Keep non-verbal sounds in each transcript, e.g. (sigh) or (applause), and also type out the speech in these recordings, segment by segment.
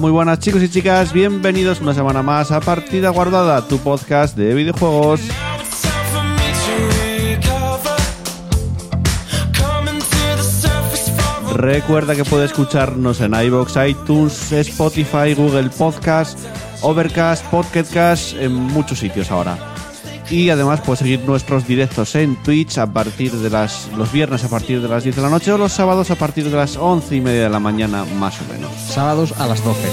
Muy buenas chicos y chicas, bienvenidos una semana más a Partida Guardada, tu podcast de videojuegos. Recuerda que puedes escucharnos en iBox, iTunes, Spotify, Google Podcast, Overcast, Podcastcast, en muchos sitios ahora. Y además puedes seguir nuestros directos en Twitch a partir de las los viernes a partir de las 10 de la noche o los sábados a partir de las 11 y media de la mañana más o menos. Sábados a las 12.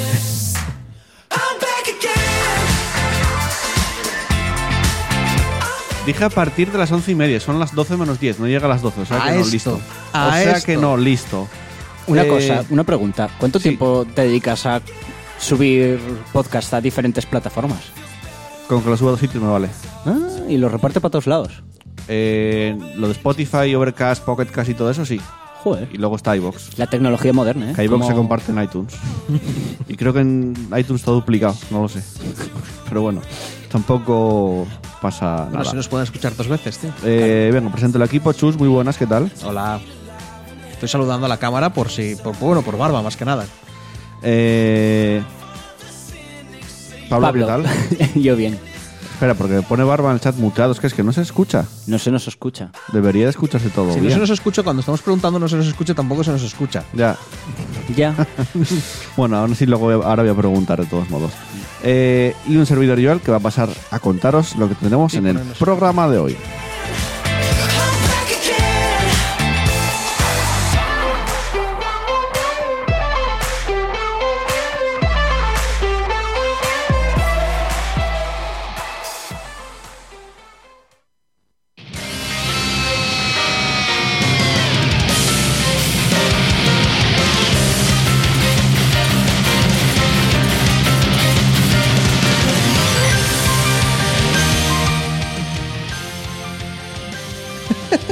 Dije a partir de las 11 y media, son las 12 menos 10, no llega a las 12, o sea A que no, esto, listo. a o sea esto. que no, listo. Una Eh, cosa, una pregunta. ¿Cuánto sí. tiempo te dedicas a subir podcast a diferentes plataformas? Con que lo suba a dos sitios me vale. Ah, y lo reparte para todos lados. Eh, lo de Spotify, Overcast, Pocketcast y todo eso sí. Joder. Y luego está iBox. La tecnología moderna, ¿eh? Que Como- se comparte en iTunes. (laughs) y creo que en iTunes está duplicado, no lo sé. Pero bueno, tampoco pasa Bueno, nada. si nos pueden escuchar dos veces, tío. Eh, venga, presento el equipo. Chus, muy buenas, ¿qué tal? Hola. Estoy saludando a la cámara por si. Por, bueno, por barba, más que nada. Eh, Pablo, ¿qué tal? (laughs) Yo bien. Espera, porque pone barba en el chat muteado, es que es que no se escucha. No se nos escucha. Debería de escucharse todo Si no se nos escucha, cuando estamos preguntando no se nos escucha, tampoco se nos escucha. Ya. Ya. (laughs) Bueno, ahora sí, luego voy a- ahora voy a preguntar de todos modos. Eh, y un servidor Joel que va a pasar a contaros lo que tenemos en el programa de hoy.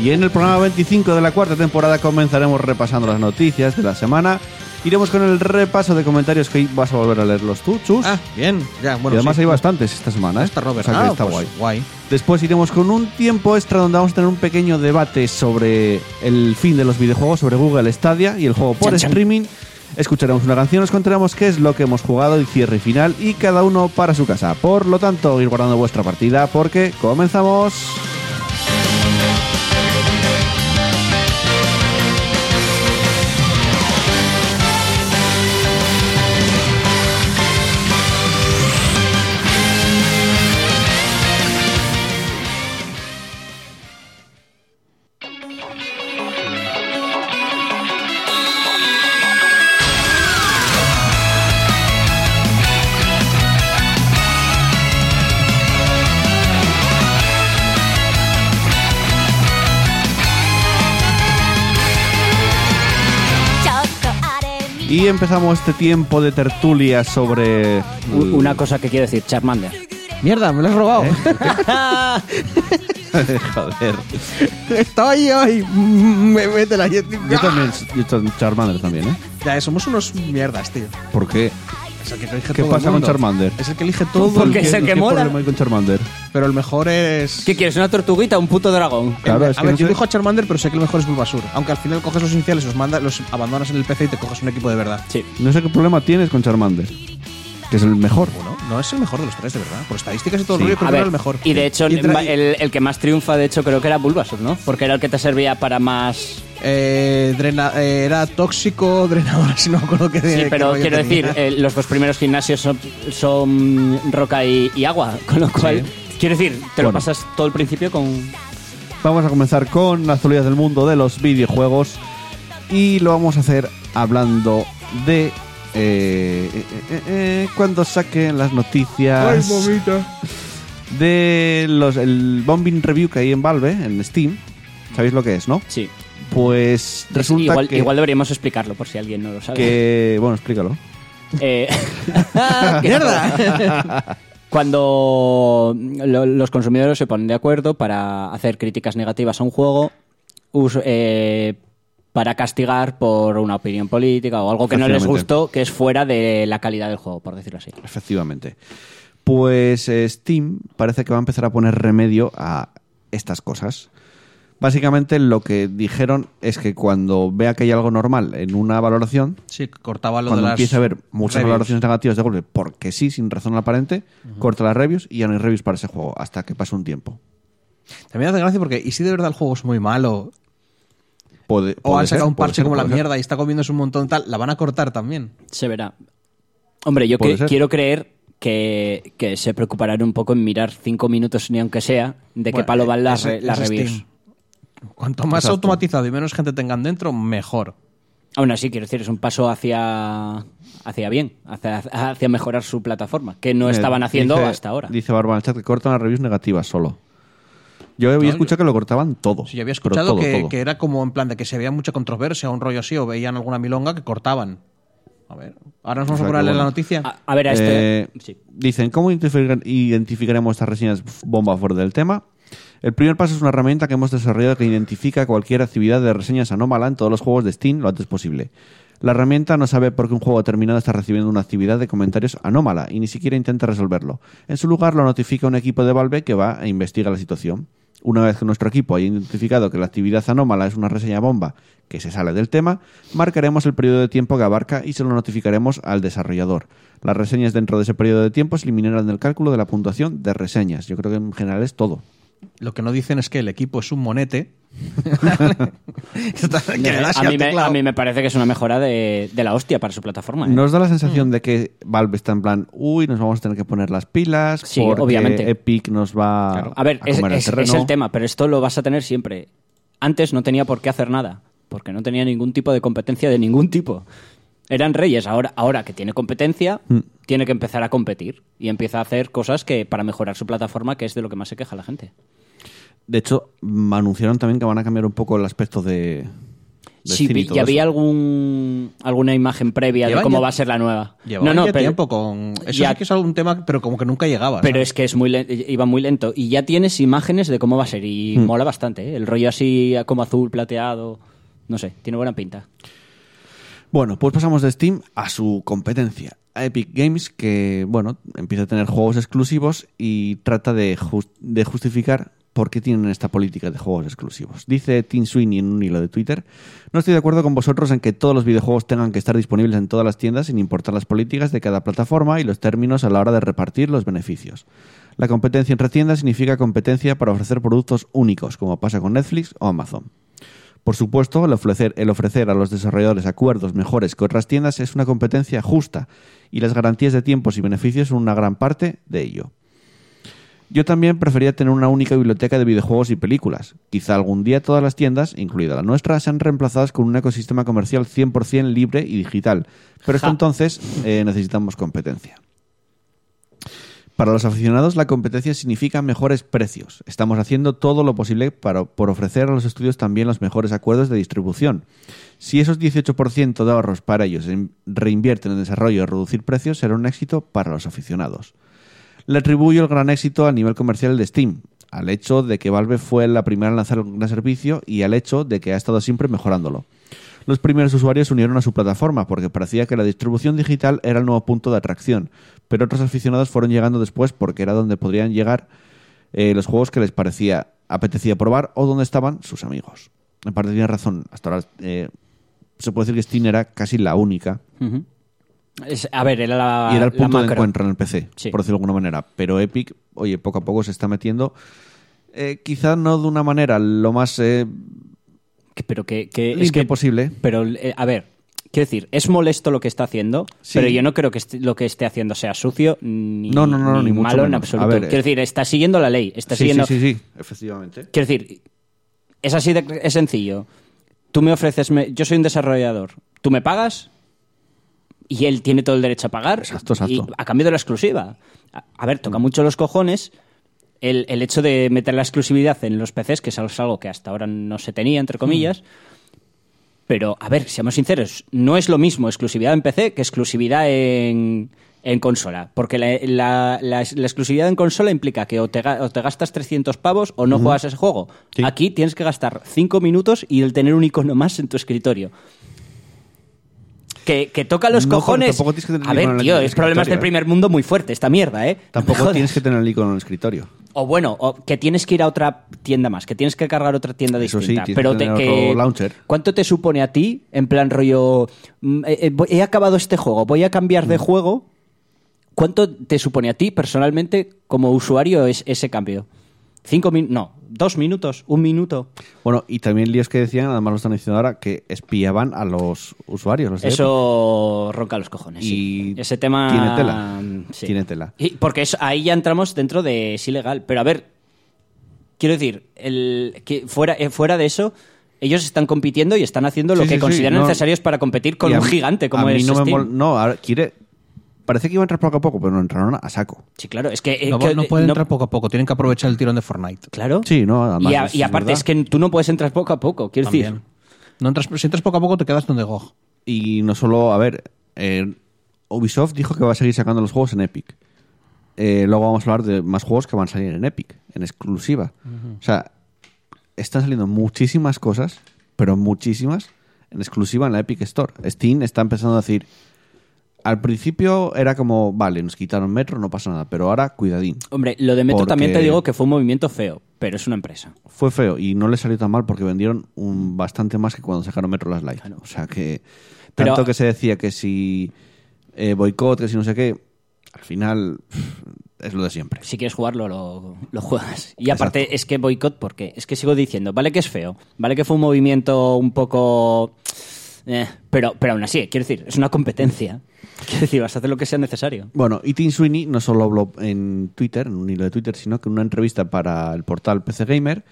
Y en el programa 25 de la cuarta temporada comenzaremos repasando las noticias de la semana. Iremos con el repaso de comentarios que hoy vas a volver a leerlos tú, Chus. Ah, bien. Ya, bueno. y además sí. hay bastantes esta semana, ¿eh? Está Robert. O sea Ah, está pues, guay. guay. Después iremos con un tiempo extra donde vamos a tener un pequeño debate sobre el fin de los videojuegos, sobre Google Stadia y el juego por Chan, chan. streaming. Escucharemos una canción, os contaremos qué es lo que hemos jugado y cierre final y cada uno para su casa. Por lo tanto, ir guardando vuestra partida porque comenzamos. Y empezamos este tiempo de tertulia sobre... Una cosa que quiero decir, Charmander. Mierda, me lo has robado. (laughs) (laughs) Joder. Estoy hoy. Me mete la Yo también, yo Charmander también, ¿eh? Ya, somos unos mierdas, tío. ¿Por qué? Es el que elige ¿Qué todo pasa el con mundo. Charmander? Es el que elige todo. Porque el es el que ¿Qué mola. problema hay con Charmander? Pero el mejor es. ¿Qué quieres? ¿Una tortuguita o un puto dragón? Claro, es a que ver, no yo sé- dijo a Charmander, pero sé que el mejor es Bulbasur. Aunque al final coges los iniciales, los, manda, los abandonas en el PC y te coges un equipo de verdad. Sí. No sé qué problema tienes con Charmander. Que es el mejor. Bueno, no es el mejor de los tres, de verdad. Por estadísticas y todo Sí. el rollo, creo que era el mejor. y de hecho, Y el, el- el que más triunfa, de hecho, creo que era Bulbasaur, ¿no? Porque era el que te servía para más... eh, drena- eh, era tóxico, drenador, (laughs) si no me acuerdo qué Sí, pero quiero tenía. decir, eh, los dos primeros gimnasios son, son roca y, y agua, (laughs) con lo cual, quiero decir, te lo pasas todo el principio con... Vamos a comenzar con la actualidad del mundo de los videojuegos. Y lo vamos a hacer hablando de... eh, eh, eh, cuando saquen las noticias de los el bombing review que hay en Valve en Steam sabéis lo que es no Sí. pues resulta igual, que, igual deberíamos explicarlo por si alguien no lo sabe. que bueno explícalo Eh, (laughs) (laughs) ¡Mierda! cuando lo- los consumidores se ponen de acuerdo para hacer críticas negativas a un juego, us- eh, para castigar por una opinión política o algo que no les gustó, que es fuera de la calidad del juego, por decirlo así. Efectivamente. Pues eh, Steam parece que va a empezar a poner remedio a estas cosas. Básicamente lo que dijeron es que cuando vea que hay algo normal en una valoración, Sí, cortaba lo cuando de las empiece a ver muchas reviews. valoraciones negativas de golpe, porque sí, sin razón aparente, corta las reviews y ya no hay reviews para ese juego hasta que pase un tiempo. También hace gracia porque, ¿y si de verdad el juego es muy malo? Puede, O puede han sacado ser, un parche ser, como la ser. mierda y está comiéndose un montón tal, la van a cortar también. Se verá. Hombre, yo que- quiero creer que, que se preocuparán un poco en mirar cinco minutos, ni aunque sea, de qué Bueno, palo van las, ese- re- las ese reviews. Steam. Cuanto más Exacto. automatizado y menos gente tengan dentro, mejor. Aún así, quiero decir, es un paso hacia, hacia bien, hacia, hacia mejorar su plataforma, que no Eh, estaban haciendo dice- hasta ahora. Dice Barba en el chat que cortan las reviews negativas solo. Yo había No, escuchado que lo cortaban todo. Si yo había escuchado todo, que, todo. que era como en plan de que si había mucha controversia o un rollo así o veían alguna milonga que cortaban. A ver, ahora nos vamos O sea a que poner a leer la bueno. noticia. A, a ver, a este... Eh, sí. Dicen, ¿cómo identificar- identificaremos estas reseñas bomba fuera del tema? El primer paso es una herramienta que hemos desarrollado que identifica cualquier actividad de reseñas anómala en todos los juegos de Steam lo antes posible. La herramienta no sabe por qué un juego determinado está recibiendo una actividad de comentarios anómala y ni siquiera intenta resolverlo. En su lugar lo notifica un equipo de Valve que va e investiga la situación. Una vez que nuestro equipo haya identificado que la actividad anómala es una reseña bomba que se sale del tema, marcaremos el periodo de tiempo que abarca y se lo notificaremos al desarrollador. Las reseñas dentro de ese periodo de tiempo se eliminarán del cálculo de la puntuación de reseñas. Yo creo que en general es todo. Lo que no dicen es que el equipo es un monete. (laughs) a, mí me, teclado. a mí me parece que es una mejora de, de la hostia para su plataforma. ¿eh? Nos da la sensación de que Valve está en plan, uy, nos vamos a tener que poner las pilas, Sí, porque obviamente. Epic nos va Claro. A ver, es, comer el es- el tema, pero esto lo vas a tener siempre. Antes no tenía por qué hacer nada, porque no tenía ningún tipo de competencia de ningún tipo. Eran reyes, ahora, ahora que tiene competencia, Mm. tiene que empezar a competir y empieza a hacer cosas que para mejorar su plataforma, que es de lo que más se queja la gente. De hecho, mm, anunciaron también que van a cambiar un poco el aspecto de, de Sí, y había algún, alguna imagen previa de cómo ya- va a ser la nueva. No, no, ya pero, tiempo con... Eso ya- sí que es algún tema, pero como que nunca llegaba. pero ¿sabes? es que es muy iba muy lento. Y ya tienes imágenes de cómo va a ser y Hmm. mola bastante. ¿eh? El rollo así como azul, plateado. No sé, tiene buena pinta. Bueno, pues pasamos de Steam a su competencia, a Epic Games, que, bueno, empieza a tener juegos exclusivos y trata de, de justificar por qué tienen esta política de juegos exclusivos. Dice Tim Sweeney en un hilo de Twitter, no estoy de acuerdo con vosotros en que todos los videojuegos tengan que estar disponibles en todas las tiendas sin importar las políticas de cada plataforma y los términos a la hora de repartir los beneficios. La competencia entre tiendas significa competencia para ofrecer productos únicos, como pasa con Netflix o Amazon. Por supuesto, el ofrecer, el ofrecer a los desarrolladores acuerdos mejores que otras tiendas es una competencia justa y las garantías de tiempos y beneficios son una gran parte de ello. Yo también prefería tener una única biblioteca de videojuegos y películas. Quizá algún día todas las tiendas, incluida la nuestra, sean reemplazadas con un ecosistema comercial 100% libre y digital. Pero hasta Ja. entonces eh, necesitamos competencia. Para los aficionados, la competencia significa mejores precios. Estamos haciendo todo lo posible para, por ofrecer a los estudios también los mejores acuerdos de distribución. Si esos 18% de ahorros para ellos en- reinvierten en desarrollo y reducir precios, será un éxito para los aficionados. Le atribuyo el gran éxito a nivel comercial de Steam, al hecho de que Valve fue la primera en lanzar un gran servicio y al hecho de que ha estado siempre mejorándolo. Los primeros usuarios se unieron a su plataforma porque parecía que la distribución digital era el nuevo punto de atracción, pero otros aficionados fueron llegando después porque era donde podrían llegar eh, los juegos que les parecía apetecía probar o donde estaban sus amigos. En parte tiene razón, hasta ahora eh, se puede decir que Steam era casi la única. Es- a ver, era la. y era el punto de encuentro en el PC, Sí. por decirlo de alguna manera. Pero Epic, oye, poco a poco se está metiendo, eh, quizá no de una manera lo más eh, Pero que, que es que posible. Pero, eh, a ver, quiero decir, es molesto lo que está haciendo, Sí. pero yo no creo que este- lo que esté haciendo sea sucio ni, No, no, no, ni mucho malo en absoluto. Ver, quiero eh, decir, está siguiendo la ley. Está Sí, siguiendo... sí, sí, sí, efectivamente. Quiero decir, es así de es sencillo. Tú me ofreces, me- yo soy un desarrollador, tú me pagas y él tiene todo el derecho a pagar Exacto, exacto. y a cambio de la exclusiva. A, a ver, toca mucho los cojones el, el hecho de meter la exclusividad en los PCs, que es algo que hasta ahora no se tenía, entre comillas. Pero, a ver, seamos sinceros, no es lo mismo exclusividad en PC que exclusividad en, en consola. Porque la, la- la- la exclusividad en consola implica que o te, o te gastas 300 pavos o no juegas ese juego. Sí. Aquí tienes que gastar 5 minutos y el tener un icono más en tu escritorio. Que, que toca los No, cojones. tampoco tienes que tener a ver, tío, es problemas del primer mundo muy fuerte esta mierda, ¿eh? Tampoco tienes que tener el icono en el escritorio. O bueno, o que tienes que ir a otra tienda más, que tienes que cargar otra tienda Eso distinta. pero que te- tener que- otro launcher. ¿Cuánto te supone a ti, en plan rollo, mm, eh, eh, he acabado este juego, voy a cambiar Mm. de juego? ¿Cuánto te supone a ti personalmente como usuario es- ese cambio? ¿Cinco minutos? No, dos minutos, un minuto. Bueno, y también líos que decían, además lo están diciendo ahora, que espiaban a los usuarios. los de. Eso ronca los cojones. sí. Ese tema. tiene tela. mm, sí. Tiene tela. Y porque eso- ahí ya entramos dentro de es ilegal. Pero a ver, quiero decir, el, que fuera, eh, fuera de eso, ellos están compitiendo y están haciendo lo Sí, que sí, sí, consideran no. necesarios para competir con un gigante como a mí es no me Steam. mol- No, ahora quiere... Parece que iba a entrar poco a poco, pero no entraron a saco. Sí, claro, es que. eh, No, que- no pueden no- entrar poco a poco, tienen que aprovechar el tirón de Fortnite. Claro. Sí, no, además y, a- es- y es aparte, verdad. es que tú no puedes entrar poco a poco, quiero decir. No entras, si entras poco a poco te quedas donde GOG. Y no solo, a ver, eh, Ubisoft dijo que va a seguir sacando los juegos en Epic. Eh, luego vamos a hablar de más juegos que van a salir en Epic, en exclusiva. O sea, están saliendo muchísimas cosas, pero muchísimas, en exclusiva en la Epic Store. Steam está empezando a decir, al principio era como, vale, nos quitaron Metro, no pasa nada, pero ahora cuidadín. Hombre, lo de Metro Porque- también te digo que fue un movimiento feo, pero es una empresa. Fue feo y no le salió tan mal porque vendieron un, bastante más que cuando sacaron Metro Last Light. O sea que Pero- tanto que se decía que si eh, boicot, que si no sé qué, al final es lo de siempre. Si quieres jugarlo, lo, lo juegas. Y aparte, es que boicot, ¿por qué? Es que sigo diciendo, vale que es feo, vale que fue un movimiento un poco... eh, pero, pero aún así, quiero decir, es una competencia. (laughs) Quiero decir, vas a hacer lo que sea necesario. Bueno, y Tim Sweeney no solo habló en Twitter, en un hilo de Twitter, sino que en una entrevista para el portal PC Gamer,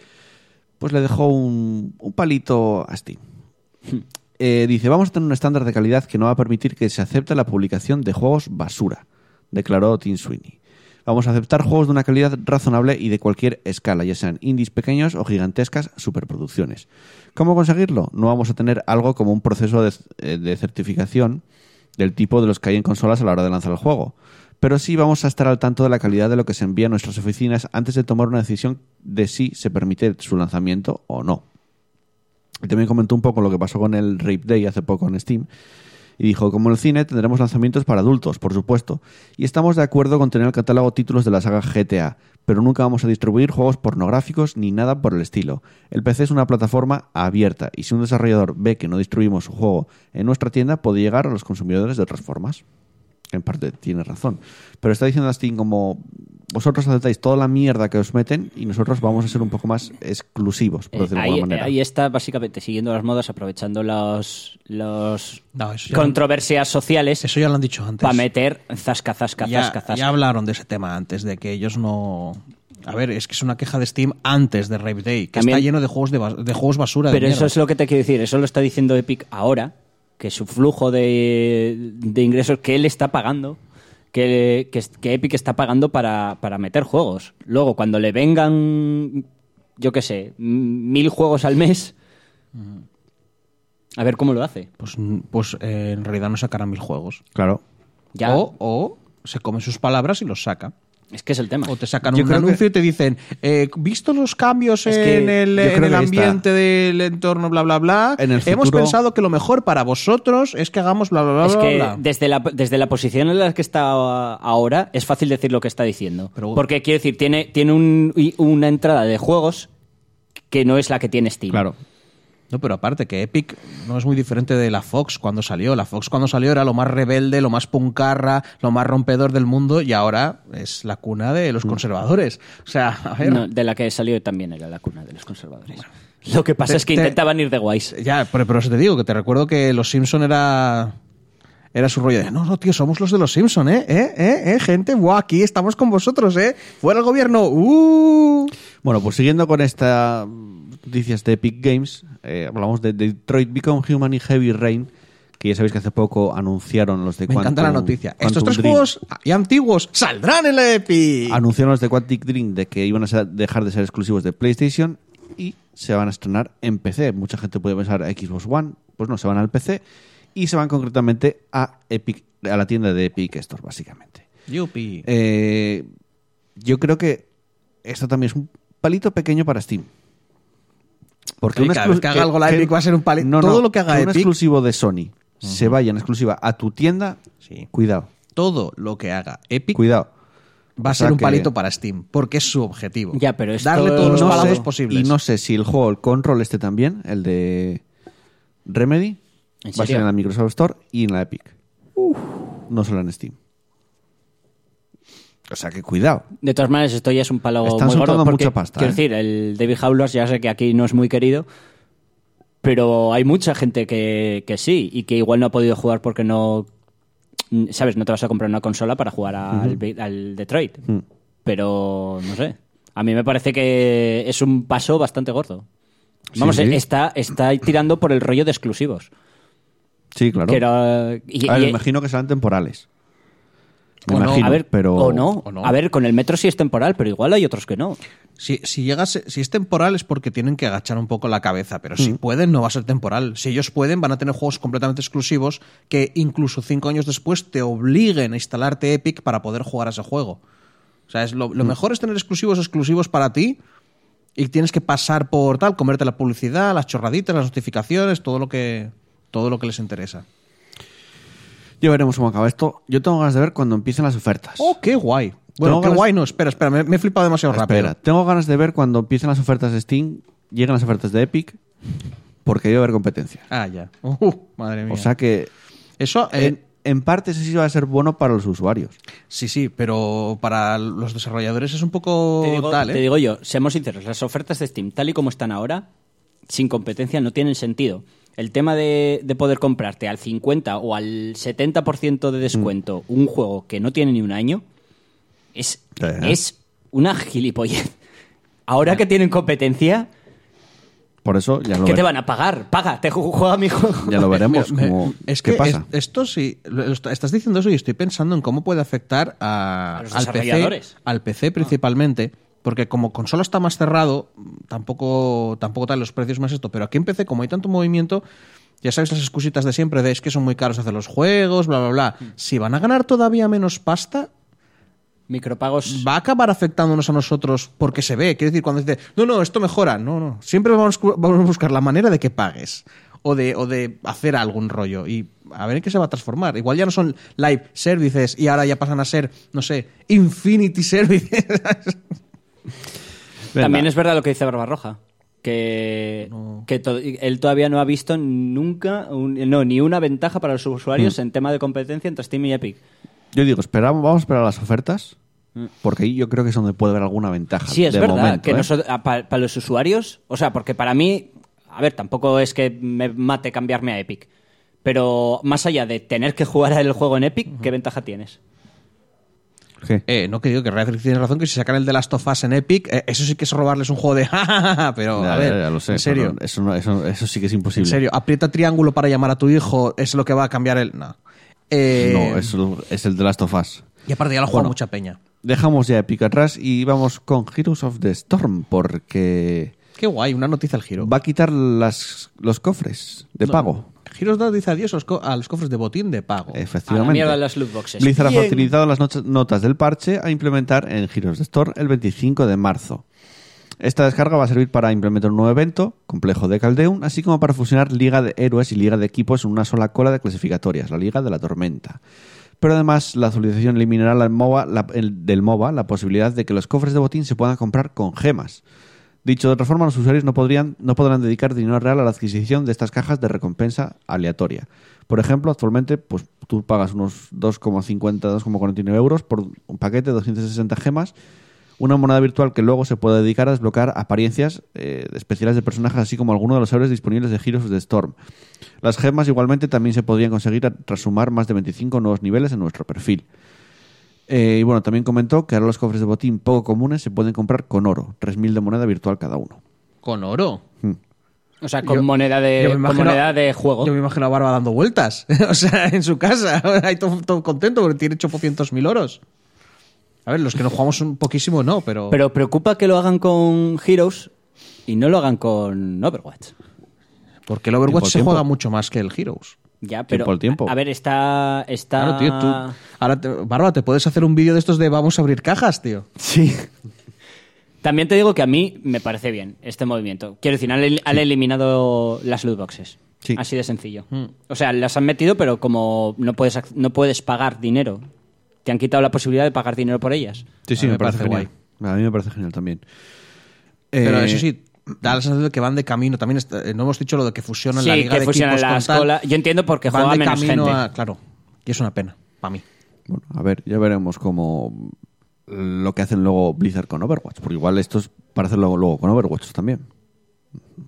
pues le dejó un, un palito a Steam. Eh, dice, vamos a tener un estándar de calidad que no va a permitir que se acepte la publicación de juegos basura, declaró Tim Sweeney. Vamos a aceptar juegos de una calidad razonable y de cualquier escala, ya sean indies pequeños o gigantescas superproducciones. ¿Cómo conseguirlo? No vamos a tener algo como un proceso de, eh, de certificación del tipo de los que hay en consolas a la hora de lanzar el juego. Pero sí vamos a estar al tanto de la calidad de lo que se envía a nuestras oficinas antes de tomar una decisión de si se permite su lanzamiento o no. Y también comentó un poco lo que pasó con el Rape Day hace poco en Steam. Y dijo, como en el cine tendremos lanzamientos para adultos, por supuesto. Y estamos de acuerdo con tener el catálogo títulos de la saga GTA, pero nunca vamos a distribuir juegos pornográficos ni nada por el estilo. El PC es una plataforma abierta y si un desarrollador ve que no distribuimos su juego en nuestra tienda, puede llegar a los consumidores de otras formas. En parte tiene razón. Pero está diciendo a Steam como vosotros aceptáis toda la mierda que os meten y nosotros vamos a ser un poco más exclusivos, por Eh, decirlo de ahí, alguna manera. ahí está básicamente siguiendo las modas, aprovechando los, los No, eso controversias sociales Eso ya lo han dicho antes. para meter zasca, zasca, ya, zasca, zasca. ya hablaron de ese tema antes, de que ellos no... A ver, es que es una queja de Steam antes de Rape Day, que También- está lleno de juegos, de, bas- de juegos basura. de Pero eso mierda. es lo que te quiero decir, eso lo está diciendo Epic ahora, que su flujo de, de ingresos que él está pagando, que, que, que Epic está pagando para, para meter juegos. Luego, cuando le vengan, yo qué sé, mil juegos al mes, a ver cómo lo hace. Pues, pues eh, en realidad no sacarán mil juegos. Claro. Ya, O, o se come sus palabras y los saca. Es que es el tema. O te sacan Yo un creo que- anuncio y te dicen, eh, visto los cambios Es en el, en el ambiente del entorno, bla, bla, bla, En el hemos futuro- pensado que lo mejor para vosotros es que hagamos bla, bla, bla, Es bla, que bla. desde la, desde la posición en la que está ahora es fácil decir lo que está diciendo. Pero- Porque quiero decir, tiene, tiene un- una entrada de juegos que no es la que tiene Steam. Claro. No, pero aparte que Epic no es muy diferente de la Fox cuando salió. La Fox cuando salió era lo más rebelde, lo más puncarra, lo más rompedor del mundo y ahora es la cuna de los conservadores. O sea, a ver... No, de la que salió también era la cuna de los conservadores. Lo que pasa Te- es que te- intentaban ir de guays. Ya, pero, pero eso te digo, que te recuerdo que los Simpson era... Era su rollo de, no, no, tío, somos los de los Simpson, ¿eh? ¿Eh? ¿Eh? ¿Eh? Gente, buah, aquí estamos con vosotros, ¿eh? Fuera el gobierno, ¡uh! Bueno, pues siguiendo con estas noticias de Epic Games, eh, hablamos de Detroit Become Human y Heavy Rain, que ya sabéis que hace poco anunciaron los de Me encanta la Quantum- noticia. Quantum Estos tres Dream. juegos y antiguos saldrán en la Epic. Anunciaron los de Quantic Dream de que iban a ser- dejar de ser exclusivos de PlayStation y se van a estrenar en PC. Mucha gente puede pensar Xbox One, pues no, se van al PC y se van concretamente a Epic, a la tienda de Epic Store, básicamente. Yupi. Eh, yo creo que esto también es un palito pequeño para Steam. Porque Sí, un cada vez exclu- que haga algo la Epic va a ser un palito. No, no, Todo lo que haga un Epic- exclusivo de Sony se vaya en exclusiva a tu tienda, Sí. cuidado, Todo lo que haga Epic cuidado. va a O sea ser un que- palito para Steam, porque es su objetivo. Ya, pero esto- Darle todos los no sé, posibles. Y no sé si el juego, el Control este también, el de Remedy, ¿En va a ser en la Microsoft Store y en la Epic. No solo en Steam. O sea que cuidado. De todas maneras, esto ya es un palo Están muy gordo. Porque, mucha pasta, Quiero ¿eh? decir, el David Howlers ya sé que aquí no es muy querido, pero hay mucha gente que, que sí y que igual no ha podido jugar porque no. ¿Sabes? No te vas a comprar una consola para jugar al, al Detroit. Mm. Pero no sé. A mí me parece que es un paso bastante gordo. Vamos, Sí, sí. Está, está tirando por el rollo de exclusivos. Sí, claro. Que era- y- a ver, y- me imagino que serán temporales. Me O no. imagino, a ver, pero... o, no. o no. A ver, con el metro sí es temporal, pero igual hay otros que no. Si, si llegas, si es temporal es porque tienen que agachar un poco la cabeza, pero Mm. si pueden no va a ser temporal. Si ellos pueden van a tener juegos completamente exclusivos que incluso cinco años después te obliguen a instalarte Epic para poder jugar a ese juego. O sea, es lo, Mm. lo mejor es tener exclusivos exclusivos para ti y tienes que pasar por tal, comerte la publicidad, las chorraditas, las notificaciones, todo lo que todo lo que les interesa. Ya veremos cómo acaba esto. Yo tengo ganas de ver cuando empiecen las ofertas. ¡Oh, qué guay! Bueno, Tengo qué ganas- guay no, espera, espera, me, me he flipado demasiado Espera, rápido. tengo ganas de ver cuando empiecen las ofertas de Steam, lleguen las ofertas de Epic, porque debe haber competencia. Ah, ya. Uh, madre mía. O sea que, Eso, eh, en, en parte, eso sí va a ser bueno para los usuarios. Sí, sí, pero para los desarrolladores es un poco Te digo, tal, ¿eh? te digo yo, seamos sinceros, las ofertas de Steam, tal y como están ahora, sin competencia, no tienen sentido. El tema de, de poder comprarte al 50 o al 70% de descuento un juego que no tiene ni un año es, Eh. es una gilipollez. Ahora que tienen competencia, Por eso ya lo, ¿qué te van a pagar? Paga, te ju- juega mi juego. ya lo veremos. (laughs) Como- es ¿Qué que pasa? es- esto sí, lo- lo está- estás diciendo eso y estoy pensando en cómo puede afectar a, A los al PC, desarrolladores. al PC principalmente, porque como consola está más cerrado, tampoco tampoco tal los precios más esto, pero aquí en PC como hay tanto movimiento, ya sabes las excusitas de siempre de es que son muy caros hacer los juegos, bla bla bla. Mm. Si van a ganar todavía menos pasta, Micropagos. va a acabar afectándonos a nosotros porque se ve. Quiero decir, cuando dice, no, no, esto mejora. No, no. Siempre vamos, vamos a buscar la manera de que pagues. O de, o de hacer algún rollo. Y a ver en qué se va a transformar. Igual ya no son live services y ahora ya pasan a ser, no sé, infinity services. (laughs) Venga. También es verdad lo que dice Barbarroja. Que, que to- él todavía no ha visto nunca, un- no, ni una ventaja para los usuarios Mm. en tema de competencia entre Steam y Epic. Yo digo, esperamos, vamos a esperar a las ofertas, porque ahí yo creo que es donde puede haber alguna ventaja. Mm. Sí, es de verdad. momento, que ¿eh? nosotros- a- pa- para los usuarios, o sea, porque para mí, a ver, tampoco es que me mate cambiarme a Epic. Pero más allá de tener que jugar el juego en Epic, ¿qué ventaja tienes? ¿Qué? eh, no, que digo que Radcliffe tiene razón que si sacan el de Last of Us en Epic, eh, eso sí que es robarles un juego de (laughs) jajaja, pero Ya, a ver, ya, ya lo sé. en serio. Eso, no- eso, eso sí que es En imposible. serio, aprieta triángulo para llamar a tu hijo, es lo que va a cambiar el. No. Eh, No, eso es el de Last of Us. Y aparte ya lo juega Bueno. mucha peña. Dejamos ya Epic atrás y vamos con Heroes of the Storm, porque Qué guay, una noticia al giro. va a quitar las, los cofres de pago. Giros da dice adiós a los, cofres de botín de pago. Efectivamente. A la mierda las loot boxes. Blizzard ha facilitado las not- notas del parche a implementar en Heroes Storm el 25 de marzo. Esta descarga va a servir para implementar un nuevo evento, complejo de Caldeum, así como para fusionar Liga de Héroes y Liga de Equipos en una sola cola de clasificatorias, la Liga de la Tormenta. Pero además, la actualización eliminará la MOBA, la- el- del MOBA la posibilidad de que los cofres de botín se puedan comprar con gemas. Dicho de otra forma, los usuarios no, podrían, no podrán dedicar dinero real a la adquisición de estas cajas de recompensa aleatoria. Por ejemplo, actualmente pues, tú pagas unos 2,50, 2,49 euros por un paquete de 260 gemas, una moneda virtual que luego se puede dedicar a desbloquear apariencias eh, especiales de personajes, así como algunos de los héroes disponibles de Heroes of the Storm. Las gemas igualmente también se podrían conseguir tras sumar más de 25 nuevos niveles en nuestro perfil. Eh, y bueno, también comentó que ahora los cofres de botín poco comunes se pueden comprar con oro, 3.000 de moneda virtual cada uno. Con oro. O sea, con Yo- moneda de, con moneda de juego. Yo me imagino a Barba dando vueltas. (laughs) o sea, en su casa. (laughs) Ahí todo, todo contento porque tiene 800 mil oros. A ver, los que no jugamos un poquísimo no, pero. Pero preocupa que lo hagan con Heroes y no lo hagan con Overwatch. Porque el Overwatch se tiempo. juega mucho más que el Heroes. Ya, pero Tiempo al tiempo. a ver, está está Claro, tío, tú. Ahora, te- Barba, te puedes hacer un vídeo de estos de vamos a abrir cajas, tío. Sí. También te digo que a mí me parece bien este movimiento. Quiero decir, han, han eliminado las loot boxes. Sí. Así de sencillo. O sea, las han metido, pero como no puedes, no puedes pagar dinero. Te han quitado la posibilidad de pagar dinero por ellas. Sí, sí, A me, me parece, parece genial. A mí me parece genial también. Pero Eh, eso sí, da la sensación de que van de camino. También está- eh, no hemos dicho lo de que fusionan Sí, la liga que de fusionan equipos las con tal. colas. Yo entiendo porque van juega de menos camino gente. a- claro, y es una pena, para mí. Bueno, a ver, ya veremos cómo lo que hacen luego Blizzard con Overwatch. Porque igual esto es para hacerlo luego con Overwatch también.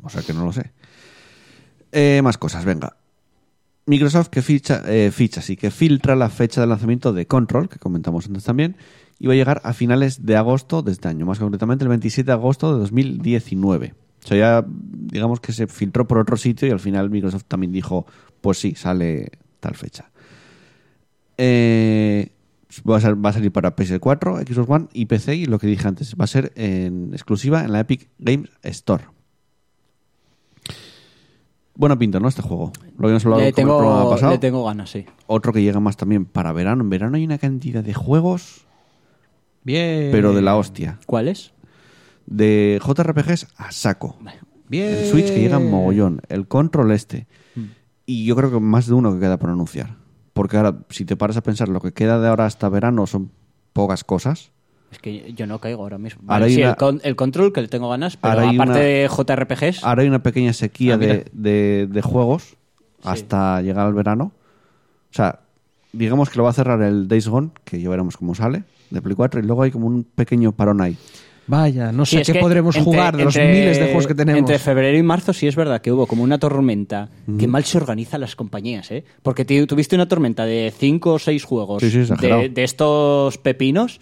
O sea que no lo sé. Eh, más cosas, venga. Microsoft que ficha, eh, ficha, sí, que filtra la fecha de lanzamiento de Control, que comentamos antes también, y va a llegar a finales de agosto de este año, más concretamente el 27 de agosto de 2019. O sea, ya digamos que se filtró por otro sitio y al final Microsoft también dijo, pues sí, sale tal fecha. Eh, va, a ser- va a salir para PS4, Xbox One y PC y lo que dije antes, va a ser en exclusiva en la Epic Games Store. Buena pinta, ¿no? Este juego. Lo habíamos hablado Le con el programa tengo, pasado. le tengo ganas, sí. Otro que llega más también para verano. En verano hay una cantidad de juegos, Bien. pero de la hostia. ¿Cuál es? De JRPGs a saco. Bien. El Switch que llega en mogollón. El Control este. Y yo creo que más de uno que queda por anunciar. Porque ahora, si te paras a pensar, lo que queda de ahora hasta verano son pocas cosas. Es que yo no caigo ahora mismo. Ahora Vale, sí, una- el, con- el control, que le tengo ganas, pero aparte una- de JRPGs, Ahora hay una pequeña sequía Ah, mira. de, de- de juegos hasta llegar al verano. O sea, digamos que lo va a cerrar el Days Gone, que ya veremos cómo sale, de Play 4, y luego hay como un pequeño parón ahí. Vaya, no sé qué podremos entre- jugar de los entre- miles de juegos que tenemos. Entre febrero y marzo sí es verdad que hubo como una tormenta. Que mal se organizan las compañías, ¿eh? Porque ti- tuviste una tormenta de cinco o seis juegos Sí, sí, exagerado. de, de estos pepinos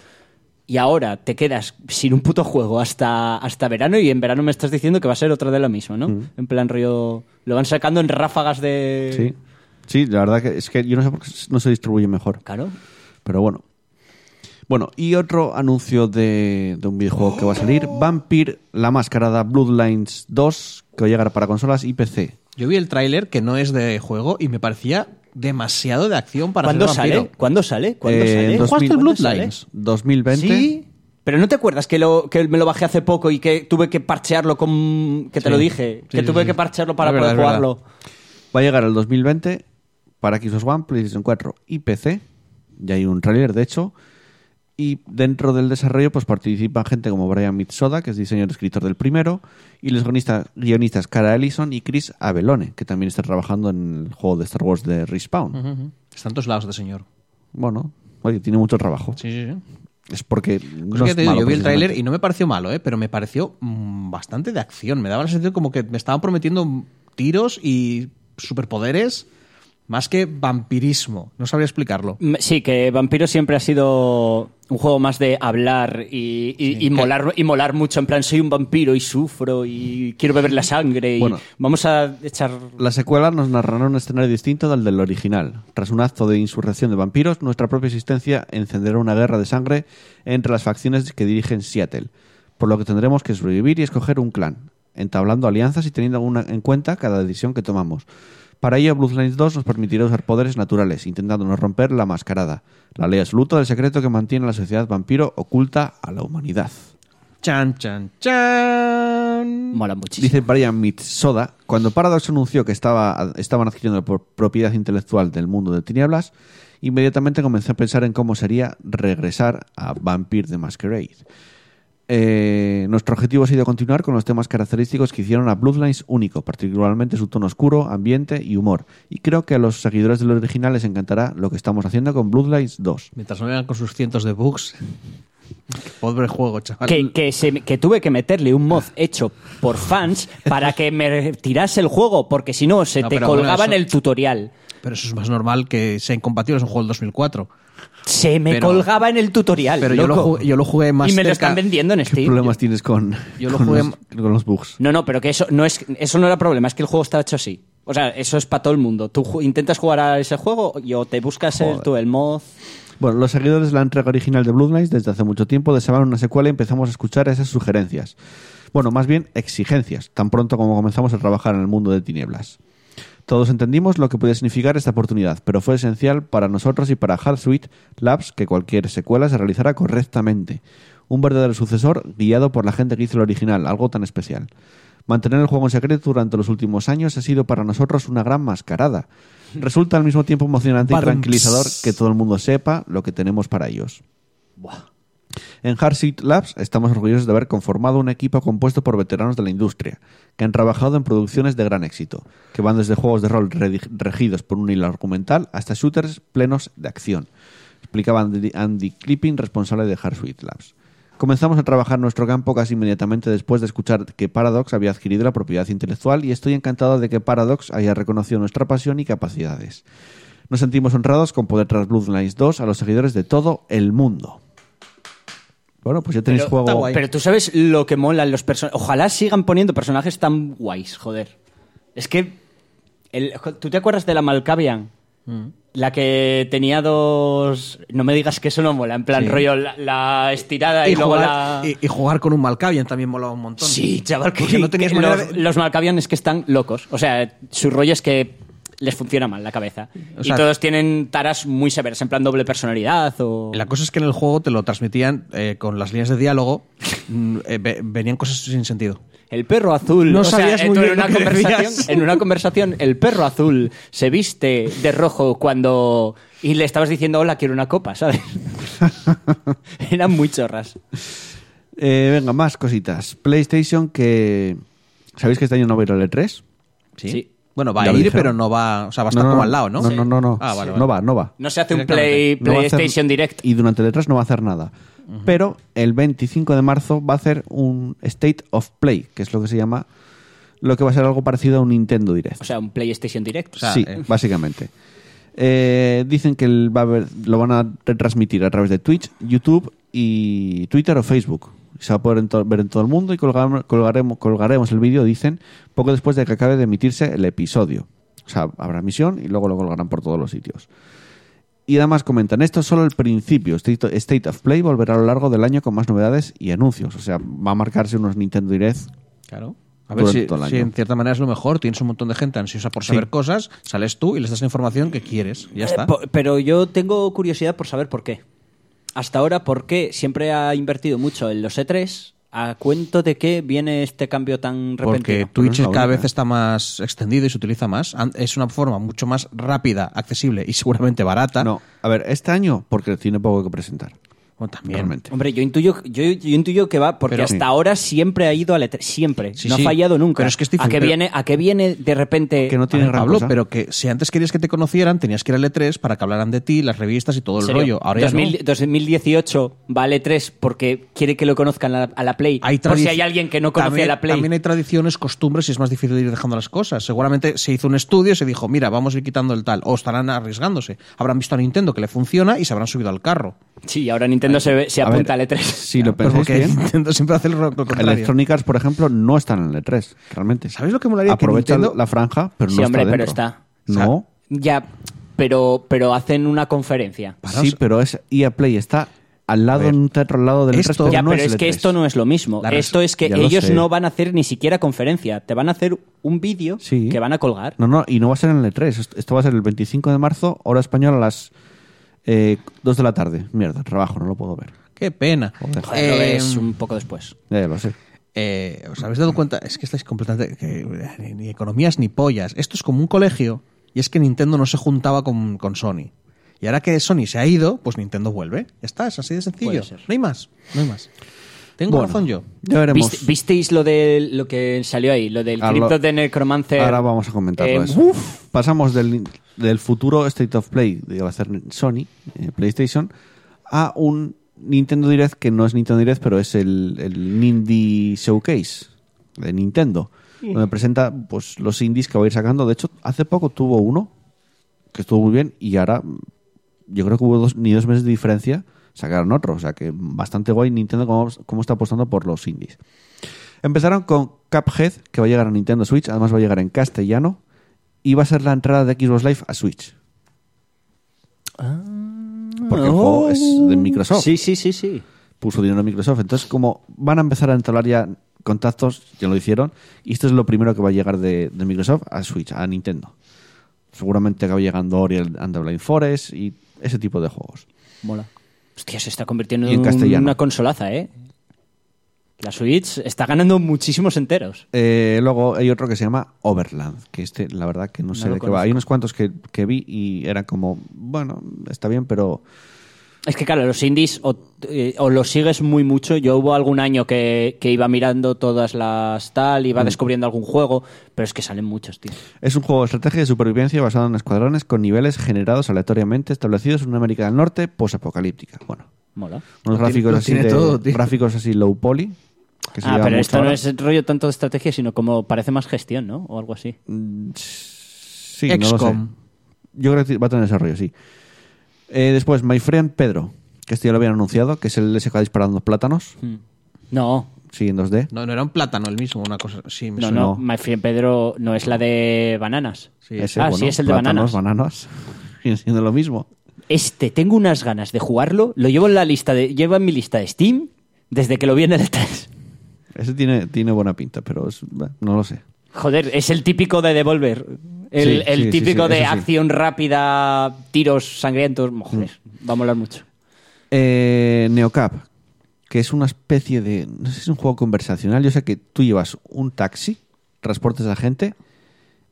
y ahora te quedas sin un puto juego hasta, hasta verano y en verano me estás diciendo que va a ser otra de lo mismo, ¿no? En plan río... Lo van sacando en ráfagas de... Sí. Sí, la verdad que es que yo no sé por qué no se distribuye mejor. Claro. Pero bueno. Bueno, y otro anuncio de, de un videojuego que va a salir: Vampire, la mascarada Bloodlines 2, que va a llegar para consolas y PC. Yo vi el tráiler que no es de juego y me parecía demasiado de acción para ¿Cuándo ser sale? vampiro. ¿Cuándo sale? ¿Cuándo Eh, sale? en ¿Jugaste el ¿Cuándo Bloodlines? sale? 2020. Sí. Pero no te acuerdas que, lo, que me lo bajé hace poco y que tuve que parchearlo con. que te Sí. lo dije. Sí, que sí, tuve sí. que parchearlo para Es verdad, poder es verdad. jugarlo. Va a llegar el 2020 para Xbox One, PlayStation 4 y PC. Ya hay un tráiler, de hecho. Y dentro del desarrollo pues participan gente como Brian Mitsoda, que es diseñador y escritor del primero, y los guionistas, guionistas Cara Ellison y Chris Avellone, que también está trabajando en el juego de Star Wars de Respawn. Está en todos lados de señor. Bueno, oye, tiene mucho trabajo. Sí, sí, sí. Es porque... Pues no es que es te digo, malo, yo vi el tráiler y no me pareció malo, ¿eh? pero me pareció mm, bastante de acción. Me daba la sensación como que me estaban prometiendo tiros y superpoderes más que vampirismo. No sabría explicarlo. Sí, que Vampiro siempre ha sido un juego más de hablar y, y- y que- molar, y molar mucho. En plan, soy un vampiro y sufro y quiero beber la sangre. Y Bueno. vamos a echar. La secuela nos narrará un escenario distinto del del original. Tras un acto de insurrección de vampiros, nuestra propia existencia encenderá una guerra de sangre entre las facciones que dirigen Seattle, por lo que tendremos que sobrevivir y escoger un clan, entablando alianzas y teniendo una- en cuenta cada decisión que tomamos. Para ello, Bloodlines 2 nos permitirá usar poderes naturales, intentándonos romper la mascarada, la ley absoluta del secreto que mantiene la sociedad vampiro oculta a la humanidad. Chan, chan, chan. Mola muchísimo. Dice Brian Mitsoda, cuando Paradox anunció que estaba, estaban adquiriendo propiedad intelectual del mundo de tinieblas, inmediatamente comencé a pensar en cómo sería regresar a Vampire the Masquerade. Eh, nuestro objetivo ha sido continuar con los temas característicos que hicieron a Bloodlines único, particularmente su tono oscuro, ambiente y humor. Y creo que a los seguidores del original les encantará lo que estamos haciendo con Bloodlines 2. Mientras no vengan con sus cientos de bugs. Pobre juego, chaval. Que, que, se- que tuve que meterle un mod hecho por fans para que me tirase el juego, porque si no, se No, te colgaba bueno, en el tutorial. Pero eso es más normal que sea incompatible. Es un juego del 2004. Se me Pero- colgaba en el tutorial. Pero yo lo, loco. jugué, yo lo jugué más y me lo cerca- están vendiendo en ¿Qué Steam. problemas tienes con, Yo lo con jugué- los, con los bugs? No, no, pero que eso no es eso no era problema, es que el juego está hecho así. O sea, eso es para todo el mundo. Tú ju- intentas jugar a ese juego y o te buscas el, tú el mod. Bueno, los seguidores de la entrega original de Bloodlines desde hace mucho tiempo deseaban una secuela y empezamos a escuchar esas sugerencias. Bueno, más bien exigencias, tan pronto como comenzamos a trabajar en el mundo de tinieblas. Todos entendimos lo que podía significar esta oportunidad, pero fue esencial para nosotros y para Hardsuite Labs que cualquier secuela se realizara correctamente. Un verdadero sucesor guiado por la gente que hizo el original, algo tan especial. Mantener el juego en secreto durante los últimos años ha sido para nosotros una gran mascarada. Resulta al mismo tiempo emocionante y tranquilizador que todo el mundo sepa lo que tenemos para ellos. En Hardseat Labs estamos orgullosos de haber conformado un equipo compuesto por veteranos de la industria, que han trabajado en producciones de gran éxito, que van desde juegos de rol regidos por un hilo argumental hasta shooters plenos de acción, explicaba Andy, Andy Clipping, responsable de Hardsuite Labs. Comenzamos a trabajar nuestro campo casi inmediatamente después de escuchar que Paradox había adquirido la propiedad intelectual y estoy encantado de que Paradox haya reconocido nuestra pasión y capacidades. Nos sentimos honrados con poder traer Bloodlines 2 a los seguidores de todo el mundo. Bueno, pues ya tenéis Pero- juego. Pero tú sabes lo que molan los personajes. Ojalá sigan poniendo personajes tan guays, joder. Es que. el- ¿Tú te acuerdas de la Malkavian? Mm. La que tenía dos. No me digas que eso no mola. En plan, Sí. rollo, la, la estirada y, Y luego jugar, la. y, y jugar con un Malkavian también molaba un montón. Sí, chaval, que, Porque no tenías que manera los, de- los Malkavian es que están locos. O sea, su rollo es que les funciona mal la cabeza. O sea- y todos tienen taras muy severas, en plan doble personalidad o. La cosa es que en el juego te lo transmitían eh, con las líneas de diálogo, mm, eh, ve- venían cosas sin sentido. El perro azul. No o sea, sabías muy bien en una lo que conversación, en una conversación, el perro azul se viste de rojo cuando y le estabas diciendo hola quiero una copa, ¿sabes? (laughs) Eran muy chorras. Eh, venga, más cositas. PlayStation que... ¿Sabéis que este año no va a ir al E3? Sí. Bueno, va Ya a ir, pero no va, o sea, va a estar como al lado, ¿no? No, no, no, no. Ah, vale, vale. No va, no va. No se hace un play, hacer- PlayStation Direct. Y durante el E3 no va a hacer nada. Pero el 25 de marzo va a hacer un State of Play, que es lo que se llama, lo que va a ser algo parecido a un Nintendo Direct. O sea, un PlayStation Direct. sea, sí, eh. (laughs) básicamente. Eh, dicen que el- va a haber- lo van a retransmitir a través de Twitch, YouTube y Twitter o Facebook. Se va a poder en ver en todo el mundo y colgaremos, colgaremos el vídeo, dicen, poco después de que acabe de emitirse el episodio. O sea, habrá emisión y luego lo colgarán por todos los sitios. Y además comentan, esto es solo el principio. State of Play volverá a lo largo del año con más novedades y anuncios. O sea, va a marcarse unos Nintendo Direct. Claro. A ver si, en cierta manera es lo mejor. Tienes un montón de gente ansiosa por saber cosas, sales tú y les das la información que quieres. Ya está. Eh, po- pero yo tengo curiosidad por saber por qué. Hasta ahora, ¿por qué siempre ha invertido mucho en los E3? ¿A cuento de qué viene este cambio tan repentino? Porque Twitch cada vez está más extendido y se utiliza más. Es una forma mucho más rápida, accesible y seguramente barata. No, a ver, este año, porque tiene poco que presentar. Bueno, también. Realmente. Hombre, yo intuyo, yo, yo intuyo que va, porque Pero- hasta Sí. ahora siempre ha ido al E3, siempre. Sí, no sí. ha fallado nunca. Pero es que es ¿A difícil, qué viene, a qué viene de repente? Que no A tiene Pablo, cosa. pero que si antes querías que te conocieran, tenías que ir al E3 para que hablaran de ti, las revistas y todo ¿En el rollo. Ahora ya 2000 no. 2018 vale 3 porque quiere que lo conozcan a la, a la Play. Hay por si hay alguien que no conoce también, a la Play. También hay tradiciones, costumbres y es más difícil ir dejando las cosas. Seguramente se hizo un estudio y se dijo, mira, vamos a ir quitando el tal. O estarán arriesgándose. Habrán visto a Nintendo que le funciona y se habrán subido al carro. Sí, ahora Nintendo se, se A apunta ver, al E3. Si lo pensáis porque bien, Nintendo siempre hace el lo contrario. Electronic Arts, por ejemplo, no están en el E3, realmente. ¿Sabes lo que molaría? Que Aprovecha Nintendo- la franja, pero Sí, no hombre, está pero está. No, Ya, pero, pero hacen una conferencia. Sí, pero es EA Play, está al lado, en un teatro al lado del esto- resto. Ya, no pero es, que E3. esto no es lo mismo. Esto es que ellos no van a hacer ni siquiera conferencia. Te van a hacer un vídeo Sí. que van a colgar. No, no, y no va a ser en el E3. Esto- Esto va a ser el 25 de marzo, hora española, a las eh, 2 de la tarde. Mierda, trabajo, no lo puedo ver. Qué pena. Joder. Joder, lo Eh, ves un poco después. Ya, ya lo sé. eh, ¿Os habéis dado cuenta? Es que estáis completamente... que, ni, ni economías ni pollas. Esto es como un colegio y es que Nintendo no se juntaba con, con Sony. Y ahora que Sony se ha ido, pues Nintendo vuelve. Ya está, es así de sencillo. Puede ser. No hay más, no hay más. Tengo Bueno, razón yo. Ya veremos. ¿Viste- ¿Visteis lo de lo que salió ahí? Lo del Ah, cripto lo- de Necromancer. Ahora vamos a comentarlo Eh, eso. Pasamos del, del futuro State of Play, que va a ser Sony, eh, PlayStation, a un Nintendo Direct que no es Nintendo Direct, pero es el, el Nindy Showcase de Nintendo, donde presenta pues los indies que va a ir sacando. De hecho, hace poco tuvo uno que estuvo muy bien y ahora mm, yo creo que hubo dos, ni dos meses de diferencia, sacaron otro. O sea que bastante guay Nintendo como, como está apostando por los indies. Empezaron con Cuphead, que va a llegar a Nintendo Switch, además va a llegar en castellano, va a ser la entrada de Xbox Live a Switch. Porque el juego es de Microsoft. Sí, sí, sí, sí. Puso dinero en Microsoft. Entonces, como van a empezar a entablar ya contactos, ya lo hicieron, y esto es lo primero que va a llegar de, de Microsoft a Switch, a Nintendo. Seguramente acaba llegando Ori and the Blind Forest y ese tipo de juegos. Mola. Hostia, se está convirtiendo en en, una consolaza, ¿eh? La Switch está ganando muchísimos enteros. Eh, luego hay otro que se llama Overland, que este, la verdad que no sé lo de qué va. Hay unos cuantos que, que vi y eran como, bueno, está bien, pero Es que claro, los indies o, eh, o los sigues muy mucho. Yo hubo algún año que, que iba mirando todas las tal, Mm. iba descubriendo algún juego, pero es que salen muchos, tío. es un juego de estrategia y de supervivencia basado en escuadrones con niveles generados aleatoriamente establecidos en una América del Norte posapocalíptica. Bueno, Mola. unos tiene- gráficos así de, todo, gráficos así low poly. Que se Ah, pero esto no es rollo tanto de estrategia, sino como parece más gestión, ¿no? O algo así. Sí, no lo sé. XCOM. Yo creo que va a tener desarrollo, sí. Eh, después, My Friend Pedro, que este ya lo habían anunciado, que es el ese que va disparando plátanos. Mm. No, Sí, en 2D. No, no era un plátano el mismo, una cosa. Sí, me no, suena. no. My Friend Pedro no es la de bananas. Sí, Ese, ah, bueno, sí, es el de plátanos, bananas. bananas. (laughs) Siendo lo mismo. Este, tengo unas ganas de jugarlo. Lo llevo en la lista de, llevo en mi lista de Steam desde que lo vi en el 3. Ese tiene, tiene buena pinta, pero es- no lo sé. Joder, es el típico de Devolver. El, Sí, el sí, sí, típico sí, de acción rápida, tiros sangrientos. Joder, va a molar mucho. Eh, Neocap, que es una especie de. No sé si es un juego conversacional. Yo sé que tú llevas un taxi, transportes a gente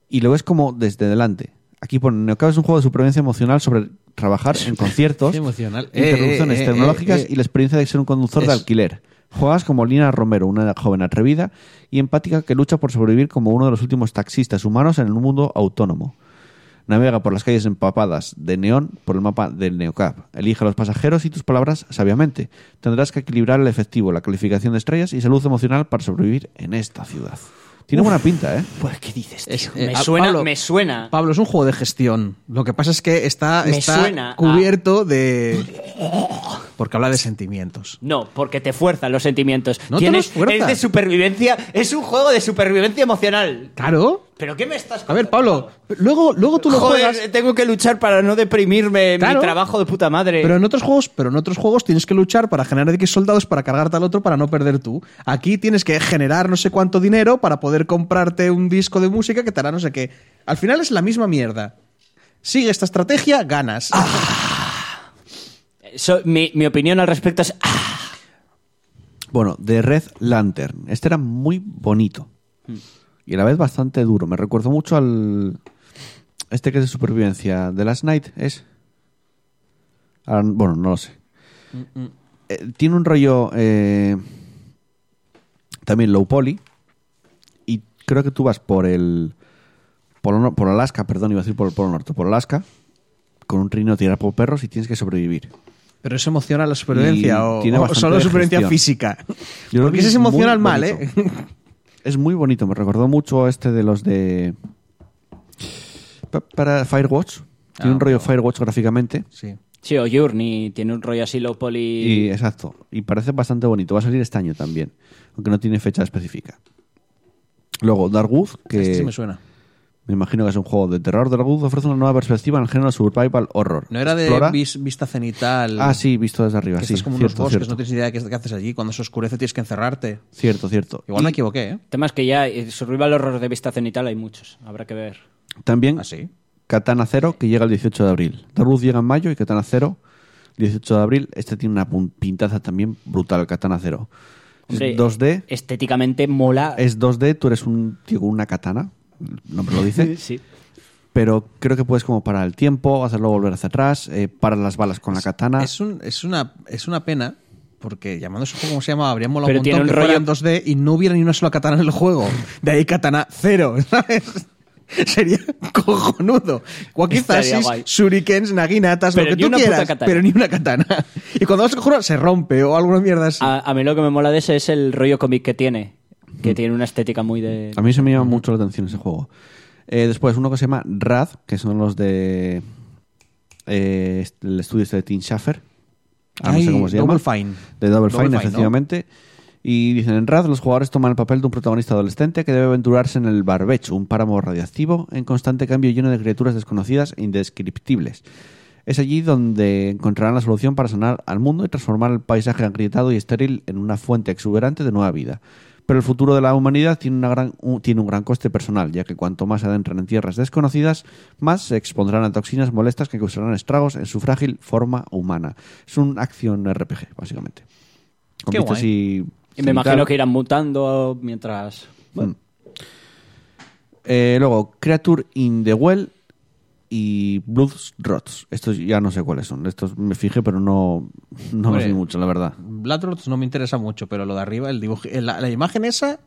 y lo ves como desde delante. Aquí pone: Neocap es un juego de supervivencia emocional sobre trabajar en (laughs) conciertos, emocional. interrupciones Eh, eh, eh, tecnológicas eh, eh. y la experiencia de ser un conductor de alquiler. Juegas como Lina Romero, una joven atrevida y empática que lucha por sobrevivir como uno de los últimos taxistas humanos en un mundo autónomo. Navega por las calles empapadas de neón por el mapa del Neocap. Elige a los pasajeros y tus palabras sabiamente. Tendrás que equilibrar el efectivo, la calificación de estrellas y salud emocional para sobrevivir en esta ciudad. Tiene buena pinta, ¿eh? Pues, ¿qué dices, tío? Es- eh, me, suena, Pablo- me suena. Pablo, es un juego de gestión. Lo que pasa es que está, está a- cubierto de. Porque habla de sentimientos. No, porque te fuerzan los sentimientos. No te Tienes, los fuerza. Es de supervivencia. Es un juego de supervivencia emocional. Claro. ¿Pero qué me estás A ver, Pablo, luego, luego tú lo Joder, juegas. tengo que luchar para no deprimirme en Claro. mi trabajo de puta madre. Pero en otros juegos, pero en otros juegos tienes que luchar para generar X soldados para cargarte al otro para no perder tú. Aquí tienes que generar no sé cuánto dinero para poder comprarte un disco de música que te hará no sé qué. Al final es la misma mierda. Sigue esta estrategia, ganas. So- mi, mi opinión al respecto es... ah, Bueno, de Red Lantern. Este era muy bonito. Y a la vez bastante duro. Me recuerdo mucho al. Este que es de supervivencia. The Last Night es. Ahora, bueno, no lo sé. Eh, tiene un rollo. eh, también low poly. Y creo que tú vas por el. Por, por Alaska, perdón, iba a decir por el Polo Norte. Por Alaska. Con un trino tirar por perros y tienes que sobrevivir. Pero eso emociona la supervivencia Y o, tiene o solo de supervivencia física. Yo Porque ese es emocional mal. ¿eh? Es muy bonito, me recordó mucho a este de los de. Pa- Para Firewatch. Tiene Ah, un rollo. Firewatch gráficamente. Sí. Sí, o Journey tiene un rollo así low poly... Y exacto. Y parece bastante bonito. Va a salir este año también. Aunque no tiene fecha específica. Luego, Darkwood, que Este sí me suena. Me imagino que es un juego de terror. Darkwood ofrece una nueva perspectiva en el género survival horror. No era de vis- vista cenital. Ah, sí, visto desde arriba. Que sí, estás como cierto, los bosques, cierto. no tienes idea de qué, qué haces allí. Cuando se oscurece tienes que encerrarte. Cierto, cierto. Igual me equivoqué, ¿eh? El tema es que ya eh, Survival Horror de vista cenital hay muchos. Habrá que ver. También ¿Ah, sí? Katana Zero, que llega el 18 de abril. Darkwood llega en mayo y Katana Zero, 18 de abril. Este tiene una pintaza también brutal, Katana Zero. Hombre, es 2D, Estéticamente mola. es 2D, tú eres un tío con una katana, el nombre lo dice, Sí. pero creo que puedes como parar el tiempo, hacerlo volver hacia atrás, eh, parar las balas con la katana. Es, un- es, una, es una pena, porque llamándose juego como se llama, habría molado Pero un tiene montón un que rollo- en 2D y no hubiera ni una sola katana en el juego. De ahí katana cero, (laughs) ¿sabes? Sería cojonudo. Guay. shurikens, naginatas, Pero lo que tú quieras, katana. pero ni una katana. Y cuando vas a coger se rompe o alguna mierda así. A, a mí lo que me mola de ese es el rollo cómic que tiene. Mm. Que tiene una estética muy de... A mí se me llama mucho la atención ese juego. Eh, después, uno que se llama Rad, que son los de. eh, el estudio este de Tim Schafer. Ah, no sé cómo se Double llama. Fine. De Double, Double Fine, Fine, ¿no? efectivamente. Y dicen, en Rad los jugadores toman el papel de un protagonista adolescente que debe aventurarse en el Barbecho, un páramo radiactivo en constante cambio lleno de criaturas desconocidas e indescriptibles. Es allí donde encontrarán la solución para sanar al mundo y transformar el paisaje agrietado y estéril en una fuente exuberante de nueva vida. Pero el futuro de la humanidad tiene, una gran, un, tiene un gran coste personal, ya que cuanto más se adentran en tierras desconocidas, más se expondrán a toxinas molestas que causarán estragos en su frágil forma humana. Es un acción RPG, básicamente. Con Qué guay. y- Y me imagino que irán mutando mientras... Bueno, Eh, luego, Creature in the Well y Blood's Rots. Estos ya no sé cuáles son. Estos me fijé, pero no, no Hombre. los vi mucho, la verdad. Bloodrots no me interesa mucho, pero lo de arriba, el dibujo, la, la imagen esa,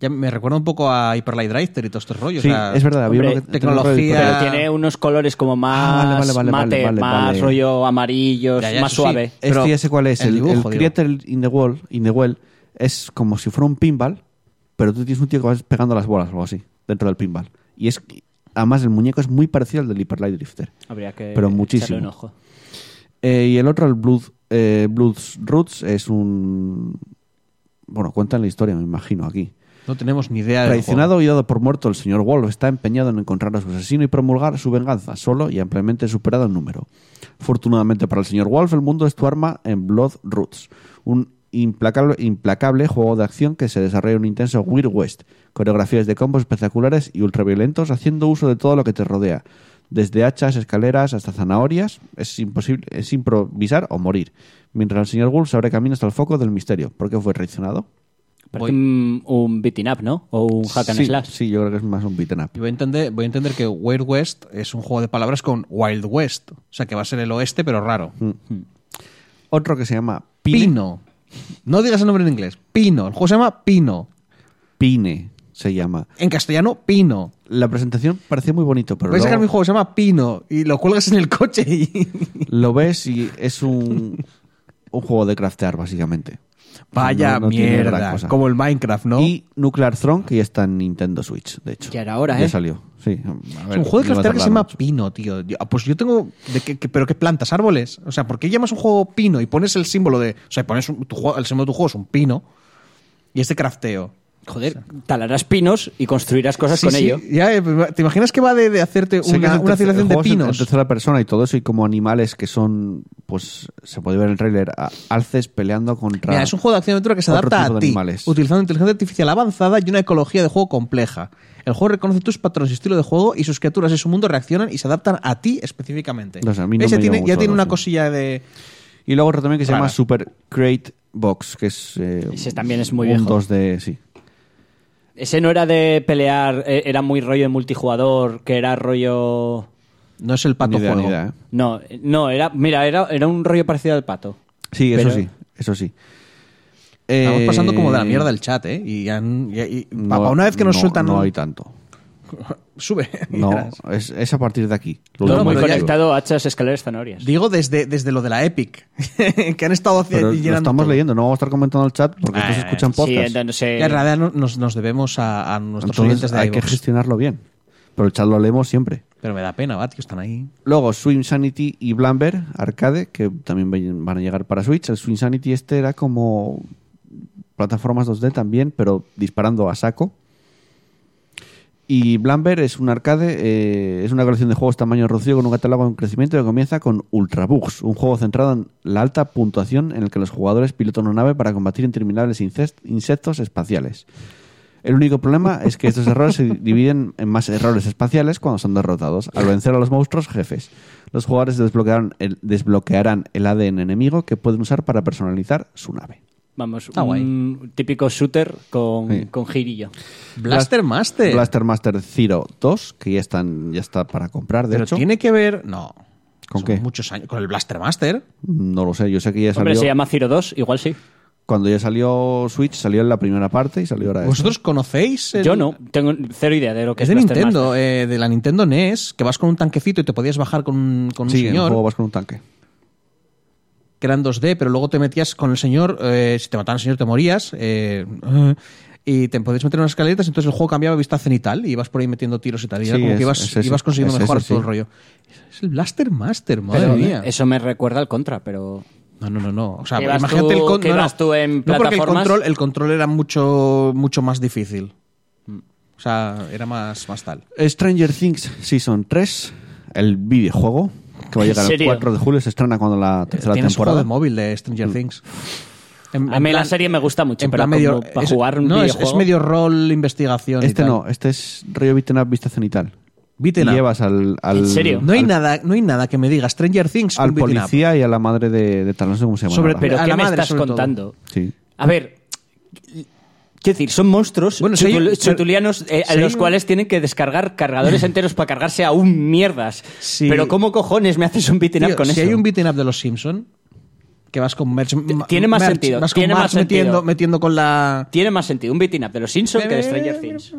ya me recuerda un poco a Hyper Light Drifter y todo este rollo. o Sí, sea, es verdad. Había hombre, que- tecnología- pero Ah. tiene unos colores como más Ah, vale, vale, vale, mate, vale, vale, más vale. rollo amarillos, Ya, ya, más eso sí. suave. Este Pero ya sé cuál es. el El, dibujo, el digo. Creature in the, Well, in the Well es como si fuera un pinball, pero tú tienes un tío que vas pegando las bolas o algo así, dentro del pinball. Y es además el muñeco es muy parecido al del Hyper Light Drifter. Habría que Pero echarle muchísimo. un ojo. Eh, y el otro, el Blood, eh, Blood's Roots, es un... Bueno, cuentan la historia, me imagino, aquí. no tenemos ni idea de. Traicionado y dado por muerto, el señor Wolf está empeñado en encontrar a su asesino y promulgar su venganza, solo y ampliamente superado en número. Fortunadamente para el señor Wolf, el mundo es tu arma en Blood Roots, un implacable, implacable juego de acción que se desarrolla en un intenso Weird West, coreografías de combos espectaculares y ultraviolentos haciendo uso de todo lo que te rodea, desde hachas, escaleras hasta zanahorias, es imposible, es improvisar o morir, mientras el señor Wolf se abre camino hasta el foco del misterio. ¿Por qué fue traicionado? Parece un, un beating up, ¿no? O un hack and sí, slash. sí, yo creo que es más un beaten up. Y voy a, entender, voy a entender que Wild West es un juego de palabras con Wild West. O sea, que va a ser el oeste, pero raro. Otro que se llama Pine. Pino. No digas el nombre en inglés. Pino. El juego se llama Pino. Pine se llama. En castellano, Pino. La presentación parecía muy bonito, pero Vais a sacar mi juego, se llama Pino. Y lo cuelgas en el coche y. (laughs) lo ves y es un, un juego de craftear, básicamente. Vaya No- no mierda. cosa. Como el Minecraft, ¿no? Y Nuclear Throne, que ya está en Nintendo Switch, de hecho. Ya era hora, Ya ¿eh? salió, sí. A Es un juego de craftear que se llama mucho. Pino, tío. Yo- ah, pues yo tengo. ¿de qué, qué- ¿Pero qué plantas? ¿Árboles? O sea, ¿por qué llamas un juego Pino y pones el símbolo de. O sea, pones un- tu juego- el símbolo de tu juego es un pino y este crafteo? Joder, talarás pinos y construirás cosas Sí, con sí, ello. ya, eh, ¿Te imaginas que va de, de hacerte una, una civilización de es en- pinos? En tercera persona y todo eso, y como animales que son, pues, se puede ver en el trailer, a- alces peleando contra. Mira, es un juego de acción y aventura que se adapta a ti, animales. utilizando inteligencia artificial avanzada y una ecología de juego compleja. El juego reconoce tus patrones y estilo de juego y sus criaturas y su mundo reaccionan y se adaptan a ti específicamente. No sé, a mí no me tiene, ya tiene una cosilla de... Y luego otro también que se Rara. llama Super Crate Box, que es. eh, Ese también es muy un viejo. 2D, sí. Ese no era de pelear, eh, era muy rollo de multijugador, que era rollo... No es el pato Ni idea, juego. ni idea, ¿eh? No, no, era, mira, era, era un rollo parecido al pato. Sí, eso Pero- sí, eso sí. Estamos Eh, pasando como de la mierda el chat, ¿eh? Y, ya- y- y- pa- pa una vez que nos no- sueltan... No hay tanto. (laughs) Sube. (laughs) No, es, es a partir de aquí. Lo No, muy que ya- conectado a hachas, escaleras, zanahorias. Digo desde, desde lo de la Epic, (laughs) que han estado haci- Pero lo llenando estamos todo. leyendo, no vamos a estar comentando el chat porque estos Ah, escuchan Sí, podcast. entonces... Ya en realidad no- nos, nos debemos a, a nuestros oyentes Entonces de hay que gestionarlo bien. Pero el chat lo leemos siempre. Pero me da pena, va, tío, están ahí. Luego Swim Sanity y Blamber Arcade, que también van a llegar para Switch. El Swim Sanity este era como plataformas 2D también, pero disparando a saco. Y Blamber es un arcade, eh, es una colección de juegos tamaño reducido con un catálogo en crecimiento que comienza con Ultrabugs, un juego centrado en la alta puntuación en el que los jugadores pilotan una nave para combatir interminables insectos espaciales. El único problema es que estos errores se dividen en más errores espaciales cuando son derrotados. Al vencer a los monstruos jefes, los jugadores desbloquearán el, desbloquearán el ADN enemigo que pueden usar para personalizar su nave. Vamos, Está un típico shooter con, Sí. con girillo. Blaster Master. Blaster Master Zero 2, que ya, están, ya está para comprar, de Pero hecho. tiene que ver. No. ¿Con Son qué? Muchos años. Con el Blaster Master. No lo sé, yo sé que ya Hombre, salió... se llama Zero 2, igual sí. Cuando ya salió Switch, salió en la primera parte y salió ahora esta. ¿Vosotros conocéis? el- Yo no, tengo cero idea de lo que Es es, de Blaster Nintendo, Master. eh, de la Nintendo NES, que vas con un tanquecito y te podías bajar con, un- con un Sí, en el señor, juego vas con un tanque. Que eran 2D, pero luego te metías con el señor, eh, si te mataban el señor te morías, eh, (laughs) y te podías meter en unas escaleras, entonces el juego cambiaba vista cenital y ibas por ahí metiendo tiros y tal, y era Sí, como es- que ibas, es ibas consiguiendo es mejorar ese, todo sí. el rollo. Es el Blaster Master, madre Pero mía. eso me recuerda al Contra, pero... No, no, no, no. O sea, ¿Que ibas imagínate tú- el control. tú en no, porque el control, el control era mucho, mucho más difícil. O sea, era más, más tal. Stranger Things Season 3, el videojuego. Que va a llegar ¿En el serio? 4 de julio, se estrena cuando la tercera Tienes un juego temporada. de móvil de Stranger Things. En- A mí la serie me gusta mucho, en pero plan medio, como para es- jugar un no, es- medio rol, investigación. y Este tal. no, este es rollo beaten up, vista cenital. Beaten y up. llevas al, al, ¿En serio? No hay, al, nada, no hay nada que me diga Stranger Things al up. policía y a la madre de, de tal, no sé cómo se llama. Sobre-. Pero A ¿qué la me madre, estás todo. contando? Sí. A ver, quiero decir, son monstruos Bueno, si hay- chutul- si- chutulianos eh, si a hay los cuales tienen que descargar cargadores (laughs) enteros para cargarse a un mierdas. Sí. Pero ¿cómo cojones me haces un beating up Tío, con si eso? hay un beaten up de los Simpson que vas con merch, tiene más merch, sentido, vas con tiene más metiendo, sentido. metiendo con la Tiene más sentido un beating up de los Simpsons que de Stranger Things.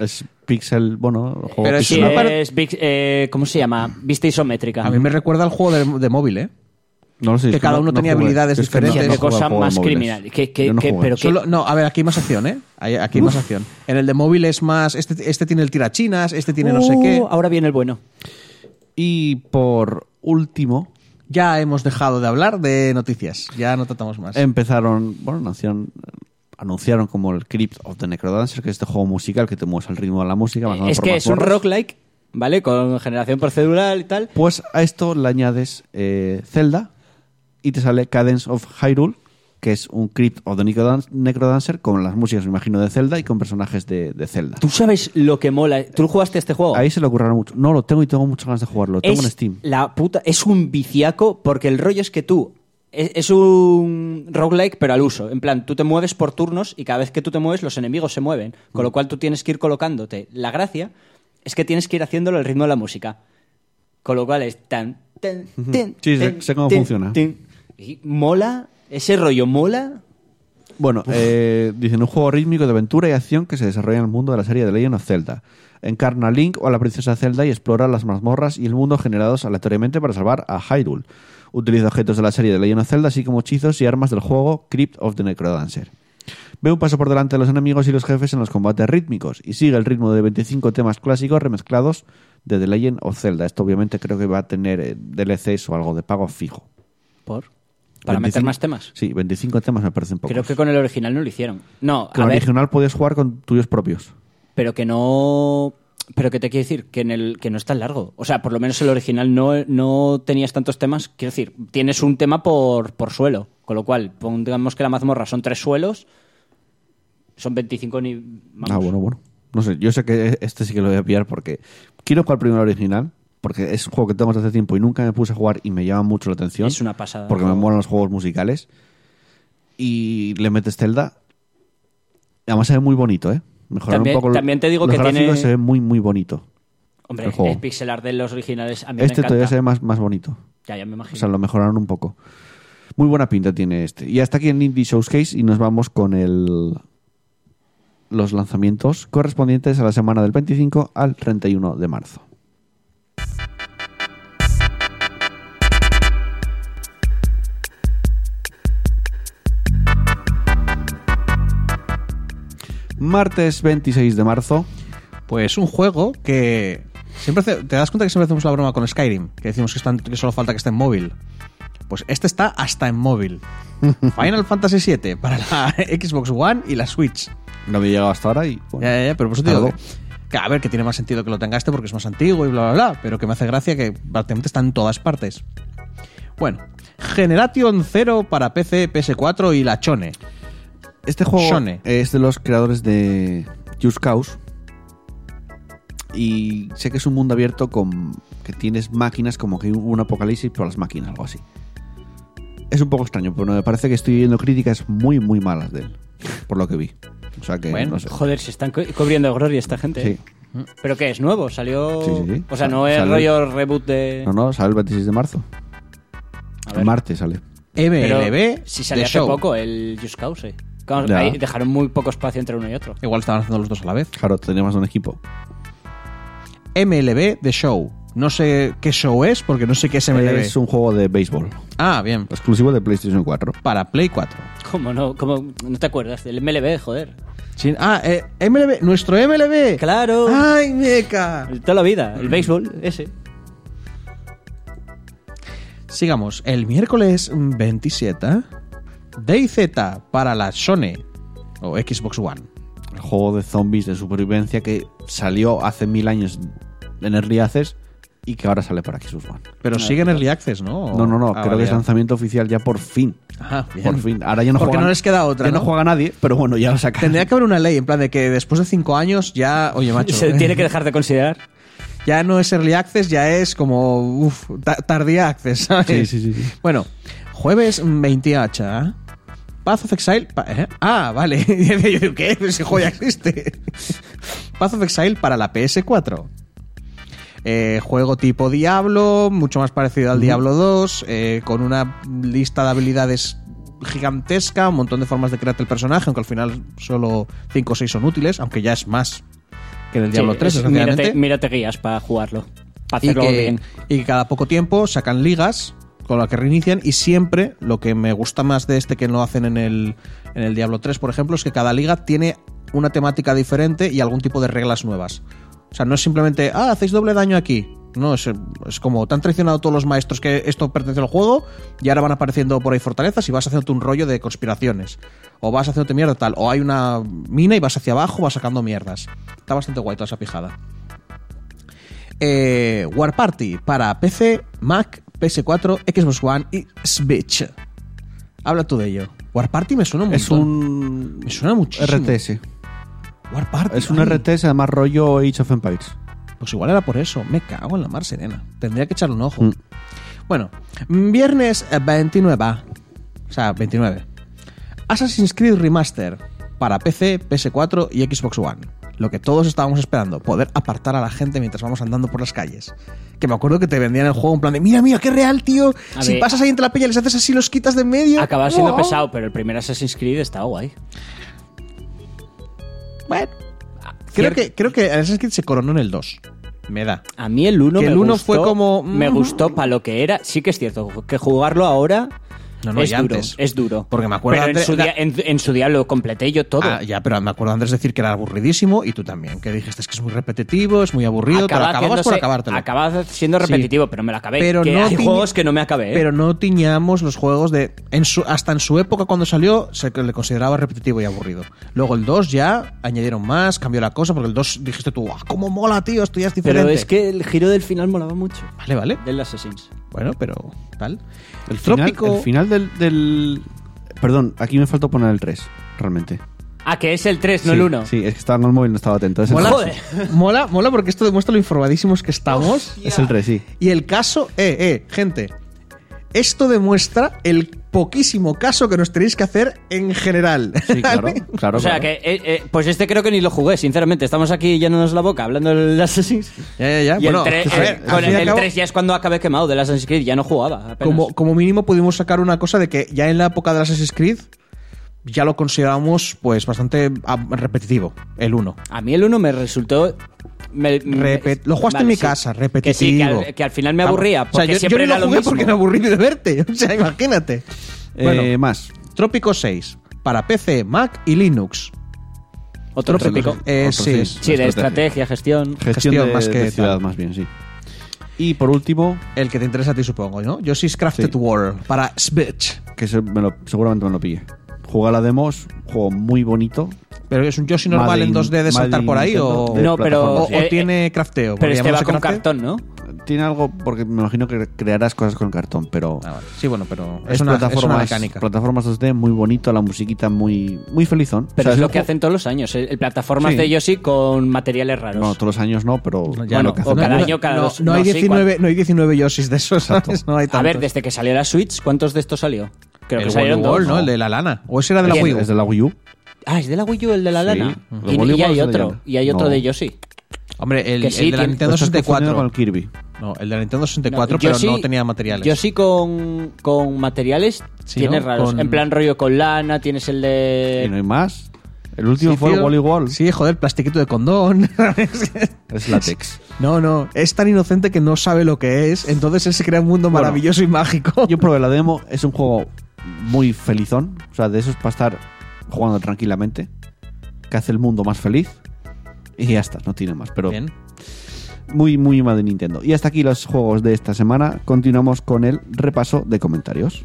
Es pixel, bueno, juego Pero es pixel es big- eh, ¿Cómo se llama? Vista isométrica. a mí me recuerda al juego de, de móvil, ¿eh? No lo sé, que cada no- uno no tenía jugué. habilidades Es que no- diferentes. no Qué cosa más móviles. criminal. Que- que- Yo no que- jugué. pero que- Solo- no, a ver, aquí hay más acción, ¿eh? Hay- Aquí hay más acción. En el de móvil es más. Este, este tiene el tirachinas, este tiene no sé Uh, qué. Ahora viene el bueno. Y por último, Ya hemos dejado de hablar de noticias. Ya no tratamos más. empezaron, bueno, anunciaron, anunciaron como el Crypt of the Necrodancer, que es este juego musical que te mueves al ritmo de la música. Es por que es un roguelike, ¿vale? Con generación procedural y tal. Pues a esto le añades eh, Zelda y te sale Cadence of Hyrule, que es un Crypt of the Necrodan- Necrodancer con las músicas, me imagino, de Zelda y con personajes de, de Zelda. ¿Tú sabes lo que mola? ¿Tú jugaste este juego? Ahí se le ocurrieron mucho. No lo tengo y tengo muchas ganas de jugarlo. Lo tengo es en Steam. la puta... Es un viciaco porque el rollo es que tú... Es, es un roguelike, pero al uso. En plan, tú te mueves por turnos y cada vez que tú te mueves los enemigos se mueven. Con lo Mm. cual tú tienes que ir colocándote. La gracia es que tienes que ir haciéndolo al ritmo de la música. Con lo cual es tan... tan, tan, Sí, sé- cómo funciona. Mola, ese rollo mola. Bueno, eh, dicen un juego rítmico de aventura y acción que se desarrolla en el mundo de la serie de Legend of Zelda. Encarna a Link o a la princesa Zelda y explora las mazmorras y el mundo generados aleatoriamente para salvar a Hyrule. Utiliza objetos de la serie de Legend of Zelda, así como hechizos y armas del juego Crypt of the Necrodancer. Ve un paso por delante de los enemigos y los jefes en los combates rítmicos y sigue el ritmo de 25 temas clásicos remezclados de The Legend of Zelda. Esto obviamente creo que va a tener eh, DLCs o algo de pago fijo. ¿Por? Para meter 25 más temas. Sí, 25 temas me parecen pocos. Creo que con el original no lo hicieron. No, Con a el ver, original podías jugar con tuyos propios. pero que no... Pero que te quiero decir que, en el, que no es tan largo. O sea, por lo menos el original no, no tenías tantos temas. Quiero decir, tienes un tema por, por suelo. Con lo cual, pongamos que la mazmorra son tres suelos. Son 25 ni... vamos. Ah, bueno, bueno. No sé, yo sé que este sí que lo voy a pillar porque quiero jugar primero el original, porque es un juego que tengo desde hace tiempo y nunca me puse a jugar y me llama mucho la atención. Es una pasada. Porque me molan los juegos musicales. Y le metes Zelda. Además se ve muy bonito, ¿eh? Mejorar También- un poco. también te digo los que tiene- se ve muy, muy bonito. Hombre, el juego. el pixel art de los originales a mí Este todavía se ve más, más bonito. Ya, ya me imagino. O sea, lo mejoraron un poco. Muy buena pinta tiene este. Y hasta aquí el Indie Showcase y nos vamos con el los lanzamientos correspondientes a la semana del 25 al 31 de marzo. Martes 26 de marzo. Pues un juego que. Siempre hace- te das cuenta que siempre hacemos la broma con Skyrim, que decimos que, solo falta que esté en móvil. Pues este está hasta en móvil. (laughs) Final Fantasy VII para la Xbox One y la Switch. No había llegado hasta ahora y bueno, Ya, ya, ya, pero por eso te digo que, que, a ver, que tiene más sentido que lo tenga este porque es más antiguo y bla, bla, bla, pero que me hace gracia que prácticamente está en todas partes. Bueno, Generation Zero para PC, PS4 y la Chone. Este juego Shone. es de los creadores de Just Cause. Y sé que es un mundo abierto con que tienes máquinas como que hubo un apocalipsis por las máquinas, algo así. Es un poco extraño, pero me parece que estoy viendo críticas muy, muy malas de él, por lo que vi. O sea que, Bueno, no sé. Joder, se están co- cubriendo gloria esta gente. Sí. ¿eh? ¿Pero qué es? ¿Nuevo? ¿Salió...? Sí, sí, sí. O sea, no es sale- rollo reboot de... No, no, sale el 26 de marzo. A El ver. martes sale. Pero MLB si salió hace Show. poco el Just Cause. Claro, Ya. ahí dejaron muy poco espacio entre uno y otro. Igual estaban haciendo los dos a la vez. Claro, tenemos un equipo. MLB de Show. No sé qué show es porque no sé qué es MLB. Es un juego de béisbol, Ah, bien. exclusivo de PlayStation 4. Para Play 4. ¿Cómo no? ¿Cómo no te acuerdas? Del MLB, joder. Sí, ah, eh, MLB. Nuestro MLB. Claro. ¡Ay, meca! El- Toda la vida. El béisbol, ese. Sigamos. El miércoles 27. DayZ para la Sony o Xbox One. El juego de zombies de supervivencia que salió hace mil años en Early Access y que ahora sale para Xbox One. Pero sigue en Early Access, ¿no? No, no, no, Ah, creo vale, que es lanzamiento oficial ya por fin. Ah, bien. Por fin. Ahora ya no Porque juega no les queda otra, Ya no ¿no? juega nadie, pero bueno, ya lo sacan. Tendría que haber una ley, en plan de que después de cinco años ya, oye, (laughs) macho, Se tiene que dejar de considerar. ya no es Early Access, ya es como, uff, tardía Access, ¿sabes? Sí, sí, sí, sí. Bueno, jueves 28, ¿eh? Path of Exile... pa- ¿eh? Ah, vale. (laughs) Yo digo, ¿Qué? Ese juego ya existe. (laughs) Path of Exile para la PS4. Eh, juego tipo Diablo, mucho más parecido al Diablo 2, eh, con una lista de habilidades gigantesca, un montón de formas de crearte el personaje, aunque al final solo 5 o 6 son útiles, aunque ya es más que en el Diablo Sí, 3, es- desgraciadamente. mírate, mírate guías para jugarlo. Para y hacerlo que, bien. y que cada poco tiempo sacan ligas con las que reinician y siempre lo que me gusta más de este que no hacen en el, en el Diablo 3, por ejemplo, es que cada liga tiene una temática diferente y algún tipo de reglas nuevas. O sea, no es simplemente, ah, hacéis doble daño aquí. No, es, es como, te han traicionado todos los maestros que esto pertenece al juego y ahora van apareciendo por ahí fortalezas y vas haciendo un rollo de conspiraciones. O vas haciéndote mierda tal. O hay una mina y vas hacia abajo, vas sacando mierdas. Está bastante guay toda esa pijada. Eh, War Party para PC, Mac, PS4, Xbox One y Switch. Habla tú de ello. War Party me suena un Es un Me suena muchísimo. RTS. War Party. Es un ay. RTS además rollo Age of Empires. Pues igual era por eso. Me cago en la mar serena. Tendría que echarle un ojo. Mm. Bueno, viernes eh, 29. O sea, 29. Assassin's Creed Remaster para PC, PS4 y Xbox One. Lo que todos estábamos esperando, poder apartar a la gente mientras vamos andando por las calles. Que me acuerdo que te vendían el juego en plan de, mira, mira, qué real, tío. A si ver, pasas ahí entre la peña, les haces así, los quitas de medio. Acaba siendo ¡Wow! pesado, pero el primer Assassin's Creed estaba guay. Bueno, creo Cier- que, creo que Assassin's Creed se coronó en el 2. Me da. A mí el 1 Que me el uno gustó, fue como, Me gustó para lo que era. Sí que es cierto que jugarlo ahora No, no, es y duro. antes. Es duro. Porque me acuerdo Pero en de- su, día, en, en su día lo completé yo todo. Ah, ya, pero me acuerdo antes decir que era aburridísimo y tú también, que dijiste es que es muy repetitivo, es muy aburrido, Acaba acababas por acabártelo. acaba siendo Sí. repetitivo, pero me lo acabé. Pero Que no hay tiñe- juegos que no me acabé. ¿eh? Pero no tiñamos los juegos de. En su, hasta en su época, cuando salió, se le consideraba repetitivo y aburrido. Luego el 2 ya añadieron más, cambió la cosa, porque el 2 dijiste tú, ¡ah, cómo mola, tío! Esto ya es diferente. Pero es que el giro del final molaba mucho. Vale, vale. Del Assassin's. Bueno, pero tal. El final, el final del, del- Perdón, aquí me faltó poner el 3, realmente. Ah, que es el 3, no Sí, el 1. Sí, es que estaba en el móvil, no estaba atento. Es el, Mola, Joder. mola, mola porque esto demuestra lo informadísimos que estamos. es el 3, sí. Y el caso, eh, eh, gente, esto demuestra el poquísimo caso que nos tenéis que hacer en general. Sí, claro. claro O sea, claro. que eh, eh, pues este creo que ni lo jugué, sinceramente. Estamos aquí llenándonos la boca hablando del Assassin's. Ya, ya, ya. Y Bueno, el 3, a ver, al con el, al cabo, 3 ya es cuando acabé quemado del Assassin's Creed, ya no jugaba. apenas. como, como mínimo pudimos sacar una cosa de que ya en la época de Assassin's Creed ya lo considerábamos pues bastante ah, repetitivo, el 1. A mí el 1 me resultó. Me- me- Repet- lo jugaste en mi sí. casa, Que repetitivo. sí, que al, que al final me aburría. O sea, Porque yo, yo siempre ni era lo jugué mismo. porque me aburrí de verte. (laughs) O sea, imagínate. Eh, Bueno, más. Trópico 6 para PC, Mac y Linux. Otro trópico. Eh, Otro, sí. Sí, de estrategia, gestión. Gestión, gestión de, más que de ciudad, más bien, sí. Y por último, El que te interesa a ti, supongo, ¿no? Yoshi's Crafted Sí. World para Switch. que se- me lo- seguramente me lo pille. Juega la demos, juego muy bonito. ¿Pero es un Yoshi normal en in- 2D de saltar por ahí o, No, pero- o, plataformas. o eh, tiene crafteo? Pero ¿Porque este va con crafteo? cartón, ¿no? Tiene algo, porque me imagino que crearás cosas con cartón, pero Ah, vale. Sí, bueno, pero es, es, una, es una plataformas, mecánica. plataformas 2D muy bonito, la musiquita muy, muy felizón. Pero O sea, es lo que hacen todos los años. El, el plataformas Sí. de Yoshi con materiales raros. No, todos los años no, pero Ya bueno, no, que o cada año, cada no, dos- no no, hay sí, 19, no hay 19 Yoshis de esos, ¿sabes? (laughs) No hay A ver, desde que salió la Switch, ¿cuántos de estos salió? Creo el que salieron dos. ¿no? El de la lana. ¿O ese era de la. Wii U? Es de la Wii U. Ah, es de la Wii U el de la Sí. lana. Y, hay de otro. Y hay otro No. de Yoshi. Hombre, el, sí, el de la Nintendo Lo estás confundiendo 64. con el Kirby. No, el de la Nintendo 64, No, pero Yoshi- no tenía materiales. Yoshi con, con materiales Sí, tiene ¿no? raros. Con- En plan rollo con lana, tienes el Y no de... hay más. El último Sí, fue. Wally Wall. Sí, joder, plastiquito de condón. (laughs) Es látex. no, no, es tan inocente que no sabe lo que es, entonces él se crea un mundo Bueno, maravilloso y mágico. Yo probé la demo, es un juego muy felizón. O sea, de esos para estar jugando tranquilamente. Que hace el mundo más feliz. Y ya está, no tiene más. Pero Bien. muy, muy mal de Nintendo. Y hasta aquí los juegos de esta semana. Continuamos con el repaso de comentarios.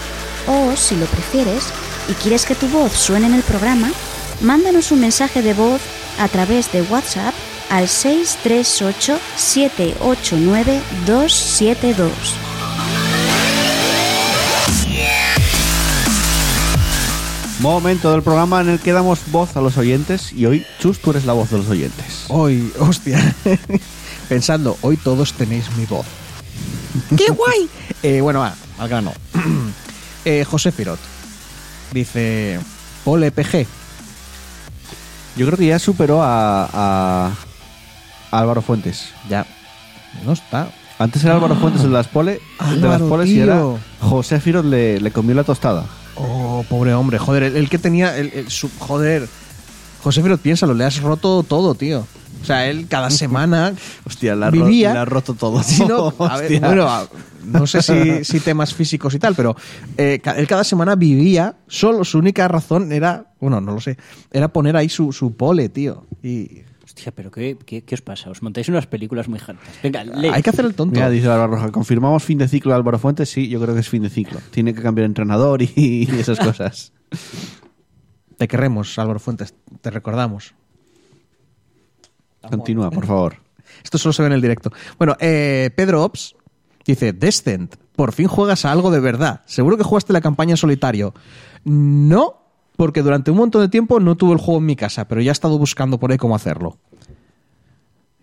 o, si lo prefieres y quieres que tu voz suene en el programa, mándanos un mensaje de voz a través de WhatsApp al 638 789 272. Momento del programa en el que damos voz a los oyentes y hoy, Chus, tú eres la voz de los oyentes. Hoy, hostia. (laughs) Pensando, hoy todos tenéis mi voz. ¡Qué guay! (laughs) Eh, bueno, va, al grano. (clears throat) Eh, José Firot dice: Pole PG. Yo creo que ya superó a, a- a Álvaro Fuentes. Ya. No está. Antes era Álvaro Fuentes el de las pole, el de las Álvaro, poles y era tío. José Firot le, le comió la tostada. Oh, pobre hombre. Joder, el, el que tenía. El, el- su- joder. José Firot, piénsalo, le has roto todo, tío. O sea, él cada (laughs) semana. Hostia, la, vivía. le ha roto todo. (laughs) No, (laughs) a ver, bueno, no sé si, si temas físicos y tal, pero eh, él cada semana vivía, solo su única razón era, bueno, no lo sé, era poner ahí su, su pole, tío. Y Hostia, pero ¿qué, qué, qué os pasa? Os montáis unas películas muy hartas. Venga, lee. hay que hacer el tonto. Mira, dice Álvaro Roja, ¿confirmamos fin de ciclo de Álvaro Fuentes? Sí, yo creo que es fin de ciclo. Tiene que cambiar entrenador y, y esas (laughs) cosas. Te queremos, Álvaro Fuentes, te recordamos. Continúa, por favor. Esto solo se ve en el directo. Bueno, eh, Pedro Ops dice, Descent, por fin juegas a algo de verdad. Seguro que jugaste la campaña en solitario. No, porque durante un montón de tiempo no tuve el juego en mi casa, pero ya he estado buscando por ahí cómo hacerlo.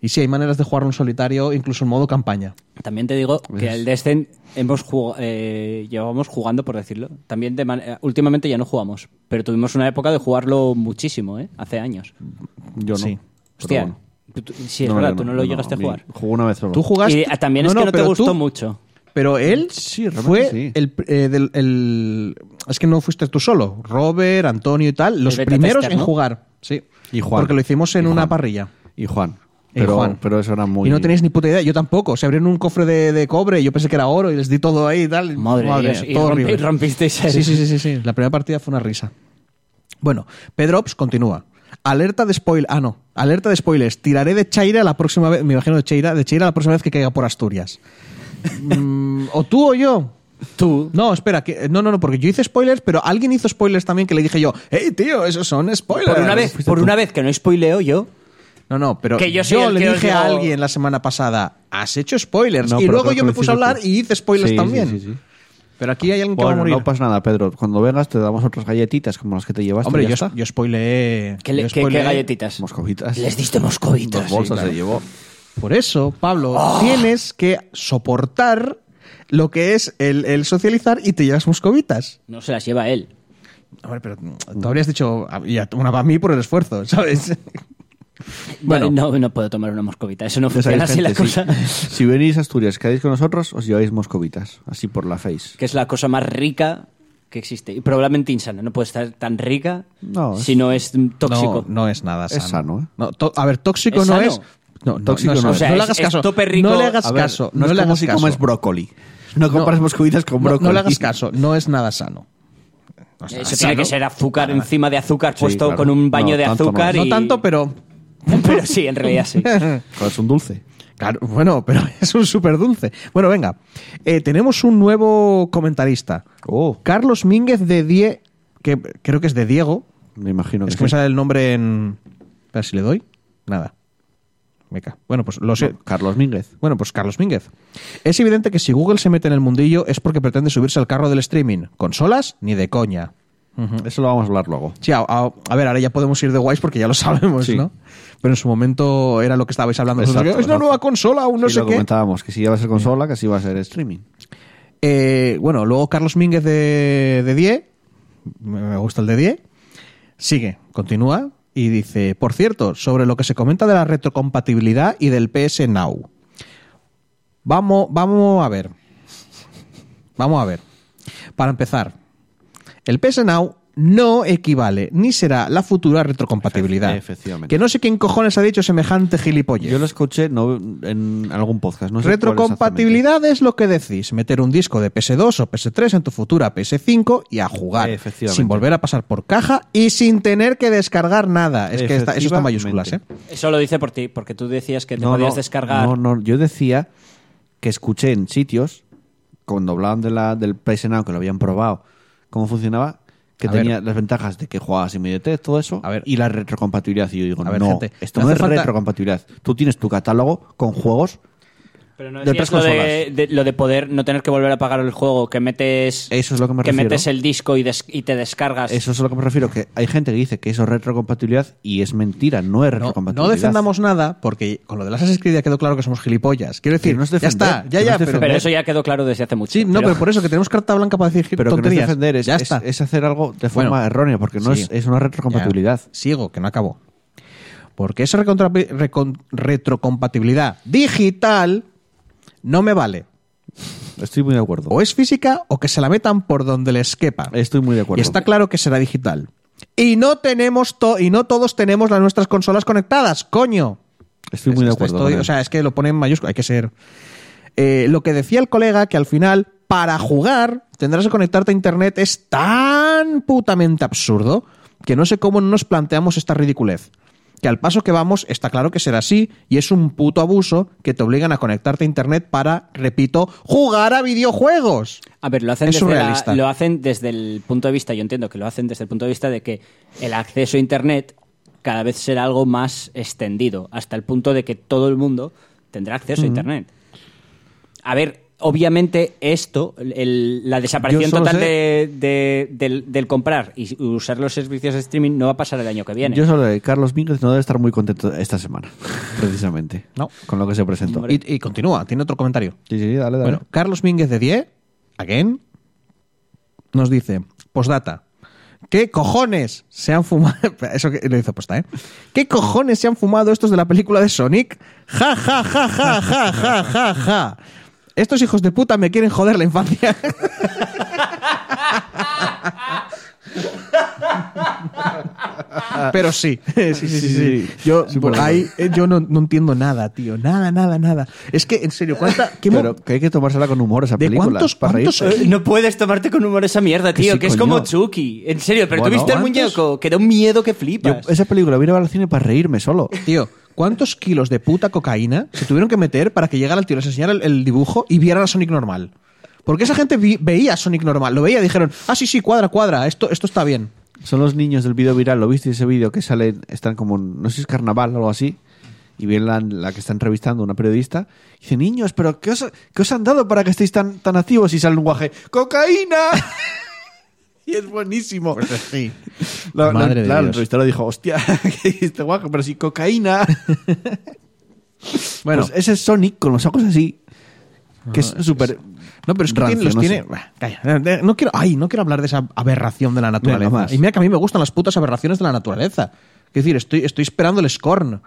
Y sí, hay maneras de jugarlo en solitario, incluso en modo campaña. También te digo Pues que el Descent hemos jug- eh, llevábamos jugando, por decirlo. También de man- últimamente ya no jugamos, pero tuvimos una época de jugarlo muchísimo, ¿eh? Hace años. Yo no. Sí. pero Hostia, bueno. Sí, es No, verdad, tú no lo llegaste a jugar. Jugué una vez solo. Tú jugaste... Y también es que no te gustó tú- mucho. Pero él Sí, fue sí. el, eh, del- el- Es que no fuiste tú solo. Robert, Antonio y tal, los primeros tester, en ¿no? jugar. Sí. Y Juan. Porque lo hicimos en una parrilla. Y Juan. Y Pero, Juan. pero eso era muy... Y no tenéis ni puta idea, yo tampoco. Se abrieron un cofre de, de cobre y yo pensé que era oro y les di todo ahí y tal. Madre, Dios, mía, y todo rompisteis el- Sí, sí, sí, sí, sí. La primera partida fue una risa. Bueno, Pedrops continúa. Alerta de spoil. Ah, no. Alerta de spoilers. Tiraré de Chaira la próxima vez. Me imagino de Chaira, de Chaira la próxima vez que caiga por Asturias. Mm, o tú o yo. Tú. No, espera, que, no, no, no, porque yo hice spoilers, pero alguien hizo spoilers también que le dije yo, hey tío, esos son spoilers. Por una vez, por una vez que no spoileo yo, No, no, pero Que yo el le que dije a alguien la semana pasada, has hecho spoilers. No, y luego yo me puse a hablar tú. y hice spoilers Sí, también. sí, sí, sí. Pero aquí hay alguien que va a morir. no pasa nada, Pedro. Cuando vengas te damos otras galletitas como las que te llevaste. Hombre, ya yo, está. yo spoileé. ¿qué, le- yo qué- qué spoileé- galletitas? Moscovitas. Les diste moscovitas. Dos bolsas sí, claro. se llevó. Por eso, Pablo, Oh. tienes que soportar lo que es el, el socializar y te llevas moscovitas. No se las lleva él. Hombre, pero tú habrías dicho, "Ah, a- una para mí por el esfuerzo, (laughs) ¿sabes? (laughs) Bueno. no, no puedo tomar una moscovita. Eso no funciona así la cosa. si, (laughs) si venís a Asturias, quedáis con nosotros, os lleváis moscovitas. Así por la face. Que es la cosa más rica que existe. Y probablemente insana. No puede estar tan rica No, es- si no es tóxico. No, no es nada Es sano. sano, ¿eh? No, to- a ver, tóxico ¿Es no sano? es. No, no, Tóxico no sano. es. O sea, no le hagas caso. rico. No le hagas ver, caso. no, le es como si comes brócoli. No compares moscovitas con No, brócoli. no le hagas caso. No es nada sano. Eso tiene sano. que ser azúcar encima de azúcar Sí, puesto claro. con un baño No, de azúcar. No tanto, pero. (laughs) Pero sí, en realidad sí. (laughs) Es un dulce. Claro, bueno, pero (laughs) es un súper dulce. Bueno, venga. Eh, tenemos un nuevo comentarista. Oh, Carlos Mínguez de Die, que creo que es de Diego. me imagino que Es que me sale el nombre en. Espera, si le doy. Nada. Meca. Bueno, pues lo sé. No, Carlos Mínguez. Bueno, pues Carlos Mínguez. Es evidente que si Google se mete en el mundillo es porque pretende subirse al carro del streaming. Consolas, ni de coña. Eso lo vamos a hablar luego. Sí, a, a- a ver, ahora ya podemos ir de guays porque ya lo (laughs) sabemos, Sí. ¿no? Pero en su momento era lo que estabais hablando. Exacto, es una nueva consola, aún no Sí, sé lo qué. comentábamos, que si iba a ser consola, que si iba a ser streaming. Eh, bueno, luego Carlos Mínguez de, de Die, me me gusta el de Die, sigue, continúa y dice, por cierto, sobre lo que se comenta de la retrocompatibilidad y del PS Now. Vamos, vamos a ver. Vamos a ver. Para empezar, El PS Now no equivale ni será la futura retrocompatibilidad. Efe- efectivamente. Que no sé quién cojones ha dicho semejante gilipollez. Yo lo escuché no, en algún podcast. No sé cuál Retrocompatibilidad es lo que decís, meter un disco de PS2 o PS3 en tu futura PS5 y a jugar, Efectivamente. sin volver a pasar por caja y sin tener que descargar nada. Es que está- eso está en mayúsculas, ¿eh? Eso lo dice por ti, porque tú decías que te No, podías no, descargar. No, no, yo decía que escuché en sitios, cuando hablaban de la, del PlayStation que lo habían probado, cómo funcionaba, que A tenía ver. las ventajas de que jugabas inmediatez, todo eso, A ver. y la retrocompatibilidad. Y yo digo, A ver, no, gente, esto no no, es falta- retrocompatibilidad. Tú tienes tu catálogo con juegos Pero no de otras lo de, consolas. de- lo de poder no tener que volver a pagar el juego, que metes Eso es lo que me que refiero. metes el disco y, des- y te descargas. Eso es a lo que me refiero, que hay gente que dice que eso es retrocompatibilidad y es mentira, no es retrocompatibilidad. no defendamos nada porque con lo de las Assassin's Creed ya quedó claro que somos gilipollas. Quiero decir, no es ya defender, está, ya, no ya, es pero, eso ya quedó claro desde hace mucho. Sí, no, pero por eso que tenemos carta blanca para decir Pero que no es tonterías. defender, es, ya es- está. es hacer algo de forma Bueno, errónea, porque no sí. es, es una retrocompatibilidad. Ya, sigo, que no acabo. Porque esa retrocompatibilidad digital no me vale. Estoy muy de acuerdo. O es física o que se la metan por donde les quepa. Estoy muy de acuerdo. Y está claro que será digital. Y no tenemos to- y no todos tenemos las nuestras consolas conectadas, coño. Estoy muy de acuerdo. Estoy- o sea, es que lo pone en mayúscula, hay que ser. Eh, lo que decía el colega, que al final, para jugar, tendrás que conectarte a internet, es tan putamente absurdo que no sé cómo no nos planteamos esta ridiculez. Que al paso que vamos, está claro que será así, y es un puto abuso que te obligan a conectarte a internet para, repito, jugar a videojuegos. A ver, lo hacen, Es desde la- lo hacen desde el punto de vista, yo entiendo que lo hacen desde el punto de vista de que el acceso a Internet cada vez será algo más extendido, hasta el punto de que todo el mundo tendrá acceso a Internet. A ver, obviamente esto, el- la desaparición total sé- de- de- del, del comprar y usar los servicios de streaming no va a pasar el año que viene. Yo solo de Carlos Mínguez no debe estar muy contento esta semana, (laughs) precisamente. No. Con lo que se presentó. Y continúa, tiene otro comentario. Sí, sí, dale, dale. Bueno, Carlos Mínguez de 10, again, nos dice, postdata, ¿qué cojones se han fumado? (laughs) Eso que lo hizo posta, ¿eh? ¿Qué cojones se han fumado estos de la película de Sonic? Ja, ja, ja, ja, ja, ja, ja, ja. Estos hijos de puta me quieren joder la infancia. (laughs) Pero sí, sí, sí, sí. sí. Yo, Súper ahí, eh, yo no, no entiendo nada, tío. Nada, nada, nada. Es que, en serio, ¿cuánta, qué Pero que hay que tomársela con humor esa ¿De película. cuántos- para cuántos-. Eh, No puedes tomarte con humor esa mierda, Que tío, sí, que es como Chucky. En serio, pero Bueno, tú viste el muñeco, que da un miedo que Yo flipas. esa película vine a ver al cine para reírme solo. Tío, ¿cuántos kilos de puta cocaína se tuvieron que meter para que llegara el tío, les enseñara el, el dibujo y vieran a Sonic normal? Porque esa gente vi- veía a Sonic normal, lo veía y dijeron, ah, sí, sí, cuadra, cuadra, esto, esto está bien. Son los niños del vídeo viral. ¿Lo viste ese vídeo que salen, están como, no sé si es carnaval o algo así? Y viene la, la que está entrevistando una periodista. Y dice, niños, ¿pero qué os, qué os han dado para que estéis tan, tan activos? Y sale un guaje, ¡cocaína! (laughs) y (laughs) es buenísimo. sí. (laughs) La, la- Madre de dijo, hostia, (laughs) ¿qué dijiste, guaje? Pero sí, cocaína. Bueno, Pues ese es Sonic con los ojos así. Que es súper... no, pero es que rancio, tiene- los no tiene... sé. Bah, calla, no quiero, ay, no quiero hablar de esa aberración de la naturaleza. Y mira que a mí me gustan las putas aberraciones de la naturaleza. Es decir, estoy, estoy esperando el Scorn.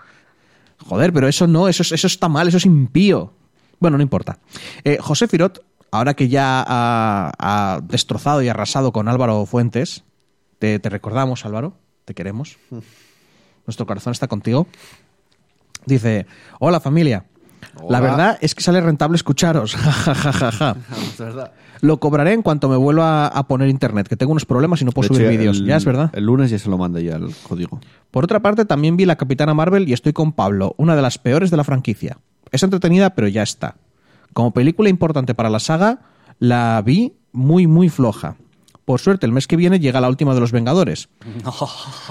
Joder, pero eso no, eso, es- eso está mal, eso es impío. Bueno, no importa. Eh, José Firot, ahora que ya ha, ha destrozado y arrasado con Álvaro Fuentes, te, te recordamos, Álvaro, te queremos. Nuestro corazón está contigo. Dice, hola familia. La verdad es que sale rentable escucharos. (laughs) (laughs) Lo cobraré en cuanto me vuelva a poner internet, que tengo unos problemas y no puedo subir vídeos. Ya es verdad. El lunes ya se lo manda ya el código. Por otra parte, también vi la Capitana Marvel y estoy con Pablo, una de las peores de la franquicia. Es entretenida, pero ya está. Como película importante para la saga, la vi muy, muy floja. Por suerte, el mes que viene llega la última de los Vengadores.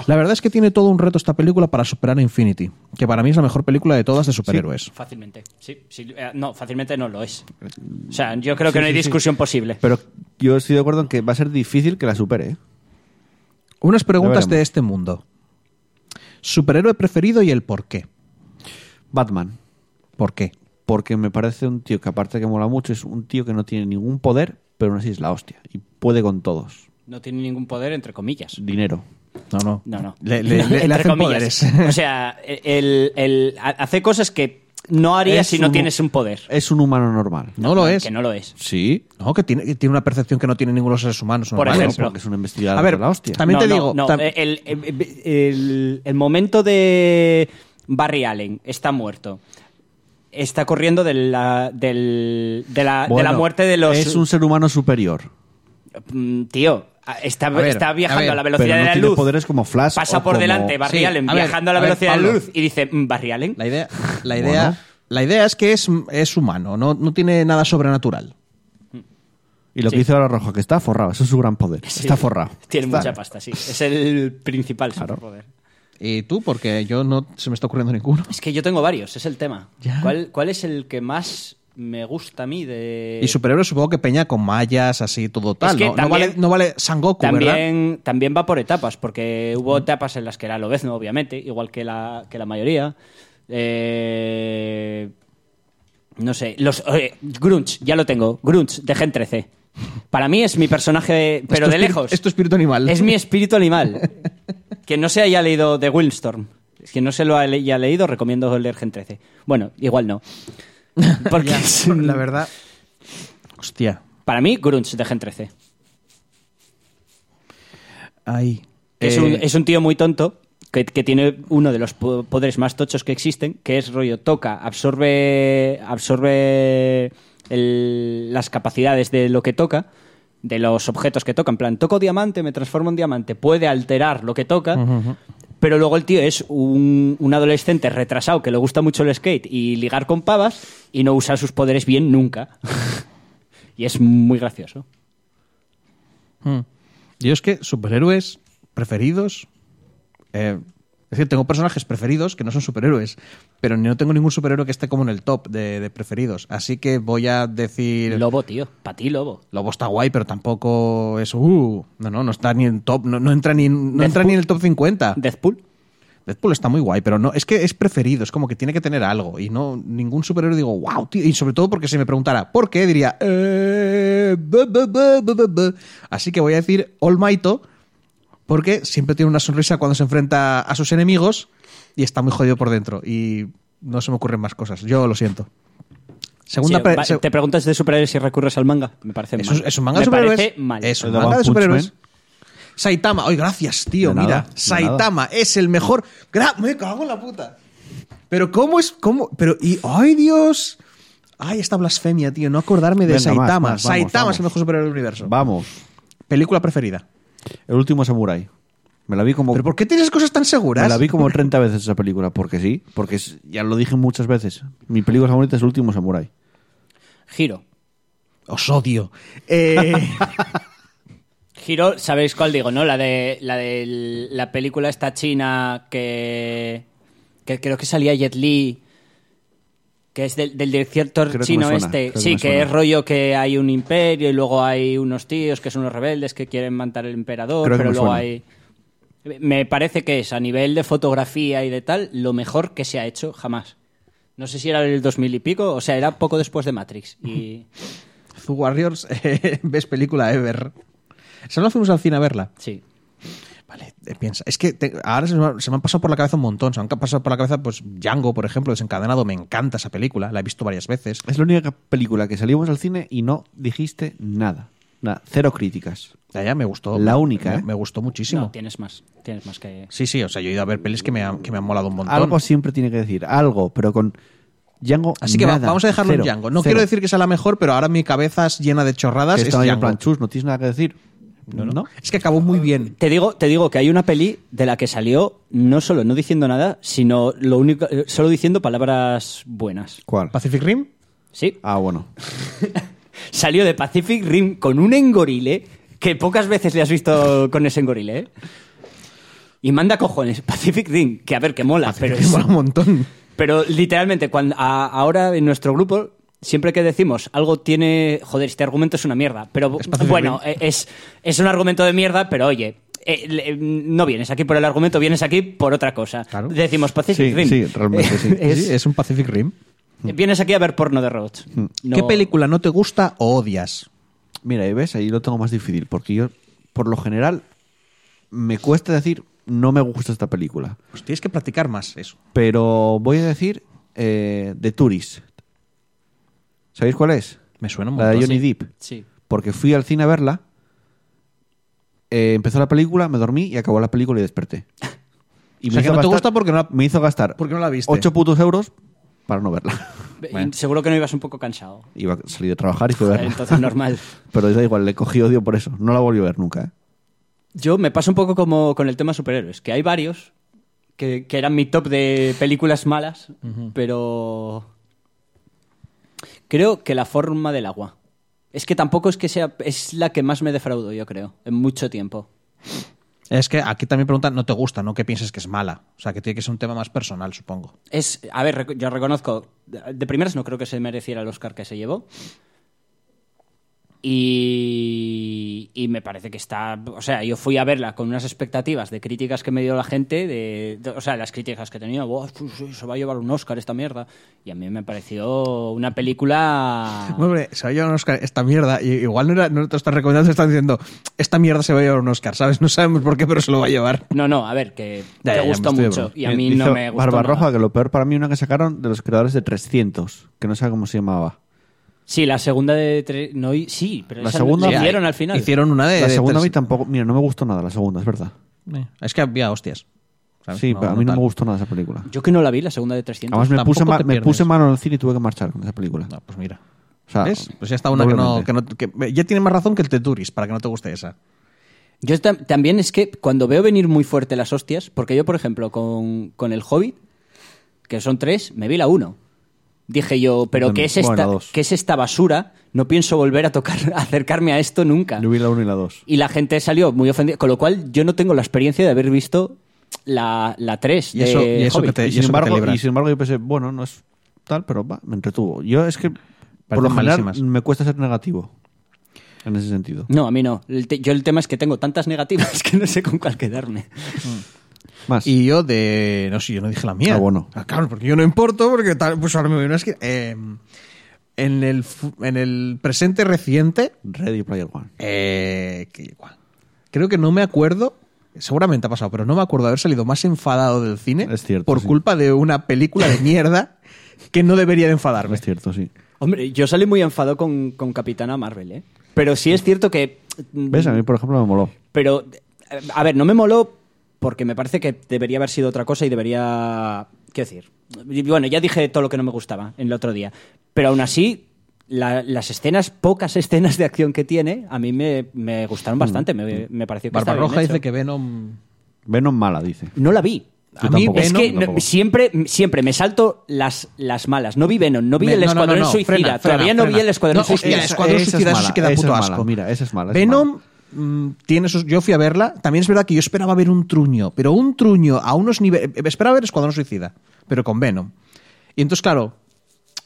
La verdad es que tiene todo un reto esta película para superar Infinity, que para mí es la mejor película de todas de superhéroes. Fácilmente, sí. sí, eh, no, fácilmente no lo es. O sea, yo creo que Sí, no hay discusión posible. Pero yo estoy de acuerdo en que va a ser difícil que la supere. ¿eh? Unas preguntas de este mundo. Superhéroe preferido y el por qué. Batman. ¿Por qué? Porque me parece un tío que aparte que mola mucho, es un tío que no tiene ningún poder, pero aún así es la hostia. Y puede con todos. No tiene ningún poder, entre comillas. Dinero. No, no. No, no. Le, le- le- le Entre hacen comillas. poderes. O sea, el, el- ha- hace cosas que no harías Es si no un- tienes un poder. Es un humano normal. No lo es. Que no lo es. Sí. No, que tiene, que tiene una percepción que no tienen ninguno de los seres humanos. Por normales. ejemplo. Porque es un investigador A ver, de la hostia. también No, te no, digo. no, tam- el, el- el- el momento de Barry Allen está muerto. Está corriendo de la, del- de la, de la Bueno, muerte de los. Es un ser humano superior. Mm, Tío, está, ver, está a viajando a, ver, la velocidad pero no de la tiene luz. poderes como Flash Pasa o por como- delante Barry Sí, Allen a ver, viajando a la a ver, velocidad de la luz y dice: "Mm, Barry Allen. La idea, la idea, Bueno. la idea es que es, es humano, no, no tiene nada sobrenatural. Y lo Sí. que dice ahora Rojo, que está forrado. Eso es su gran poder. Sí. Está forrado. Tiene Está- mucha pasta, sí. Es el principal superpoder. ¿Y tú? Porque yo no se me está ocurriendo ninguno. Es que yo tengo varios, es el tema. Ya. ¿Cuál, ¿Cuál es el que más me gusta a mí de. Y superhéroes supongo que peña con mallas, así, todo tal. que ¿no? no, también- vale, no vale Sangoku, ¿verdad? También, también va por etapas, porque hubo etapas en las que era Lobezno, obviamente, igual que la, que la mayoría. Eh, no sé, los eh, Grunch, ya lo tengo. Grunch, de Gen 13. Para mí es mi personaje, pero de lejos. Es tu espíritu animal. Es mi espíritu animal. (laughs) Quien no se haya leído The Wildstorm, quien no se lo haya leído, recomiendo leer Gen 13. Bueno, igual no. (laughs) Porque Ya, es- la verdad. Hostia. para mí, Grunch de Gen 13. Ahí. Es, Eh, un, es un tío muy tonto que, que tiene uno de los po- poderes más tochos que existen, que es rollo toca, absorbe, absorbe el- las capacidades de lo que toca, de los objetos que toca. En plan, toco diamante, me transformo en diamante, puede alterar lo que toca. Pero luego el tío es un, un adolescente retrasado que le gusta mucho el skate y ligar con pavas y no usa sus poderes bien nunca. (laughs) y es muy gracioso. Hmm. Yo es que superhéroes preferidos. eh, es decir, tengo personajes preferidos que no son superhéroes, pero no tengo ningún superhéroe que esté como en el top de, de preferidos. Así que voy a decir. Lobo, tío. Para ti, Lobo. Lobo está guay, pero tampoco es. Uh, no, no, no está ni en top. No, no entra, ni, en- no entra ni en el top 50. Deathpool. Deadpool está muy guay, pero no, es que es preferido, es como que tiene que tener algo. Y no, ningún superhéroe digo, wow, tío. Y sobre todo porque si me preguntara, ¿por qué? Diría, eh, bu, bu, bu. Así que voy a decir All Mighto, porque siempre tiene una sonrisa cuando se enfrenta a sus enemigos y está muy jodido por dentro. Y no se me ocurren más cosas. Yo lo siento. Segunda Sí, pre- va- se- ¿Te preguntas de superhéroes y recurres al manga? Me parece ¿Es mal. un, es un manga de superhéroes? parece mal. Es un manga de superhéroes. Saitama, hoy gracias, tío, mira. nada, Saitama es el mejor. Gra- Me cago en la puta. Pero cómo es, cómo, pero y ay Dios. Ay, esta blasfemia, tío, no acordarme de Venga, más, Saitama. más, vamos, Saitama vamos. es el mejor superhéroe del universo. Vamos. Película preferida. El último samurái. Me la vi como. ¿Pero por qué tienes cosas tan seguras? Me la vi como 30 veces esa película, porque sí, porque es- ya lo dije muchas veces. Mi película favorita es El último samurái. Giro. Os odio. Eh, (laughs) Giro, ¿sabéis cuál digo, no? La de la, de la película esta china que, que creo que salía Jet Li, que es del, del director Creo chino suena, este. que sí, que, es rollo que hay un imperio y luego hay unos tíos que son unos rebeldes que quieren matar al emperador, Creo pero luego suena. hay... Me parece que es, a nivel de fotografía y de tal, lo mejor que se ha hecho jamás. No sé si era el 2000 y pico, o sea, era poco después de Matrix. Y (laughs) Warriors, (laughs) eh, ves película ever. Solo fuimos al cine a verla. sí. Vale, eh, piensa. Es que te- ahora se me, ha- se me han pasado por la cabeza un montón. Se me han pasado por la cabeza, pues, Django, por ejemplo, desencadenado. Me encanta esa película. La he visto varias veces. Es la única película que salimos al cine y no dijiste nada. Nada, cero críticas. Ya, ya, me gustó. La única, me, ¿eh? me gustó muchísimo. No, tienes más. Tienes más que... Sí, sí, o sea, yo he ido a ver pelis que me, han- que me han molado un montón. Algo siempre tiene que decir, algo, pero con Django. Así que va- vamos a dejarlo cero, en Django. No cero. quiero decir que sea la mejor, pero ahora mi cabeza es llena de chorradas. que Es, en Django. plan, chus, no tienes nada que decir. No, no. es que acabó muy bien. Te digo, te digo que hay una peli de la que salió no solo no diciendo nada, sino lo único, eh, solo diciendo palabras buenas. ¿Cuál? Pacific Rim. Sí. Ah, bueno. (laughs) Salió de Pacific Rim con un engorile que pocas veces le has visto con ese engorile, ¿eh? Y manda cojones, Pacific Rim, que a ver, que mola, pero Rim mola un montón. Pero literalmente, cuando, a- ahora en nuestro grupo, siempre que decimos algo tiene. Joder, este argumento es una mierda. Pero bueno, eh, es, es un argumento de mierda, pero oye. eh, le- no vienes aquí por el argumento, vienes aquí por otra cosa. Claro. Decimos Pacific Sí, Rim. sí, realmente sí. (laughs) Es- Sí, es un Pacific Rim. Vienes aquí a ver porno de robots. No- ¿Qué película no te gusta o odias? Mira, y ves, ahí lo tengo más difícil, porque yo, por lo general, me cuesta decir, no me gusta esta película. Pues tienes que practicar más eso. Pero voy a decir eh, The Tourist. ¿Sabéis cuál es? Me suena un La de. Johnny sí. Depp. Sí. Porque fui al cine a verla, eh, empezó la película, me dormí y acabó la película y desperté. (laughs) Y O sea, que no te gusta porque no la- me hizo gastar porque no la viste. 8 putos euros para no verla. Seguro que no ibas un poco cansado. Iba a salir de trabajar y fui a Joder, verla. entonces normal. (laughs) Pero da igual, le cogí odio por eso. No la volví a ver nunca. ¿eh? Yo me pasa un poco como con el tema superhéroes, que hay varios que, que eran mi top de películas malas, pero creo que la forma del agua. Es que tampoco es que sea, es la que más me defraudó, yo creo, en mucho tiempo. Es que aquí también preguntan, no te gusta, no que pienses que es mala. O sea, que tiene que ser un tema más personal, supongo. Es, a ver, yo reconozco, de primeras no creo que se mereciera el Oscar que se llevó. Y, y me parece que está. O sea, yo fui a verla con unas expectativas de críticas que me dio la gente, de, de- o sea, las críticas que tenía, "Buah, sí, sí, se va a llevar un Oscar esta mierda. Y a mí me pareció una película. (laughs) Hombre, se va a llevar un Oscar esta mierda. Y igual no, era- no te estás recomendando, te están diciendo, esta mierda se va a llevar un Oscar, ¿sabes? No sabemos por qué, pero se lo va a llevar. No, no, a ver, que Ya, te ya, ya, gustó me estoy mucho. Y a mí Dice no me gustó. Barbarroja, nada. que lo peor para mí una que sacaron de los creadores de 300, que no sé cómo se llamaba. Sí, la segunda de. tre- No, y- sí, pero La esa segunda- la hicieron al final. Hicieron una de... la de segunda a mí tres- tampoco, mira, no me gustó nada la segunda, es verdad. Eh, Es que había hostias. ¿sabes? Sí, pero a mí no tal. me gustó nada esa película. Yo que no la vi, la segunda de 300. Además me tampoco puse, ma- me pierdes. puse mano en el cine y tuve que marchar con esa película. No, pues mira. O sea, ¿Ves? Pues ya está una que no, doblemente. que no- que- ya tiene más razón que el Teturis para que no te guste esa. Yo tam- también es que cuando veo venir muy fuerte las hostias, porque yo, por ejemplo, con, con el Hobbit, que son tres, me vi la uno. Dije yo, pero ¿qué es, esta, Bueno. ¿qué es esta basura? No pienso volver a tocar, a (laughs) acercarme a esto nunca. Yo vi la 1 y la 2. Y la gente salió muy ofendida, con lo cual yo no tengo la experiencia de haber visto la, la 3 Y de eso- y eso que te- Y, y sin eso que te embargo, y sin embargo yo pensé, bueno, no es tal, pero va, me entretuvo. Yo es que por lo general me cuesta ser negativo en ese sentido. No, a mí no. El te- yo el tema es que tengo tantas negativas (laughs) que no sé con cuál quedarme. Más. Y yo de... No sé, yo no dije la mía. Ah, bueno. claro, porque yo no importo, porque tal, pues ahora me voy a una esquina. Eh, en, el, en el presente reciente, Ready Player One. eh, que igual. Creo que no me acuerdo, seguramente ha pasado, pero no me acuerdo de haber salido más enfadado del cine Es cierto, por sí. culpa de una película de mierda que no debería de enfadarme. Es cierto, sí. Hombre, yo salí muy enfadado con, con Capitana Marvel, ¿eh? Pero sí es cierto que... mm, ¿Ves? A mí, por ejemplo, me moló. Pero, eh, a ver, no me moló porque me parece que debería haber sido otra cosa y debería... Quiero decir, bueno, ya dije todo lo que no me gustaba en el otro día. Pero aún así, la- las escenas, pocas escenas de acción que tiene, a mí me, me gustaron bastante. Me, me pareció que estaba Barbarroja bien hecho. dice que Venom... Venom mala, dice. No la vi. A mí tampoco. Es que no- siempre, siempre me salto las, las malas. No vi Venom, no vi Me- el no, no, Escuadrón no, no, Suicida. frena, frena, Todavía no frena. vi el Escuadrón Suicida. el Escuadrón es Suicida, eso mala, sí que da esa puto es asco. mira, esa es mala, es Venom mm, tiene. Yo fui a verla, también es verdad que yo esperaba ver un truño, pero un truño a unos niveles... Esperaba ver Escuadrón Suicida, pero con Venom. Y entonces, claro,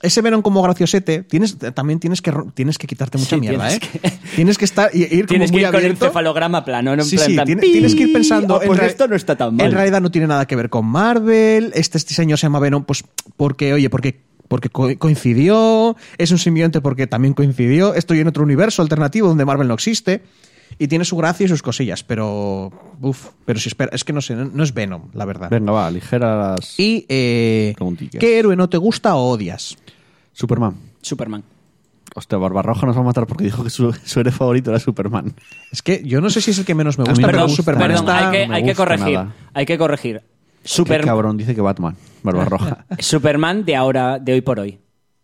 ese Venom como graciosete, tienes, también tienes que, tienes que quitarte mucha Sí, mierda, tienes ¿eh? que- (laughs) Tienes que estar... y- ir como Tienes que muy ir con el abierto. encefalograma plano. ¿no? En Sí, plan- sí, tiene- tienes que ir pensando. ah, pues en esto no está tan mal. En realidad no tiene nada que ver con Marvel. Este diseño se llama Venom, pues porque, oye, porque, porque co- coincidió. Es un simbionte porque también coincidió. Estoy en otro universo alternativo donde Marvel no existe. Y tiene su gracia y sus cosillas, pero. Uf, pero si espera. Es que no sé, no, no es Venom, la verdad. Venga, va, ligera las... Y. Eh. ¿Qué héroe no te gusta o odias? Superman. Superman. Hostia, Barbarroja nos va a matar porque dijo que su, su héroe favorito era Superman. Es que yo no sé si es el que menos me gusta, pero Perdón, Superman perdón, está. hay que, no hay que corregir. nada. Hay que corregir. Qué Super- cabrón, dice que Batman. Barbarroja. (laughs) Superman de ahora, de hoy por hoy.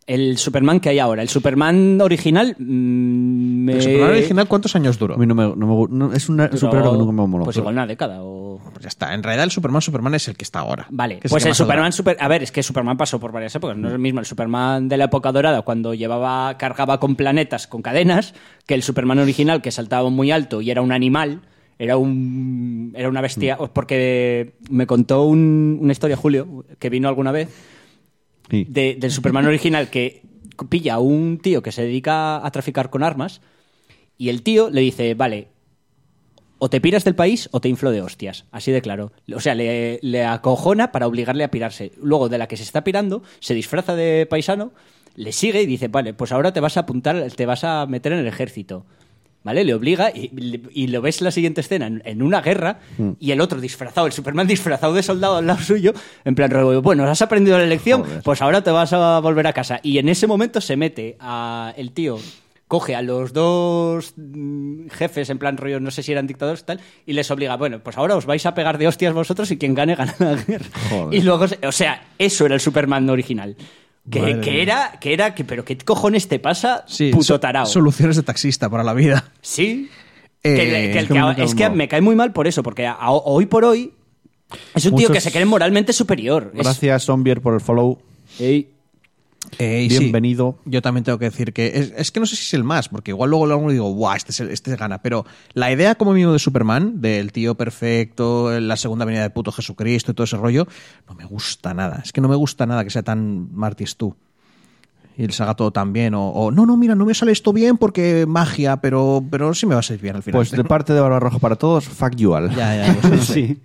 El Superman que hay ahora. El Superman original. mm, me... ¿El Superman original cuántos años duró? A mí no me, no me gu- no- es un duró, superhéroe que nunca me moló. Pues igual una década o. Pues ya está. En realidad el Superman Superman es el que está ahora. Vale, Que es pues que el más ha durado. Superman super, a ver, es que Superman pasó por varias épocas, no es el mismo el Superman de la época dorada cuando llevaba cargaba con planetas con cadenas que el Superman original que saltaba muy alto y era un animal, era un era una bestia, Mm. porque me contó un- una historia Julio que vino alguna vez Del Superman original que pilla a un tío que se dedica a traficar con armas y el tío le dice, vale, o te piras del país o te inflo de hostias. Así de claro. O sea, le, le acojona para obligarle a pirarse. Luego, de la que se está pirando, se disfraza de paisano, le sigue y dice, vale, pues ahora te vas a apuntar, te vas a meter en el ejército. ¿Vale? Le obliga y, y lo ves la siguiente escena en, en una guerra Mm. y el otro disfrazado, el Superman (laughs) disfrazado de soldado al lado suyo, en plan, bueno, has aprendido la lección, Joder. pues ahora te vas a volver a casa. Y en ese momento se mete a el tío, coge a los dos mm, jefes, en plan rollo, no sé si eran dictadores y tal, y les obliga, bueno, pues ahora os vais a pegar de hostias vosotros y quien gane gana la guerra. Joder. Y luego, o sea, eso era el Superman original. Que, era, que era, que, pero ¿qué cojones te pasa, Sí, puto tarao? Soluciones de taxista para la vida. Sí. Eh, que, que el es que que- me cae es que me cae muy mal por eso, porque a- a- hoy por hoy es un tío que se cree moralmente superior. Es- Gracias, Zombier, por el follow. Ey, Eh, y sí, Bienvenido. yo también tengo que decir que es, es que no sé si es el más, porque igual luego luego digo, guau, este, es el- este gana. Pero la idea como mínimo de Superman, del tío perfecto, la segunda venida de puto Jesucristo y todo ese rollo, no me gusta nada. Es que no me gusta nada que sea tan Martis tú. Y se haga todo tan bien. O, o, no, no, mira, no me sale esto bien porque magia, pero, pero sí me va a salir bien al final. Pues de (laughs) parte de Barba Roja para todos, fuck you all. Ya, ya, pues (laughs) sí.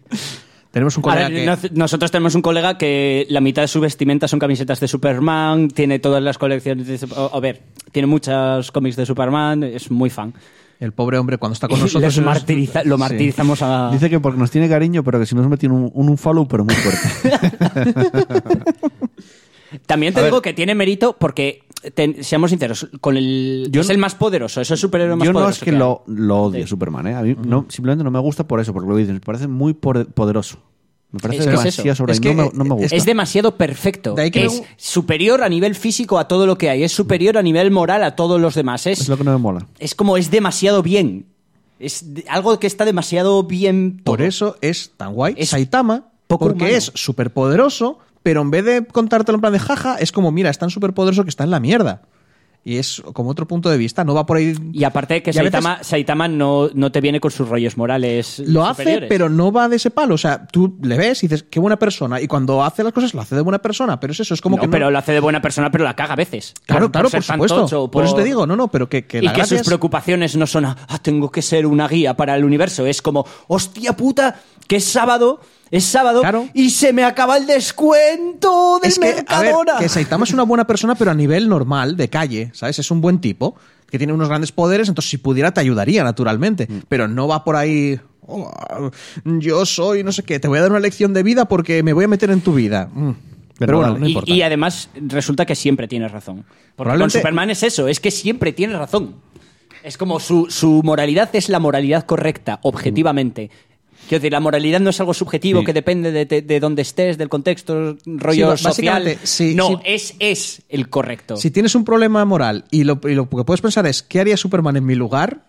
Tenemos un colega que... nosotros tenemos un colega que la mitad de su vestimenta son camisetas de Superman, tiene todas las colecciones de... A ver, tiene muchos cómics de Superman, es muy fan. El pobre hombre cuando está con (laughs) nosotros... lo Sí. martirizamos a... Dice que porque nos tiene cariño, pero que si nos mete un, un, un follow, pero muy fuerte. (laughs) También te A digo ver. que tiene mérito porque, te- seamos sinceros, con el Yo es no- el más poderoso, es el superhéroe más Yo no poderoso. es que hay. lo, lo odie Sí. Superman, ¿eh? A mí no, simplemente no me gusta por eso, porque lo dices, me parece muy por- poderoso. Me parece Es que es demasiado eso. sobre Es no, que, me, no me gusta. Es demasiado perfecto. De ahí que es me- superior a nivel físico a todo lo que hay. Es superior a nivel moral a todos los demás. Es, Es lo que no me mola. es como es demasiado bien. Es de- algo que está demasiado bien. todo. Por eso es tan guay Es Saitama, poco porque humano. es súper poderoso, pero en vez de contártelo en plan de jaja, es como, mira, es tan súper poderoso que está en la mierda. Y es como otro punto de vista, no va por ahí... Y aparte que Y a veces Saitama, Saitama no, no te viene con sus rollos morales. Lo hace, pero no va de ese palo. O sea, tú le ves y dices, qué buena persona. Y cuando hace las cosas, lo hace de buena persona. Pero es eso, es como No, que no... pero lo hace de buena persona, pero la caga a veces. Claro, Por- claro, por supuesto. Por eso te digo, no, no, pero que, que y la que gracia sus es- preocupaciones no son, ah, tengo que ser una guía para el universo. Es como, hostia puta, que es sábado, es sábado Claro. y se me acaba el descuento del es que, a ver, Mercadona. que Saitama es una buena persona, pero a nivel normal, de calle, ¿sabes? Es un buen tipo, que tiene unos grandes poderes, entonces si pudiera te ayudaría, naturalmente. Mm. Pero no va por ahí... "Oh, yo soy, no sé qué, te voy a dar una lección de vida porque me voy a meter en tu vida. Mm. Pero bueno, no y, importa. y además resulta que siempre tienes razón. Porque con Superman es eso, es que siempre tiene razón. Es como su, su moralidad es la moralidad correcta, objetivamente. Quiero decir, la moralidad no es algo subjetivo Sí. que depende de, de- de dónde estés, del contexto, rollo ba- social. básicamente, sí, no, sí. es, es el correcto. Si tienes un problema moral y lo, y lo que puedes pensar es, ¿qué haría Superman en mi lugar?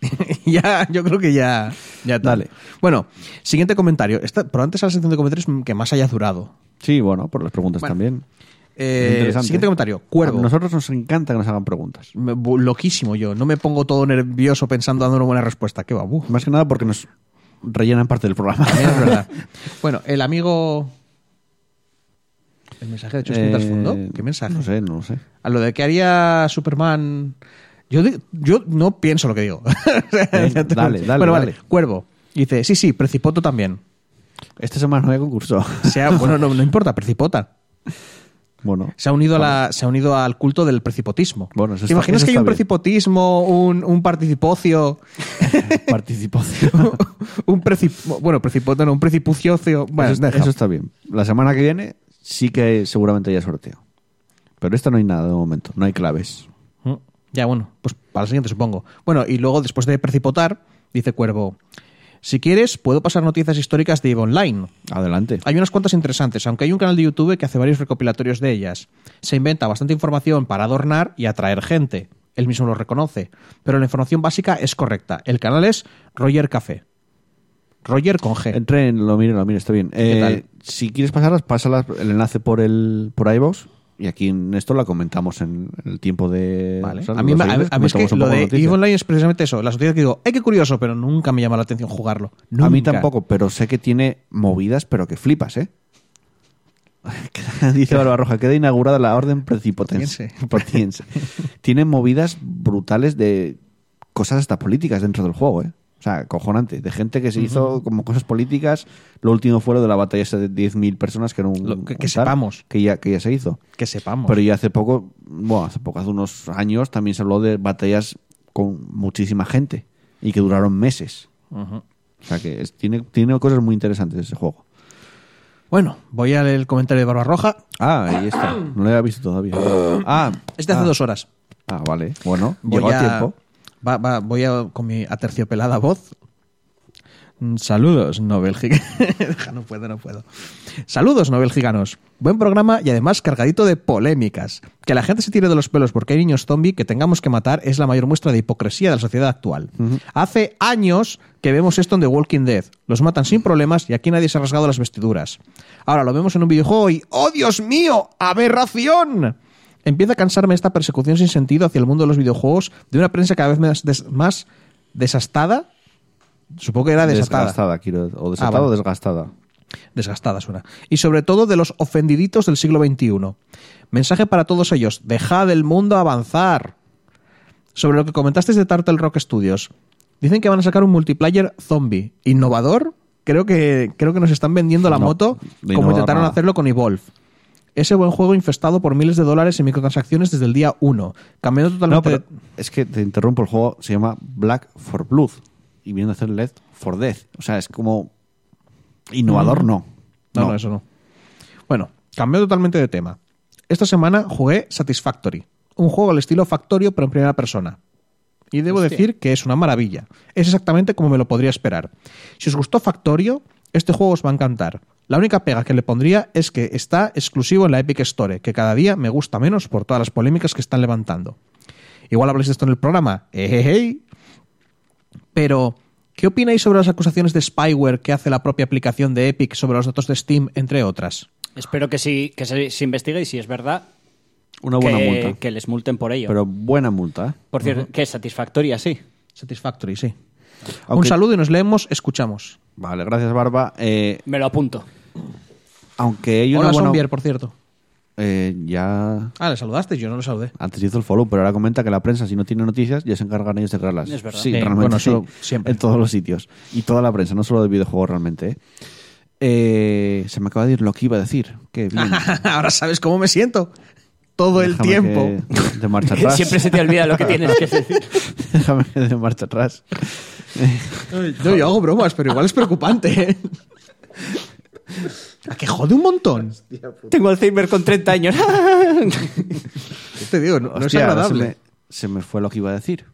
(laughs) ya, yo creo que ya. ya. Dale. Bueno, siguiente comentario. Esta, pero antes a la sección de comentarios que más haya durado. Sí, bueno, por las preguntas Bueno. también. Eh, Interesante. siguiente comentario. Cuervo. A nosotros nos encanta que nos hagan preguntas. Me- Loquísimo yo. No me pongo todo nervioso pensando dando una buena respuesta. ¿Qué va? Bu. Más que nada porque nos rellenan parte del programa. Es verdad. (laughs) bueno, el amigo. El mensaje de hecho Eh, fondo. ¿Qué mensaje? No sé, no lo sé. A lo de que haría Superman. Yo, yo no pienso lo que digo. (laughs) Te- dale, dale, Bueno, dale. vale. Cuervo. Dice, sí, sí, Precipoto también. Esta semana no hay concurso. Se ha- bueno, no, no (laughs) importa, Precipota. Bueno, Se ha unido a la, se ha unido al culto del precipotismo. Bueno, eso ¿Te está- imaginas eso que hay un bien. precipotismo, un, un participocio, (laughs) (laughs) participación. un precip, bueno, precipoto no, un precipuciocio? Bueno, eso, eso está bien. La semana que viene sí que seguramente haya sorteo. Pero esta no hay nada de momento, no hay claves. Mm, Ya, bueno, pues para la siguiente supongo. Bueno, y luego después de precipotar, dice Cuervo, si quieres, puedo pasar noticias históricas de EVE Online. Adelante. Hay unas cuantas interesantes, aunque hay un canal de YouTube que hace varios recopilatorios de ellas. Se inventa bastante información para adornar y atraer gente. Él mismo lo reconoce. Pero la información básica es correcta. El canal es Roger Café. Roger con G. Entré en lo mire, lo mire, está bien. ¿Qué Eh? Si quieres pasarlas, pásalas el enlace por el por iVoox y aquí en esto la comentamos en, el tiempo de. Vale. o sea, a mí, a, a mí es que lo de. EVE Online es precisamente eso. Las noticias que digo, ¡ay, qué curioso! Pero nunca me llama la atención jugarlo. A mí tampoco, pero sé que tiene movidas, pero que flipas, ¿eh? (laughs) Dice Barbarroja, queda inaugurada la orden precipotense. (laughs) Tiene movidas brutales de cosas hasta políticas dentro del juego, ¿eh? O sea, cojonante. De gente que se hizo como cosas políticas. Lo último fue lo de la batalla esa de 10.000 personas, que era un. Lo que- que tal, sepamos. Que ya, que ya se hizo. Que sepamos. Pero ya hace poco, bueno, hace poco, hace unos años, también se habló de batallas con muchísima gente y que duraron meses. O sea que es- tiene, tiene cosas muy interesantes ese juego. Bueno, voy a leer el comentario de Barbarroja. Ah, ahí está. No lo había visto todavía. (coughs) Ah, Es de hace ah, dos horas. Ah, vale. Bueno, Voy llegó a, tiempo. Va- va- voy a, con mi aterciopelada voz. Mm, Saludos, no belgicanos. (laughs) no puedo, no puedo. Saludos, no belgicanos. Buen programa y además cargadito de polémicas. Que la gente se tire de los pelos porque hay niños zombie que tengamos que matar es la mayor muestra de hipocresía de la sociedad actual. Hace años que vemos esto en The Walking Dead. Los matan sin problemas y aquí nadie se ha rasgado las vestiduras. Ahora lo vemos en un videojuego y ¡Oh, Dios mío! ¡Aberración! Empieza a cansarme esta persecución sin sentido hacia el mundo de los videojuegos de una prensa cada vez más, des- más desastada. Supongo que era desatada. Desgastada, quiero. O desatada Ah, vale. o desgastada. Desgastada suena. Y sobre todo de los ofendiditos del siglo XXI. Mensaje para todos ellos. Dejad el mundo avanzar. Sobre lo que comentaste de Turtle Rock Studios. Dicen que van a sacar un multiplayer zombie. ¿Innovador? Creo que, creo que nos están vendiendo la No, moto como intentaron nada. hacerlo con Evolve. Ese buen juego infestado por miles de dólares en microtransacciones desde el día 1. Cambiando No, totalmente... pero es que te interrumpo. El juego se llama Black for Blood y viene a hacer Left for Death. O sea, es como. Innovador, no. No, no, eso no. Bueno, cambió totalmente de tema. Esta semana jugué Satisfactory, un juego al estilo Factorio pero en primera persona. Y debo decir que es una maravilla. Es exactamente como me lo podría esperar. Si os gustó Factorio, este juego os va a encantar. La única pega que le pondría es que está exclusivo en la Epic Store, que cada día me gusta menos por todas las polémicas que están levantando. Igual habléis de esto en el programa. Pero, ¿qué opináis sobre las acusaciones de spyware que hace la propia aplicación de Epic sobre los datos de Steam, entre otras? Espero que sí que se, se investigue y si es verdad, Una buena que, multa. que les multen por ello. Pero buena multa, ¿eh? por cierto, que es satisfactoria, sí. Satisfactory, sí. Un saludo y nos leemos, escuchamos. Vale, gracias, Barba. Eh, Me lo apunto. Aunque hay una Hola, buena... Sombier, por cierto. Eh, ya... Ah, le saludaste, yo no le saludé. Antes hizo el follow, pero ahora comenta que la prensa, si no tiene noticias, ya se encargan ellos de crearlas. Es verdad. Sí, Sí, realmente bueno, sí. eso siempre. En todos los sitios. Y toda la prensa, no solo de videojuegos realmente. ¿eh? Eh, se me acaba de ir lo que iba a decir. Qué bien. (laughs) Ahora sabes cómo me siento. Todo el Déjame tiempo. que- de marcha (laughs) atrás. Siempre se te olvida lo que tienes que decir. (laughs) Déjame que de marcha atrás. No, yo hago bromas, pero igual es preocupante. ¿eh? ¿A que jode un montón? Tengo Alzheimer con 30 años. ¿Qué (laughs) te digo? No, no es Hostia, agradable. Se me, se me fue lo que iba a decir.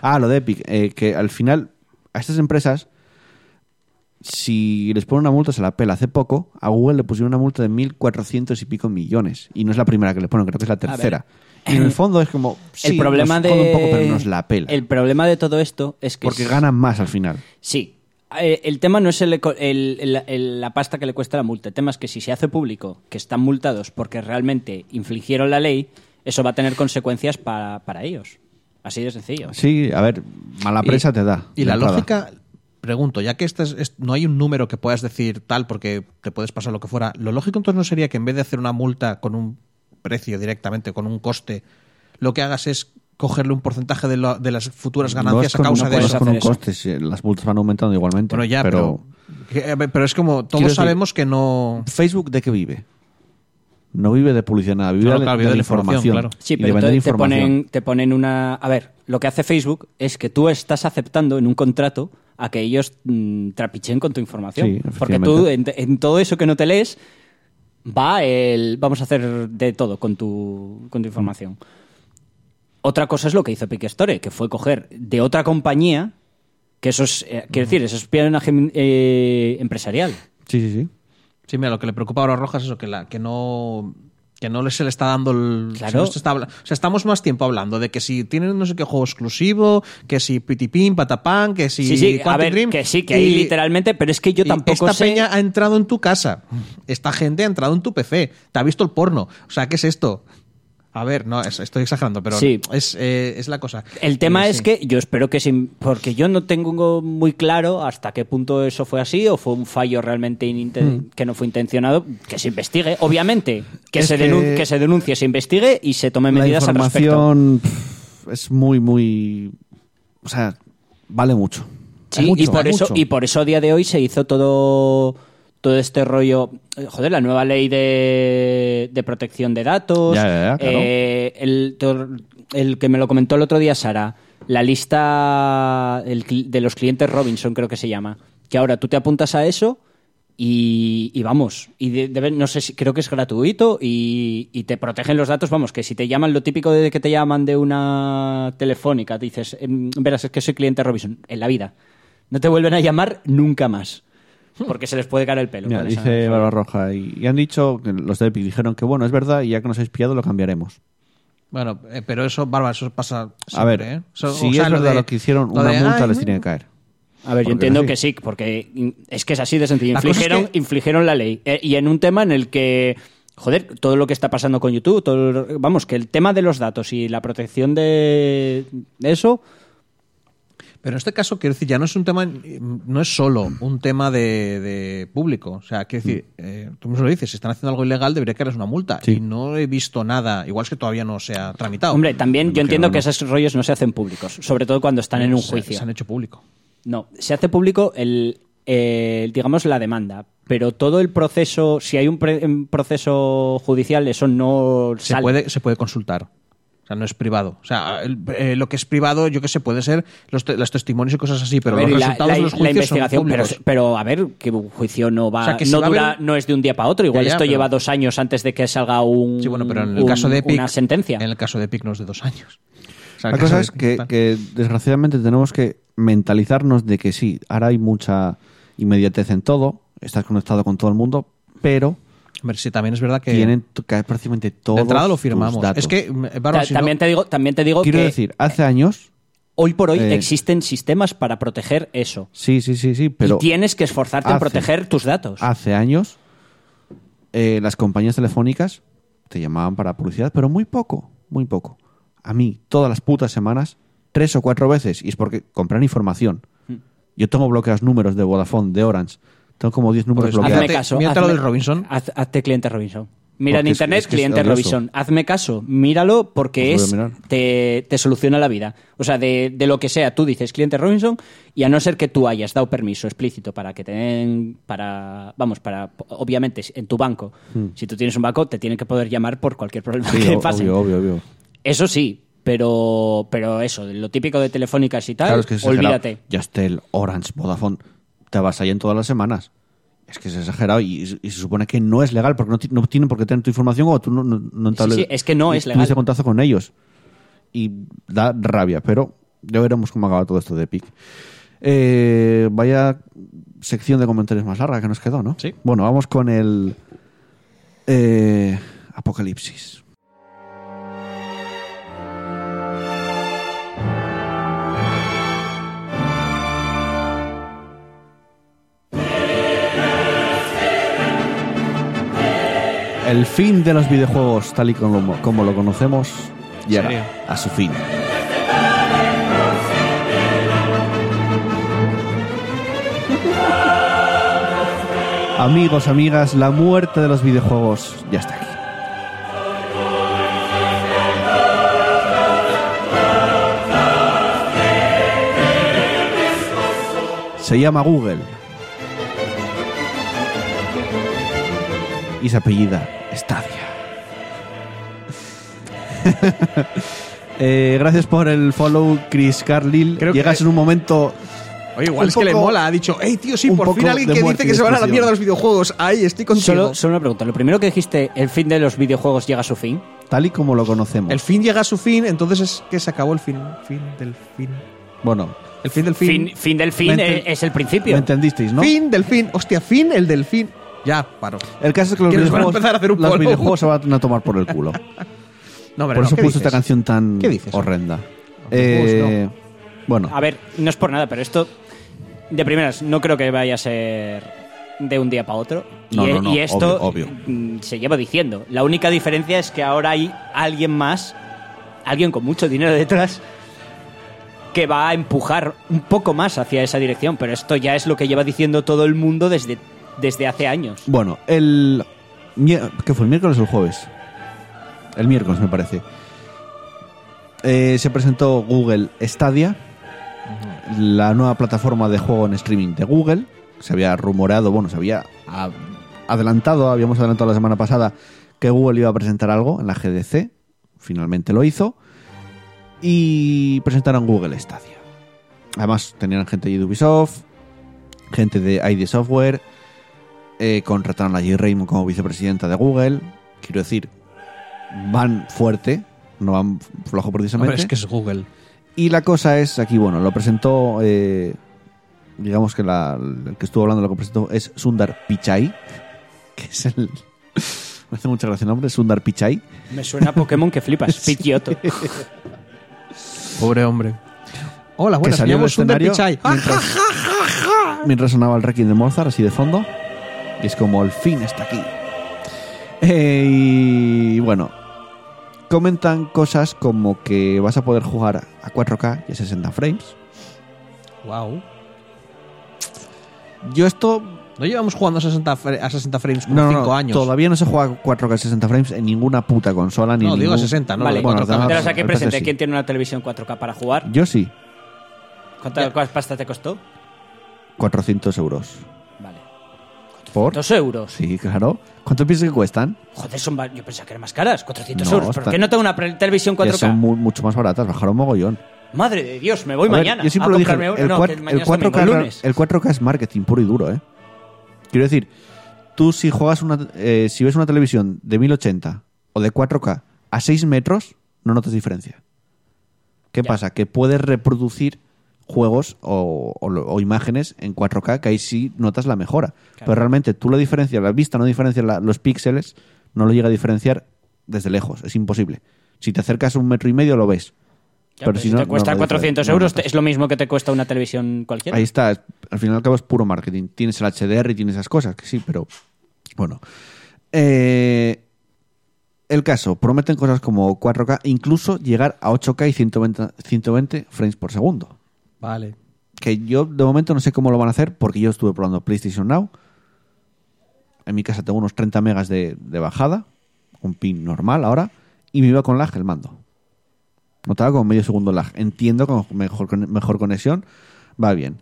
Ah, lo de Epic. eh, que al final, a estas empresas, si les ponen una multa, se la pela. Hace poco, a Google le pusieron una multa de 1.400 y pico millones. Y no es la primera que le ponen, creo que es la tercera. Y en el fondo es como. el sí, problema nos de jode un poco, pero nos la pela. El problema de todo esto es que porque es- ganan más al final. Sí. Eh, El tema no es el eco- el- el- el- la pasta que le cuesta la multa. El tema es que si se hace público que están multados porque realmente infligieron la ley, eso va a tener consecuencias para, para ellos. Así de sencillo. Sí, a ver, mala Y- prensa te da. Y la entrada. lógica, pregunto, ya que este es- es- no hay un número que puedas decir tal porque te puedes pasar lo que fuera, lo lógico entonces no sería que en vez de hacer una multa con un precio directamente, con un coste, lo que hagas es cogerle un porcentaje de, lo- de las futuras No ganancias es a causa no de es eso. con un coste, sí, las multas van aumentando igualmente. Bueno, ya, pero, que- a ver, pero es como todos Quiero decir- sabemos que no... Facebook de qué vive? No vive de publicidad nada, vive Claro, de, claro, de vive la de la información, información. claro. Sí, y de pero vender te, ponen, te ponen una... A ver, lo que hace Facebook es que tú estás aceptando en un contrato a que ellos mm, trapichen con tu información. Sí, Porque tú, en, en todo eso que no te lees, va el... Vamos a hacer de todo con tu, con tu información. Otra cosa es lo que hizo Epic Store, que fue coger de otra compañía, que eso es... eh, quiero decir, eso es espionaje eh, empresarial. Sí, sí, sí. Sí, mira, lo que le preocupa ahora a Rojas es eso, que, la, que no que no se le está dando el... Claro. se está o sea, estamos más tiempo hablando de que si tienen no sé qué juego exclusivo, que si pitipín, patapán, que si... Sí, sí, a ver, Dream, que sí, que ahí literalmente, pero es que yo tampoco esta sé... peña ha entrado en tu casa. Esta gente ha entrado en tu PC. Te ha visto el porno. O sea, ¿qué es esto? A ver, no, es- estoy exagerando, pero Sí. es, eh, es la cosa. El tema Eh, es sí. que yo espero que sin, porque yo no tengo muy claro hasta qué punto eso fue así o fue un fallo realmente ininte- que no fue intencionado, que se investigue, obviamente, que. Es se que- se denuncie, se investigue y se tomen La medidas al respecto. información es muy, muy... O sea, vale mucho. Sí, mucho, y por es eso mucho. y por eso a día de hoy se hizo todo todo este rollo, eh, joder, la nueva ley de, de protección de datos, Ya, ya, ya, claro. eh, el, el que me lo comentó el otro día Sara, la lista el de los clientes Robinson creo que se llama, que ahora tú te apuntas a eso y, y vamos, y de- no sé si creo que es gratuito y, y te protegen los datos, vamos, que si te llaman lo típico de que te llaman de una telefónica, dices, "Em, verás, es que soy cliente Robinson, en la vida. No te vuelven a llamar nunca más. Porque se les puede caer el pelo. Mira, con esa- dice Barbarroja, y, y han dicho, los de Epic dijeron que bueno, es verdad, y ya que nos habéis pillado lo cambiaremos. Bueno, eh, pero eso, Bárbara, eso pasa siempre, a ver, ¿eh? Eso- si o sea, es verdad de- lo que hicieron, lo una de, multa "Ay, les bueno". tiene que caer. A ver, yo entiendo que sí, porque es que es así de sencillo. La cosa es Infligieron, que- infligieron la ley. Eh, y en un tema en el que, joder, todo lo que está pasando con YouTube, todo lo- vamos, que el tema de los datos y la protección de eso, Pero en este caso, quiero decir, ya no es un tema, no es solo un tema de, de público. O sea, quiero decir, eh, tú mismo lo dices, si están haciendo algo ilegal, debería caerles una multa. Sí. Y no he visto nada, igual es que todavía no se ha tramitado. hombre, también yo entiendo que esos rollos no se hacen públicos, sobre todo cuando están en un Se- juicio. Se han hecho público. No, se hace público el, el, digamos, la demanda, pero todo el proceso, si hay un, pre- un proceso judicial, eso no Se sale. puede, se puede consultar. O sea, no es privado. O sea, el- eh, lo que es privado, yo que sé, puede ser los, te- los testimonios y cosas así, pero ver, los la- resultados la, de los la juicios investigación, son pero, públicos. pero a ver, que un juicio no va, O sea, que no va a dura, haber- no es de un día para otro. Igual Ya, ya, esto pero- lleva dos años antes de que salga un, Sí, bueno, pero en el un- caso de Epic, una sentencia. En el caso de Epic no es de dos años. O sea, el La cosa es que, desgraciadamente tenemos que mentalizarnos de que sí, ahora hay mucha inmediatez en todo, estás conectado con todo el mundo, pero Hombre, sí, también es verdad que tienen prácticamente todo. de entrada lo firmamos. Es que, mm, Bárbara, Ta- si no- también, te digo, también te digo Quiero que decir, hace años, hoy por hoy eh, existen sistemas para proteger eso. sí, sí, sí, sí, pero y tienes que esforzarte en hace- proteger tus datos. hace años eh, las compañías telefónicas te llamaban para publicidad, pero muy poco, muy poco. A mí, todas las putas semanas, tres o cuatro veces, y es porque compran información. Hmm. Yo tengo bloqueados números de Vodafone, de Orange, tengo como 10 números Pues bloqueados. hazme caso. mírate lo hazme- del Robinson. haz- hazte cliente Robinson. Mira en Porque internet, es que es cliente. Robinson. Hazme caso, míralo porque Pues es te, te soluciona la vida. O sea, de, de lo que sea, tú dices cliente Robinson y a no ser que tú hayas dado permiso explícito para que te den, para, vamos, para, obviamente, en tu banco. Si tú tienes un banco, te tienen que poder llamar por cualquier problema Hmm. Sí, que o- pase. obvio, obvio, obvio. Eso sí, pero, pero eso, lo típico de telefónicas y tal, Claro, es que olvídate. Yastel, Orange, Vodafone, te vas ahí en todas las semanas. Es que es exagerado y, y se supone que no es legal porque no, no tienen por qué tener tu información o tú no, no, no Sí, sí, es que no es legal. contacto con ellos. Y da rabia, pero ya veremos cómo acaba todo esto de Epic. Eh, vaya sección de comentarios más larga que nos quedó, ¿no? Sí. Bueno, vamos con el eh, Apocalipsis. El fin de los videojuegos, tal y como, como lo conocemos, llega a su fin. Amigos, amigas, la muerte de los videojuegos ya está aquí. Se llama Google. Y se apellida Stadia. (laughs) Eh, gracias por el follow, Chris Carlil. Creo que- Llegas en un momento. Oye, igual un es que le mola. Ha dicho, hey, tío, sí, por fin alguien que dice que se van a la mierda los videojuegos. Ahí, estoy contigo. Solo, solo una pregunta. Lo primero que dijiste, el fin de los videojuegos llega a su fin. Tal y como lo conocemos. El fin llega a su fin, entonces es que se acabó el fin. Fin del fin. bueno, El fin del fin. Fin, fin del fin es el principio. ¿me entendisteis, no? Fin del fin. Hostia, fin, el del fin. Ya, paro. El caso es que los Que nos van a videojuegos, empezar a hacer un los videojuegos se van a tomar por el culo. (laughs) No, por no, eso ¿qué puse dices? esta canción tan ¿Qué dices? horrenda. Videojuegos Eh, bueno, A ver, no es por nada, pero esto, de primeras, no creo que vaya a ser de un día para otro. No, y, no, no, y esto obvio, obvio. mm, se lleva diciendo. La única diferencia es que ahora hay alguien más, alguien con mucho dinero detrás, que va a empujar un poco más hacia esa dirección. Pero esto ya es lo que lleva diciendo todo el mundo desde, desde hace años. bueno, el. ¿Qué fue? ¿El miércoles o el jueves? El miércoles, me parece. Eh, se presentó Google Stadia, la nueva plataforma de juego en streaming de Google. se había rumoreado, bueno, se había adelantado, habíamos adelantado la semana pasada que Google iba a presentar algo en la GDC, finalmente lo hizo, y presentaron Google Stadia. Además, tenían gente de Ubisoft, gente de ID Software, eh, contrataron a Jay Raymond como vicepresidenta de Google. Quiero decir, van fuerte, no van flojo precisamente. Hombre, es que es Google. Y la cosa es, aquí, bueno, lo presentó, eh, digamos que la- el que estuvo hablando lo que presentó es Sundar Pichai, que es el... (laughs) Me hace mucha gracia el nombre, Sundar Pichai. Me suena a Pokémon que flipas. (laughs) Pidgeotto. Pobre hombre. Hola, que buenas, me salió llamo del Sundar escenario Pichai. mientras, (laughs) mientras sonaba el Requiem de Mozart así de fondo. Y es como, el fin está aquí. Eh, y bueno, comentan cosas como que vas a poder jugar a 4K y a 60 frames. Wow. Yo esto No llevamos jugando a 60, fre- a 60 frames como No, no, 5 no, años. Todavía no se juega a 4K 60 frames en ninguna puta consola. Ni No, digo ningún- 60, no, Vale, Bueno, bueno, además- de los aquí entonces presente, sí. ¿quién tiene una televisión 4K para jugar? Yo sí, ¿Cuánta cuánta pasta te costó? 400 euros. ¿Por? Dos euros. Sí, claro. ¿Cuánto piensas que cuestan? Joder, son va- yo pensaba que eran más caras. 400 No, euros. ¿Por están- qué no tengo una pre- televisión Que 4K? son mu- mucho más baratas, bajaron mogollón. Madre de Dios, me voy A ver, mañana. yo siempre a lo dije, comprarme el, no, cuat- que mañana el es domingo, 4K, el ra- lunes. el 4K es marketing puro y duro, ¿eh? Quiero decir, tú si juegas una, eh, si ves una televisión de 1080 o de 4K a 6 metros, no notas diferencia. ¿Qué Ya. pasa? Que puedes reproducir juegos o, o lo- o imágenes en 4K, que ahí sí notas la mejora. Pero realmente tú la diferencia, la vista no diferencia la- los píxeles, no lo llega a diferenciar desde lejos, es imposible. Si te acercas un metro y medio lo ves. Pero pero si si no, te cuesta no lo 400 diferen- no euros, es lo mismo que te cuesta una televisión cualquiera. Ahí está, es- al final y al cabo es puro marketing. Tienes el HDR y tienes esas cosas, que sí, pero bueno. Eh, el caso, prometen cosas como 4K, incluso llegar a 8K y 120, 120 frames por segundo. Que yo de momento no sé cómo lo van a hacer, porque yo estuve probando PlayStation Now. En mi casa tengo unos 30 megas de, de bajada, un pin normal ahora, y me iba con lag el mando. Notaba como medio segundo lag. Entiendo con mejor, mejor conexión, va bien.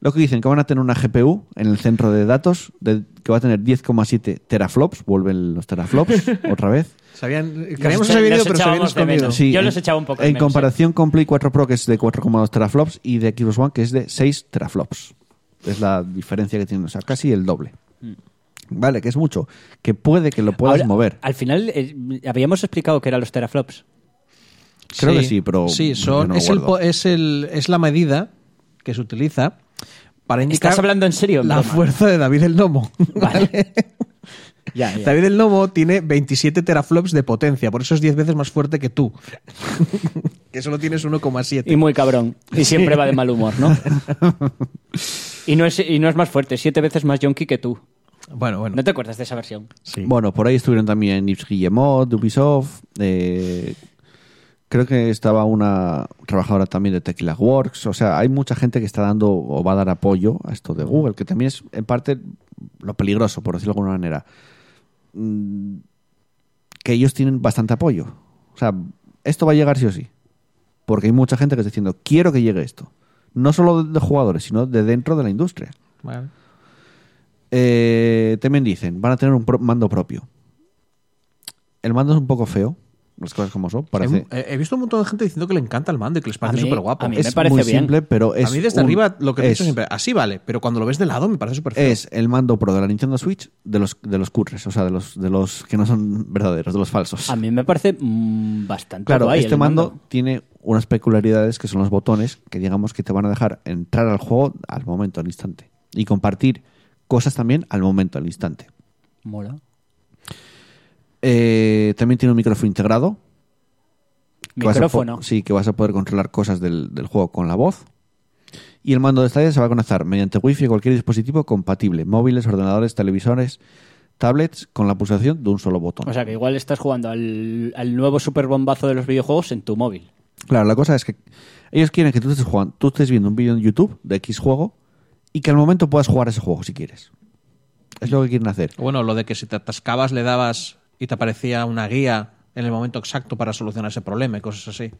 Lo que dicen que van a tener una GPU en el centro de datos de- que va a tener 10,7 teraflops. Vuelven los teraflops (laughs) otra vez. Sabían, ese los pero se habían escondido. Sí, Yo en- los echaba un poco de En menos, comparación con Play 4 Pro, que es de 4,2 teraflops, y de Xbox One, que es de 6 teraflops. Es la diferencia que tienen, o sea, casi el doble. Vale, que es mucho. Que puede que lo puedas Ahora, mover. Al final, eh, habíamos explicado que eran los teraflops. Creo que sí, pero Sí, son, no es, el, es, el, es la medida que se utiliza para indicar ¿Estás hablando en serio? en la broma? fuerza de David el Nomo. (laughs) Vale. Ya, ya. David el Nomo tiene 27 teraflops de potencia, por eso es 10 veces más fuerte que tú. (laughs) que solo tienes 1,7. Y muy cabrón. Y siempre va de mal humor, ¿no? (laughs) y, no es, y no es más fuerte, siete veces más yonki que tú. Bueno, bueno. ¿No te acuerdas de esa versión? Sí. Bueno, por ahí estuvieron también Yves Guillemot, Ubisoft. eh, creo que estaba una trabajadora también de Tequila Works. O sea, hay mucha gente que está dando o va a dar apoyo a esto de Google, que también es en parte lo peligroso, por decirlo de alguna manera. Mm, Que ellos tienen bastante apoyo. O sea, esto va a llegar sí o sí. Porque hay mucha gente que está diciendo, quiero que llegue esto. No solo de jugadores, sino de dentro de la industria. Vale. Eh, también dicen, van a tener un pro- mando propio. El mando es un poco feo, las cosas como son. Parece, He, he visto un montón de gente diciendo que le encanta el mando y que les parece súper guapo. a mí es me parece muy bien. simple, pero es a mí desde un- arriba lo que he es, dicho siempre, así vale, pero cuando lo ves de lado me parece súper feo. es el mando pro de la Nintendo Switch de los de los cutres, o sea, de los de los que no son verdaderos, de los falsos. A mí me parece mm, bastante Claro, guay este el mando, tiene unas peculiaridades que son los botones que digamos que te van a dejar entrar al juego al momento, al instante. Y compartir cosas también al momento, al instante. Mola. Eh, también tiene un micrófono integrado. que vas a po- Micrófono. sí, que vas a poder controlar cosas del, del juego con la voz. Y el mando de Stadia se va a conectar mediante Wi-Fi a cualquier dispositivo compatible, móviles, ordenadores, televisores, tablets, con la pulsación de un solo botón. O sea que igual estás jugando al, al nuevo super bombazo de los videojuegos en tu móvil. Claro, la cosa es que ellos quieren que tú estés jugando, tú estés viendo un vídeo en YouTube de X juego y que al momento puedas jugar ese juego si quieres. Es lo que quieren hacer. Bueno, lo de que si te atascabas le dabas y te aparecía una guía en el momento exacto para solucionar ese problema y cosas así.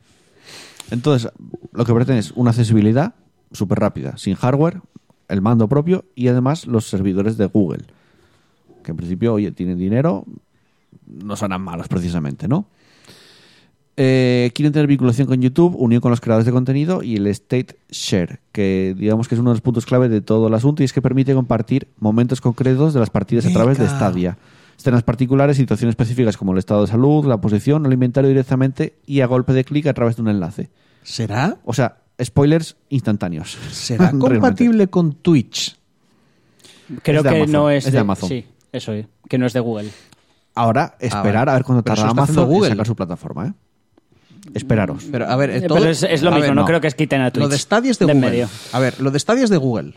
Entonces, lo que pretende es una accesibilidad súper rápida, sin hardware, el mando propio y además los servidores de Google. Que en principio, oye, tienen dinero, no serán malos precisamente, ¿no? Eh, quieren tener vinculación con YouTube, unión con los creadores de contenido y el State Share, que digamos que es uno de los puntos clave de todo el asunto y es que permite compartir momentos concretos de las partidas a través de. Stadia. Escenas particulares, situaciones específicas como el estado de salud, la posición, el inventario directamente y a golpe de clic a través de un enlace. ¿Será? O sea, spoilers instantáneos. ¿Será (laughs) compatible con Twitch? Es Creo que Amazon, no es, es de Amazon. Sí, eso es, que no es de Google. Ahora, esperar vale. a ver cuándo tarda Amazon en Google. sacar su plataforma, ¿eh? Esperaros. Pero a ver, eh, Eh, todo- pero es, es lo a mismo, ver, no, creo que es quiten a Twitch. Lo de Stadia es de, en Google. medio. A ver, lo de Stadia es de Google.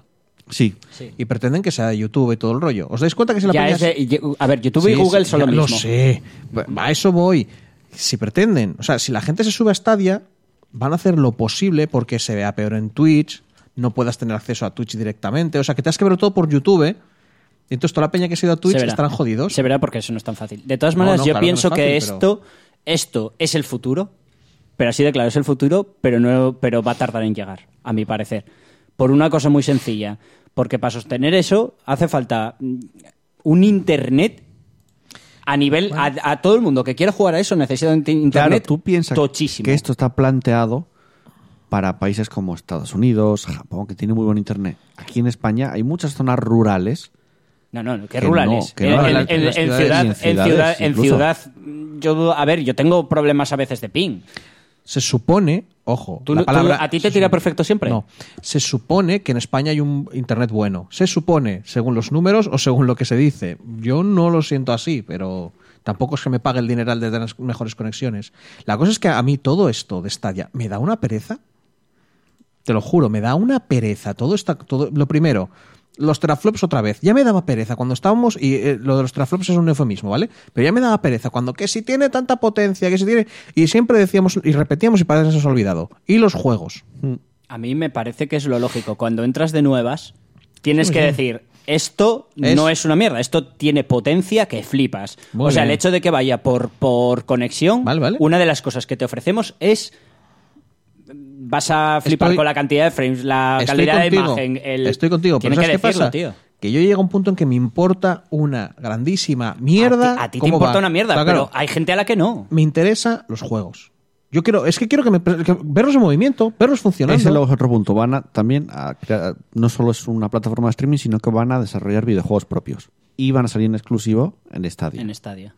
Sí. Y pretenden que sea YouTube y todo el rollo. ¿Os dais cuenta que si la Ya es de- a ver, YouTube y Sí, Google sí, son lo mismo. Lo sé. A eso voy. Si pretenden, o sea, si la gente se sube a Stadia, van a hacer lo posible porque se vea peor en Twitch, no puedas tener acceso a Twitch directamente, o sea, que te has que ver todo por YouTube. Y entonces toda la peña que se ha ido a Twitch estarán jodidos. Se verá porque eso no es tan fácil. De todas maneras, no, yo claro pienso no es que esto, esto es el futuro, pero así de claro, es el futuro, pero, no, pero va a tardar en llegar, a mi parecer. Por una cosa muy sencilla. Porque para sostener eso hace falta mm, un Internet a nivel... A, a todo el mundo que quiera jugar a eso necesita un Claro, Internet tú piensas tochísimo. que esto está planteado para países como Estados Unidos, Japón, que tiene muy buen internet. Aquí en España hay muchas zonas rurales. No, no, que, Que rurales. no, que en, no, en- en ciudad, en ciudad, ciudad, yo, a ver, yo tengo problemas a veces de ping. Se supone, ojo, ¿Tú- la tú- palabra, ¿A ti te tira perfecto siempre? No, se supone que en España hay un internet bueno. Se supone, según los números o según lo que se dice. Yo no lo siento así, pero tampoco es que me pague el dineral de tener mejores conexiones. La cosa es que a mí todo esto de Stadia me da una pereza. Te lo juro, me da una pereza. Todo está, todo, lo primero, los teraflops otra vez. Ya me daba pereza cuando estábamos, y eh, lo de los teraflops es un eufemismo, ¿vale? Pero ya me daba pereza cuando que si tiene tanta potencia, que si tiene. Y siempre decíamos y repetíamos y parece que se nos ha olvidado. Y los juegos. A mí me parece que es lo lógico. Cuando entras de nuevas, tienes que decir, esto Es- no es una mierda, esto tiene potencia que flipas. Muy o sea, bien. el hecho de que vaya por, por conexión, Vale, vale. una de las cosas que te ofrecemos es... Vas a flipar Estoy- con la cantidad de frames, la calidad de imagen. El... Estoy contigo, pero Tienes ¿sabes que qué decirlo, pasa? tío. Que yo llego a un punto en que me importa una grandísima mierda. A ti, a ti te importa va. una mierda, pero hay gente a la que no. me interesa los juegos. Yo quiero, es que quiero que me, que verlos en movimiento, verlos funcionando. Ese luego es otro punto. Van a también a crear- no solo es una plataforma de streaming, sino que van a desarrollar videojuegos propios. Y van a salir en exclusivo en Stadia. En Stadia.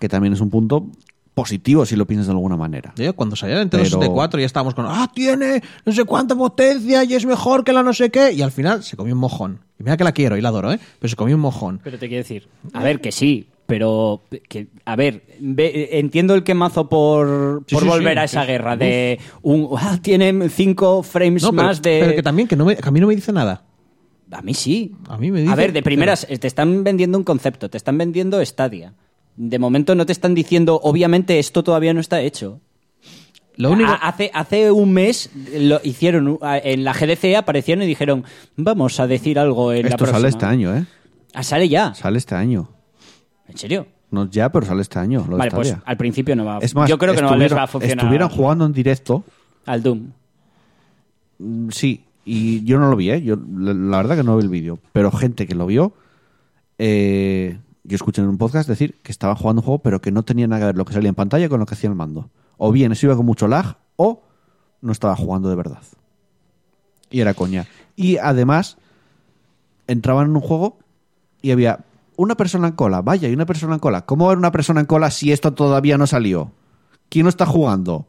Que también es un punto positivo si lo piensas de alguna manera. Yo, cuando salió la Nintendo Pero- 64 ya estábamos con, ah, tiene no sé cuánta potencia y es mejor que la no sé qué. Y al final se comió un mojón. Y mira que la quiero y la adoro, ¿eh? Pero se comió un mojón. Pero te quiero decir, a ver, que sí, pero que, a ver, ve- entiendo el quemazo por, Sí, por sí, volver sí, a esa guerra de un ah, tienen cinco frames No, pero, más de pero que también, que, no me- que a mí no me dice nada. a mí sí. A mí me dice- A ver, de primeras te están vendiendo un concepto, te están vendiendo Stadia. De momento no te están diciendo, obviamente esto todavía no está hecho. Lo único, A- hace, hace un mes lo hicieron a- en la GDC aparecieron y dijeron, vamos a decir algo en la Esto próxima. sale este año, ¿eh? Ah, sale ya. Sale este año. ¿En serio? No ya, pero sale este año. Lo de Vale, pues al principio no va a Es más, Yo creo que no les va a funcionar. Estuvieron jugando en directo Al Doom. Mm, Sí, y yo no lo vi, ¿eh? Yo, la, la verdad que no vi el vídeo. Pero gente que lo vio, eh, yo escuché en un podcast decir que estaban jugando un juego, pero que no tenía nada que ver lo que salía en pantalla con lo que hacía el mando. O bien eso iba con mucho lag, o no estaba jugando de verdad. Y era coña. Y además, entraban en un juego y había una persona en cola. Vaya, y una persona en cola. ¿Cómo va a haber una persona en cola si esto todavía no salió? ¿Quién no está jugando?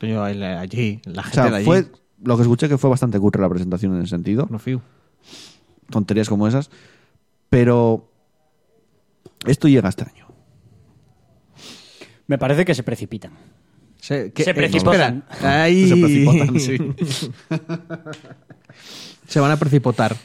El- allí, la O gente sea, de allí. fue lo que escuché que fue bastante cutre la presentación en ese sentido. No fío. Tonterías como esas. Pero esto llega este año. Me parece que se precipitan. Se, Se precipitan. ahí- Se precipitan, sí. (laughs) se van a precipitar.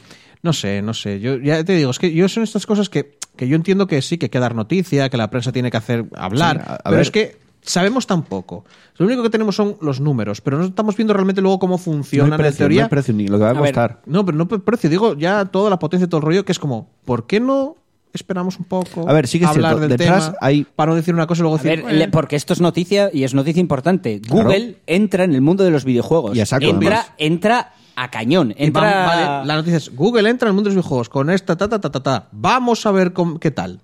No sé, no sé. Yo ya te digo, es que yo son estas cosas que, que yo entiendo que sí, que hay que dar noticia, que la prensa tiene que hacer hablar, Sí, a- a pero ver. es que sabemos tan poco. Lo único que tenemos son los números, pero no estamos viendo realmente luego cómo No funcionan hay precio, en teoría. no hay precio ni lo que va a, A ver, costar. No, pero no por precio, digo ya toda la potencia y todo el rollo, que es como, ¿por qué no esperamos un poco. A ver, sí que es hablar cierto, del detrás tema, hay- para no decir una cosa y luego A decir. ver, le- porque esto es noticia y es noticia importante. Google entra en el mundo de los videojuegos. Y a saco, entra, además. entra a cañón. Y Entra... va- vale, la noticia es: Google entra en el mundo de los videojuegos con esta, ta, ta, ta, ta, ta. Vamos a ver cómo- qué tal.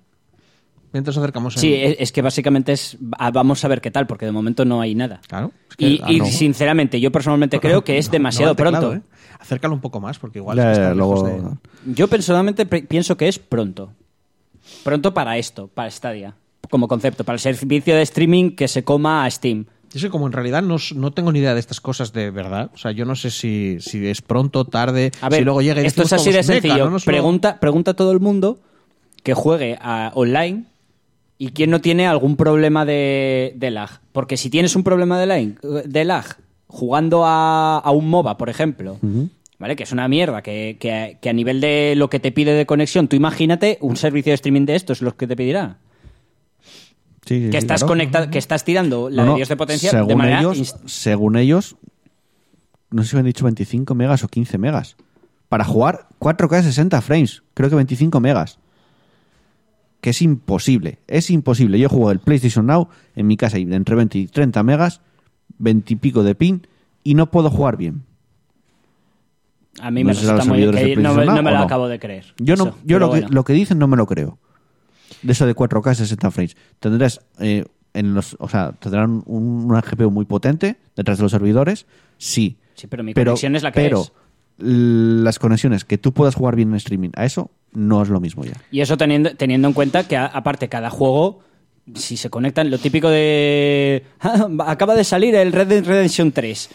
Mientras acercamos. Sí, en- es, es que básicamente es ah, vamos a ver qué tal, porque de momento no hay nada. Claro. es que- Y, ah, y no. sinceramente, yo personalmente (laughs) creo que es No, demasiado no al teclado, pronto. ¿eh? Acércalo un poco más, porque igual Ya, es que ya, está lejos luego- de- Yo personalmente pre- pienso que es pronto. Pronto para esto, para Stadia, como concepto, para el servicio de streaming que se coma a Steam. Yo sé, como en realidad no, no tengo ni idea de estas cosas de verdad. O sea, yo no sé si, si es pronto, tarde, A ver, si luego llega y esto es así de "Meca", sencillo. ¿no? No solo- pregunta, pregunta a todo el mundo que juegue a online y quién no tiene algún problema de, de lag. Porque si tienes un problema de lag, de lag jugando a, a un MOBA, por ejemplo, ¿vale? Que es una mierda, que, que- que a nivel de lo que te pide de conexión, tú imagínate un servicio de streaming de estos, los que te pedirá. Sí, sí, Que estás claro. conectado, que estás tirando la No, de Dios de potencia según de manera ellos, según ellos, no sé si me han dicho 25 megas o 15 megas. Para jugar 4K 60 frames, creo que 25 megas. Que es imposible, es imposible. Yo juego el PlayStation Now en mi casa y entre 20 y 30 megas, 20 y pico de pin, y no puedo jugar bien. A mí No me resulta muy... que no, me- no lo acabo de creer. Yo, no, Eso, yo lo, que, lo que dicen no me lo creo. De eso de 4K 60 frames. Tendrás eh, en los, o sea, tendrán un- una GPU muy potente detrás de los servidores, sí. Sí, pero mi conexión es la que pero es. las conexiones que tú puedas jugar bien en streaming, a eso no es lo mismo ya. Y eso teniendo, teniendo en cuenta que, a- aparte, cada juego, si se conectan, lo típico de. "Ah, (laughs) acaba de salir el Red Dead Redemption 3.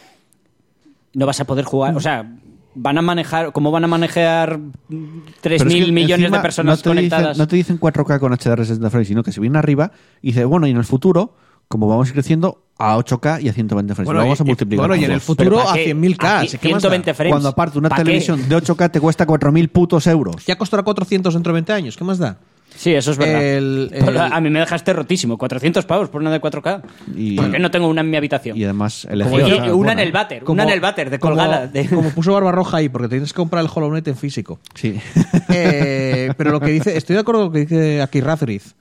No vas a poder jugar. O sea, van a manejar. ¿Cómo van a manejar 3.000 Pero es que millones de personas no te conectadas? Dicen, no te dicen 4K con HDR 60 frames, sino que se viene arriba y dice, bueno, y en el futuro, como vamos a ir creciendo, a 8K y a 120 frames. Bueno, lo vamos a y- multiplicar. bueno, y en el futuro ¿Pero pa' a qué? 100.000K. A ¿sí? ¿Qué más 120 da? frames. Cuando aparte una ¿Pa' qué? televisión de 8K te cuesta 4.000 putos euros. Ya costará 400 dentro de 20 años. ¿Qué más da? Sí, eso es verdad. El- Pero el- A mí me dejaste rotísimo. 400 pavos por una de 4K. Y- ¿Por qué no tengo una en mi habitación? Y además, el Como Y- una en el váter. Como- una en el váter de como- colgada. de- Como puso Barbarroja ahí, porque tienes que comprar el Hollow Knight en físico. Sí. (laughs) Eh, pero lo que dice, estoy de acuerdo con lo que dice aquí Razriz,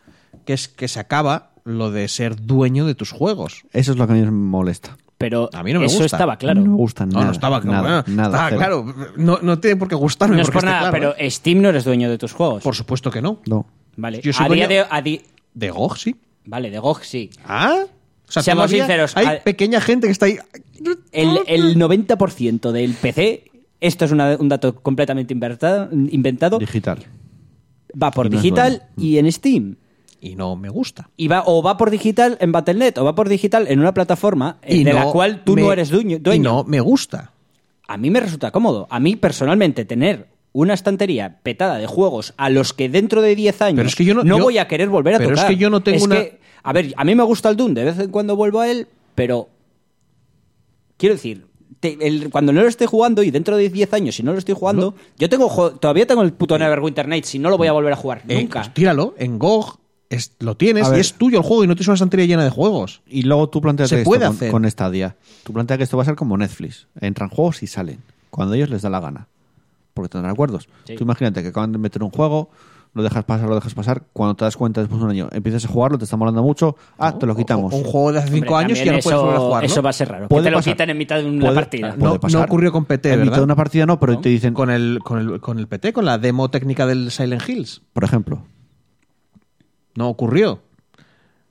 que es que se acaba lo de ser dueño de tus juegos. Eso es lo que a mí me molesta. Pero A mí no me eso gusta. estaba claro. No me gusta No, nada. no estaba claro. Nada, estaba cero. claro. No, no tiene por qué gustarme. No es porque por nada, claro, pero ¿eh? Steam no eres dueño de tus juegos. Por supuesto que no. No. Vale. Yo soy a día dueño- de, a di- De GOG, sí. Vale, de GOG sí. Ah. O sea, Seamos todavía sinceros, Hay a- pequeña gente que está ahí. El, el 90% del PC, esto es una- un dato completamente inventado, Digital. va por y no es digital y en Steam. Y no me gusta. Y va, o va por digital en Battle.net o va por digital en una plataforma eh, Y de no la cual tú me- no eres dueño. dueño. Y no me gusta. A mí me resulta cómodo. A mí personalmente tener una estantería petada de juegos a los que dentro de 10 años Pero es que yo no- yo- voy a querer volver a pero es tocar. que yo no tengo Es una- que, a ver, a mí me gusta el Doom, de vez en cuando vuelvo a él, pero quiero decir, te- el- cuando no lo esté jugando y dentro de 10 años si no lo estoy jugando, yo tengo todavía tengo el puto Neverwinter Nights y no lo voy a volver a jugar Eh, nunca. pues tíralo. En GOG es- lo tienes y es tuyo el juego y no tienes una estantería llena de juegos. Y luego tú planteas Se esto puede con, hacer. con Stadia. Tú planteas que esto va a ser como Netflix. Entran juegos y salen. Cuando a ellos les da la gana. Porque tendrán acuerdos. Sí. Tú imagínate que acaban de meter un juego, lo dejas pasar, lo dejas pasar. Cuando te das cuenta después de un año, empiezas a jugarlo, te está molando mucho. Ah, te lo quitamos. O- un juego de hace 5 Hombre, años y ya no puedes eso- volver a jugarlo. Eso va a ser raro. Puede que te lo pasar. quitan en mitad de una Puede- partida. puede No- no ocurrió con PT, En mitad de una partida no, pero te dicen, Con el, con, el, con el PT, con la demo técnica del Silent Hills. por ejemplo, No ocurrió.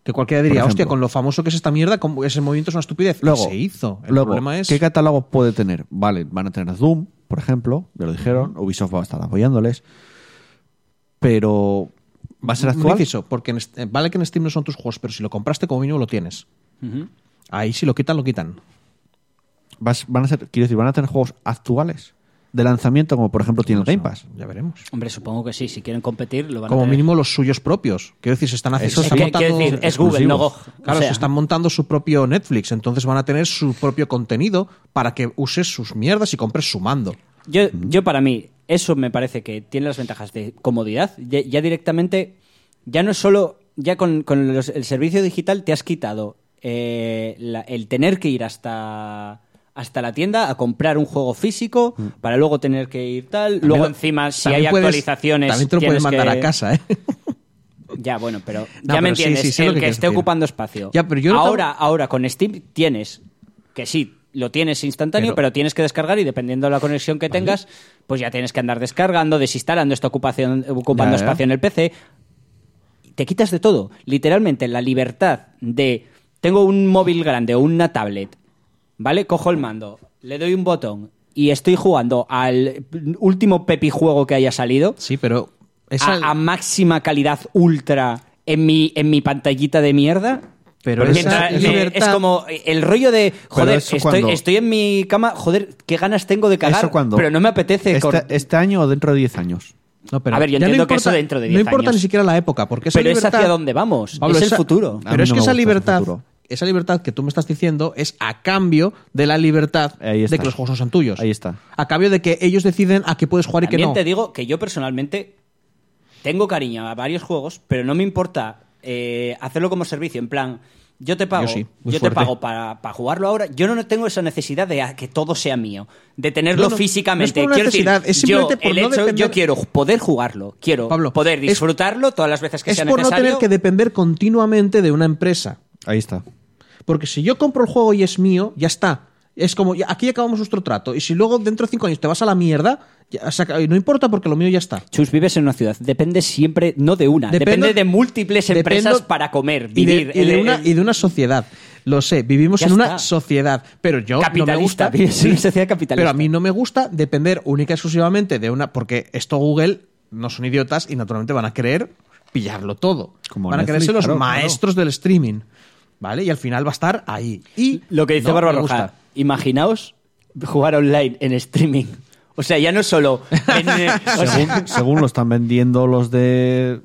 Que cualquiera diría, Por hostia, ejemplo. con lo famoso que es esta mierda, ese movimiento es una estupidez. Luego, se hizo. El luego, problema es. ¿qué catálogo puede tener? Vale, van a tener Doom, por ejemplo, ya lo dijeron, Ubisoft va a estar apoyándoles, pero ¿va a ser actual? porque en vale que en Steam no son tus juegos, pero si lo compraste como mínimo lo tienes. Ujú. Ahí si lo quitan, lo quitan. Vas- van a ser, quiero decir, van a tener juegos actuales de lanzamiento, como por ejemplo tiene el Game Pass. Ya veremos. Hombre, supongo que sí. Si quieren competir, lo van a Como tener. mínimo los suyos propios. Quiero decir, se están haciendo. Es Google, no GOG. exclusivos. Claro, O sea, se están montando su propio Netflix, entonces van a tener su propio contenido para que uses sus mierdas y compres su mando. Yo, yo para mí, eso me parece que tiene las ventajas de comodidad. Ya, ya directamente, ya no es solo, ya con, con los- el servicio digital te has quitado eh, la- el tener que ir hasta hasta la tienda a comprar un juego físico para luego tener que ir tal. Luego lo- encima, si hay puedes- actualizaciones... También te lo puedes mandar que- a casa, ¿eh? (laughs) Ya, bueno, pero No, ya me sí, entiendes, sí, el que esté decir. ocupando espacio. Ya, pero yo no ahora, ahora con Steam tienes que sí, lo tienes instantáneo, Pero- pero, tienes que descargar y dependiendo de la conexión que tengas, pues ya tienes que andar descargando, desinstalando, está ocupación, ocupando Ya, ya. espacio en el PC. Te quitas de todo. Literalmente la libertad de tengo un móvil grande o una tablet, ¿vale? Cojo el mando, le doy un botón y estoy jugando al último pepi juego que haya salido Sí, pero esa, a, a máxima calidad ultra en mi, en mi pantallita de mierda. Pero esa libertad- es como el rollo de, joder, estoy, cuando- estoy en mi cama, joder, qué ganas tengo de cagar, ¿Eso cuándo? pero no me apetece. Este, cor- este año o dentro de 10 años. No, pero A ver, yo entiendo no que importa, eso dentro de No 10 importa años. ni siquiera la época, porque esa pero es hacia dónde vamos, Pablo, es esa- el futuro. Pero es no que esa libertad. Esa libertad que tú me estás diciendo es a cambio de la libertad de que los juegos no sean tuyos. Ahí está. A cambio de que ellos deciden a qué puedes jugar y qué También no. te digo que yo personalmente tengo cariño a varios juegos, pero no me importa eh, hacerlo como servicio, en plan, yo te pago, Yo sí, muy yo te pago para, para jugarlo ahora. Yo no tengo esa necesidad de que todo sea mío, de tenerlo No, no, físicamente. no es por quiero necesidad, decir, es simplemente yo, por el no hecho- depender- yo quiero poder jugarlo, quiero Pablo, poder es- disfrutarlo todas las veces que es sea por no necesario. tener que depender continuamente de una empresa. Ahí está. Porque si yo compro el juego y es mío, ya está. Es como, ya- aquí acabamos nuestro trato. Y si luego dentro de cinco años te vas a la mierda, ya se acaba- y no importa porque lo mío ya está. Chus, vives en una ciudad. Depende siempre, no de una, Dependo- depende de múltiples empresas dependo- para comer, y de- vivir. Y de, El- una, el- y de una sociedad. Lo sé, vivimos Ya en una sociedad. Pero yo no me Capitalista, gusta. vives en una sociedad capitalista. Pero a mí no me gusta depender única y exclusivamente de una. Porque esto Google no son idiotas y naturalmente van a querer pillarlo todo. Como van a Netflix, quererse los claro, maestros del streaming. ¿Vale? Y al final va a estar ahí. Y Lo que dice no gusta. imaginaos jugar online en streaming. O sea, ya no solo... en, (laughs) eh, o sea, Según, según lo están vendiendo los de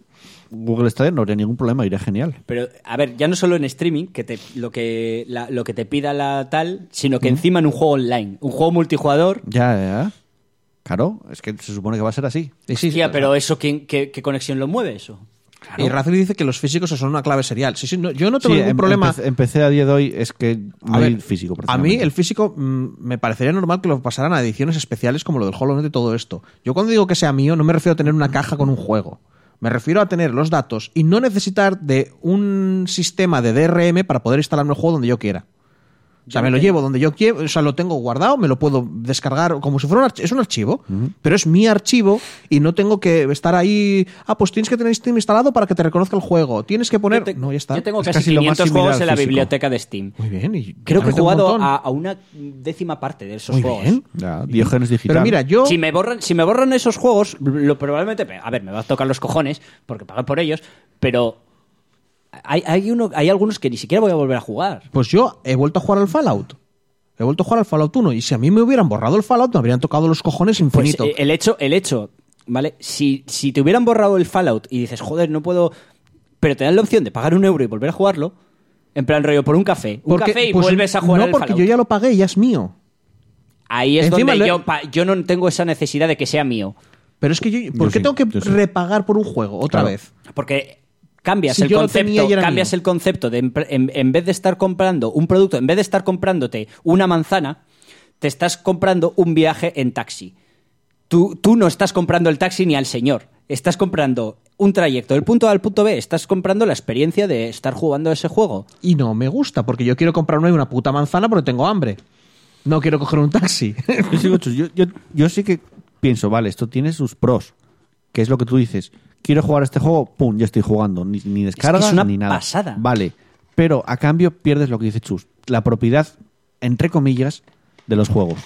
Google Stadia, no habría ningún problema, iría genial. pero, a ver, ya no solo en streaming, que te, lo, que, la- lo que te pida la tal, sino que encima en un juego online, un juego multijugador... Ya, ya. Claro, es que se supone que va a ser así. Sí, Hostia, sí, pero eso, ¿quién- qué, qué conexión lo mueve eso? Y Razor dice que los físicos son una clave serial. Sí, sí, no- yo no tengo Sí, ningún em- problema. empecé- Empecé a día de hoy, es que no A hay ver, físico. A mí el físico mm, me parecería normal que lo pasaran a ediciones especiales como lo del Hollow Knight y todo esto. Yo cuando digo que sea mío no me refiero a tener una caja con un juego. Me refiero a tener los datos y no necesitar de un sistema de DRM para poder instalarme el juego donde yo quiera. O sea, me lo llevo donde yo quiero, o sea, lo tengo guardado, me lo puedo descargar como si fuera un archivo. Es un archivo, pero es mi archivo y no tengo que estar ahí. Ah, pues tienes que tener Steam instalado para que te reconozca el juego. Tienes que poner. Yo te- no, ya está. Yo tengo Es casi, casi lo más 500 similar juegos en la biblioteca de Steam. Muy bien. y Creo que he un jugado a, a una décima parte de esos Muy juegos. bien. Ya, Diógenes digital. Pero mira, yo. Si me borran, si me borran esos juegos, lo probablemente, a ver, me va a tocar los cojones porque pagué por ellos, pero hay, hay uno, hay algunos que ni siquiera voy a volver a jugar. Pues yo he vuelto a jugar al Fallout. He vuelto a jugar al Fallout 1. Y si a mí me hubieran borrado el Fallout, me habrían tocado los cojones Pues infinito. eh, el hecho, el hecho, ¿vale? Si, si te hubieran borrado el Fallout y dices, joder, no puedo, pero te dan la opción de pagar un euro y volver a jugarlo, en plan rollo por un café, un Porque- café y pues, vuelves a jugar No, al porque Fallout. yo ya lo pagué y ya es mío. Ahí es Encima donde le- yo, pa- yo no tengo esa necesidad de que sea mío. Pero es que yo. ¿Por Yo qué sí, tengo que sí. repagar por un juego otra Claro. vez? Porque cambias Si el concepto, cambias mío. el concepto de en, en vez de estar comprando un producto, en vez de estar comprándote una manzana, te estás comprando un viaje en taxi. Tú, tú no estás comprando el taxi ni al señor. Estás comprando un trayecto del punto A al punto B. Estás comprando la experiencia de estar jugando ese juego. Y no me gusta, porque yo quiero comprarme una puta manzana porque tengo hambre. No quiero coger un taxi. Yo, yo, yo- yo sí que pienso, vale, esto tiene sus pros, que es lo que tú dices. Quiero jugar este juego, pum, ya estoy jugando. Ni, ni descarga es una ni nada. pasada. Vale, pero a cambio pierdes lo que dice Chus, la propiedad, entre comillas, de los juegos.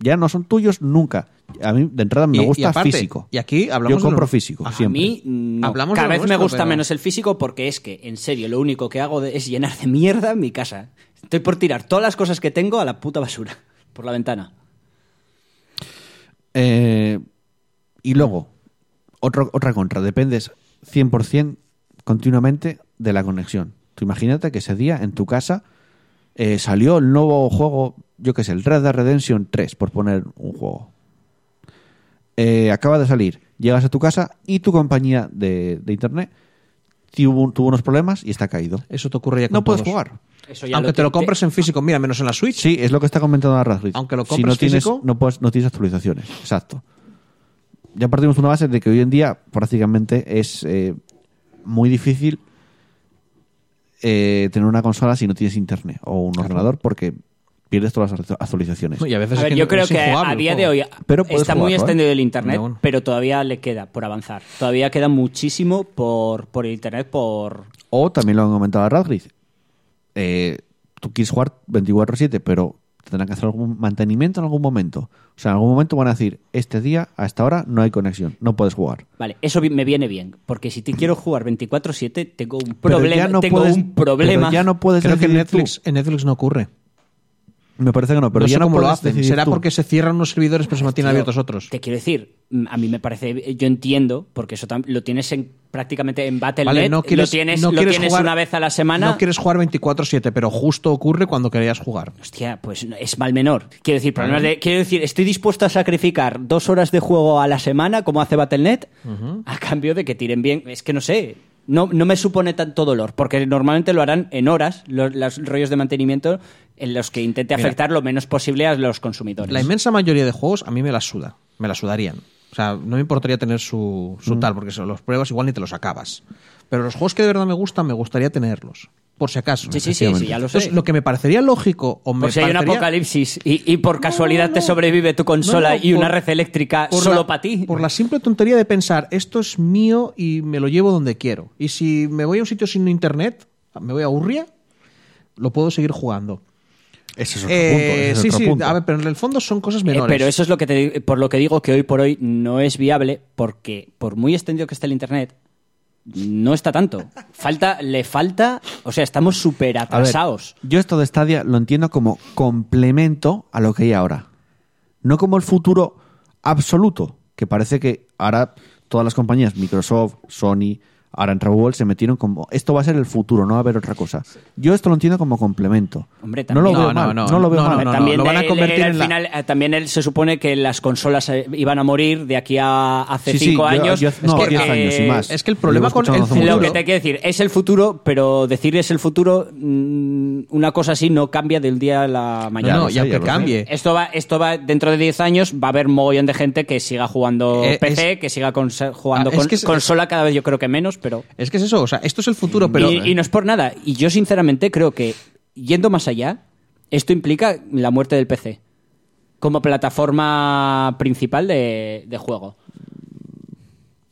Ya no son tuyos nunca. A mí, de entrada, me Y- y gusta aparte, físico. y aquí hablamos Yo de compro lo- físico, A siempre. A mí no. Hablamos cada de vez me gusta pero- menos el físico porque es que, en serio, lo único que hago de- es llenar de mierda mi casa. Estoy por tirar todas las cosas que tengo a la puta basura. Por la ventana. Eh, y luego, otro- otra contra, dependes 100% continuamente de la conexión. Tú imagínate que ese día en tu casa eh, salió el nuevo juego, yo qué sé, el Red Dead Redemption 3, por poner un juego. Eh, acaba de salir, llegas a tu casa y tu compañía de, de internet tuvo, tuvo unos problemas y está caído. Eso te ocurre ya con No puedes todos. jugar. Eso ya Aunque te lo compres en físico, mira, menos en la Switch. Sí, es lo que está comentando la Razrid. Aunque lo si compres no tienes, físico. no, puedes, no tienes actualizaciones. Exacto. Ya partimos de una base de que hoy en día prácticamente es eh, muy difícil eh, tener una consola si no tienes internet o un ordenador porque pierdes todas las actu- actualizaciones. Y a veces A es ver, que yo no- creo es que a día de hoy Pero está muy ¿eh? extendido el internet, No, bueno. pero todavía le queda por avanzar. Todavía queda muchísimo por, por el internet, por... O también lo han comentado a Radcliffe. eh, tú quieres jugar 24-7, pero tendrán que hacer algún mantenimiento en algún momento. O sea, en algún momento van a decir, este día, a esta hora, no hay conexión, no puedes jugar. Vale, eso me viene bien, porque si te quiero jugar 24/7 tengo un Pero problema, ya no tengo puedes- un problema. pero ya no puedes Creo que en tú. Netflix, en Netflix no ocurre. Me parece que no, pero no ya sé no cómo lo hacen. Será tú. porque se cierran unos servidores pero se mantienen Tío, abiertos otros. Te quiero decir, a mí me parece, yo entiendo, porque eso tam- lo tienes en, prácticamente en Battle.net, Vale, no quieres, lo tienes, no lo quieres tienes jugar, una vez a la semana. No quieres jugar 24-7, pero justo ocurre cuando querías jugar. Hostia, pues no- es mal menor. Quiero decir, problemas de, quiero decir, estoy dispuesto a sacrificar dos horas de juego a la semana, como hace Battle.net, a cambio de que tiren bien. Es que no sé. No, no me supone tanto dolor, porque normalmente lo harán en horas, los, los rollos de mantenimiento, en los que intente Mira. afectar lo menos posible a los consumidores. La inmensa mayoría de juegos a mí me las suda. Me las sudarían. O sea, no me importaría tener su, Mm. su tal, porque si los pruebas igual ni te los acabas. Pero los juegos que de verdad me gustan, me gustaría tenerlos. Por si acaso. Sí, sí, sí, sí, ya lo sé. Entonces, lo que me parecería lógico o me Por si hay un apocalipsis y, y por casualidad te sobrevive tu consola No, no, y una por- red eléctrica solo para ti. Por la simple tontería de pensar, esto es mío y me lo llevo donde quiero. Y si me voy a un sitio sin internet, me voy a Urria, lo puedo seguir jugando. Ese es otro Eh, punto. ese es sí, otro sí, punto. a ver, pero en el fondo son cosas Eh, menores. pero eso es lo que te, por lo que digo que hoy por hoy no es viable porque por muy extendido que esté el internet no está tanto. Falta, le falta, o sea, estamos súper atrasados. yo esto de Stadia lo entiendo como complemento a lo que hay ahora. No como el futuro absoluto, que parece que ahora todas las compañías, Microsoft, Sony, ahora entra Google, se metieron como esto va a ser el futuro, no va a haber otra cosa. Yo esto lo entiendo como complemento. Hombre, no lo también- veo No, no, mal, no, no lo veo no, mal. no, también lo van a él- convertir él al en la- final, también él se supone que las consolas eh, iban a morir de aquí a hace Sí, sí, cinco yo- años. yo- no, porque- 10 años y más. Es que el problema con el hace Lo que te quiero decir es el futuro, pero decir es el futuro, mm, una cosa así no cambia del día a la mañana. no, y aunque sé. cambie. Esto va, esto va dentro de 10 años, va a haber mogollón de gente que siga jugando Eh, PC, que siga con- jugando Ah, es con, que es- consola cada vez yo creo que menos, pero... Es que es eso, o sea, esto es el futuro, pero. y, y no es por nada. Y yo sinceramente creo que, yendo más allá, esto implica la muerte del PC como plataforma principal de, de juego.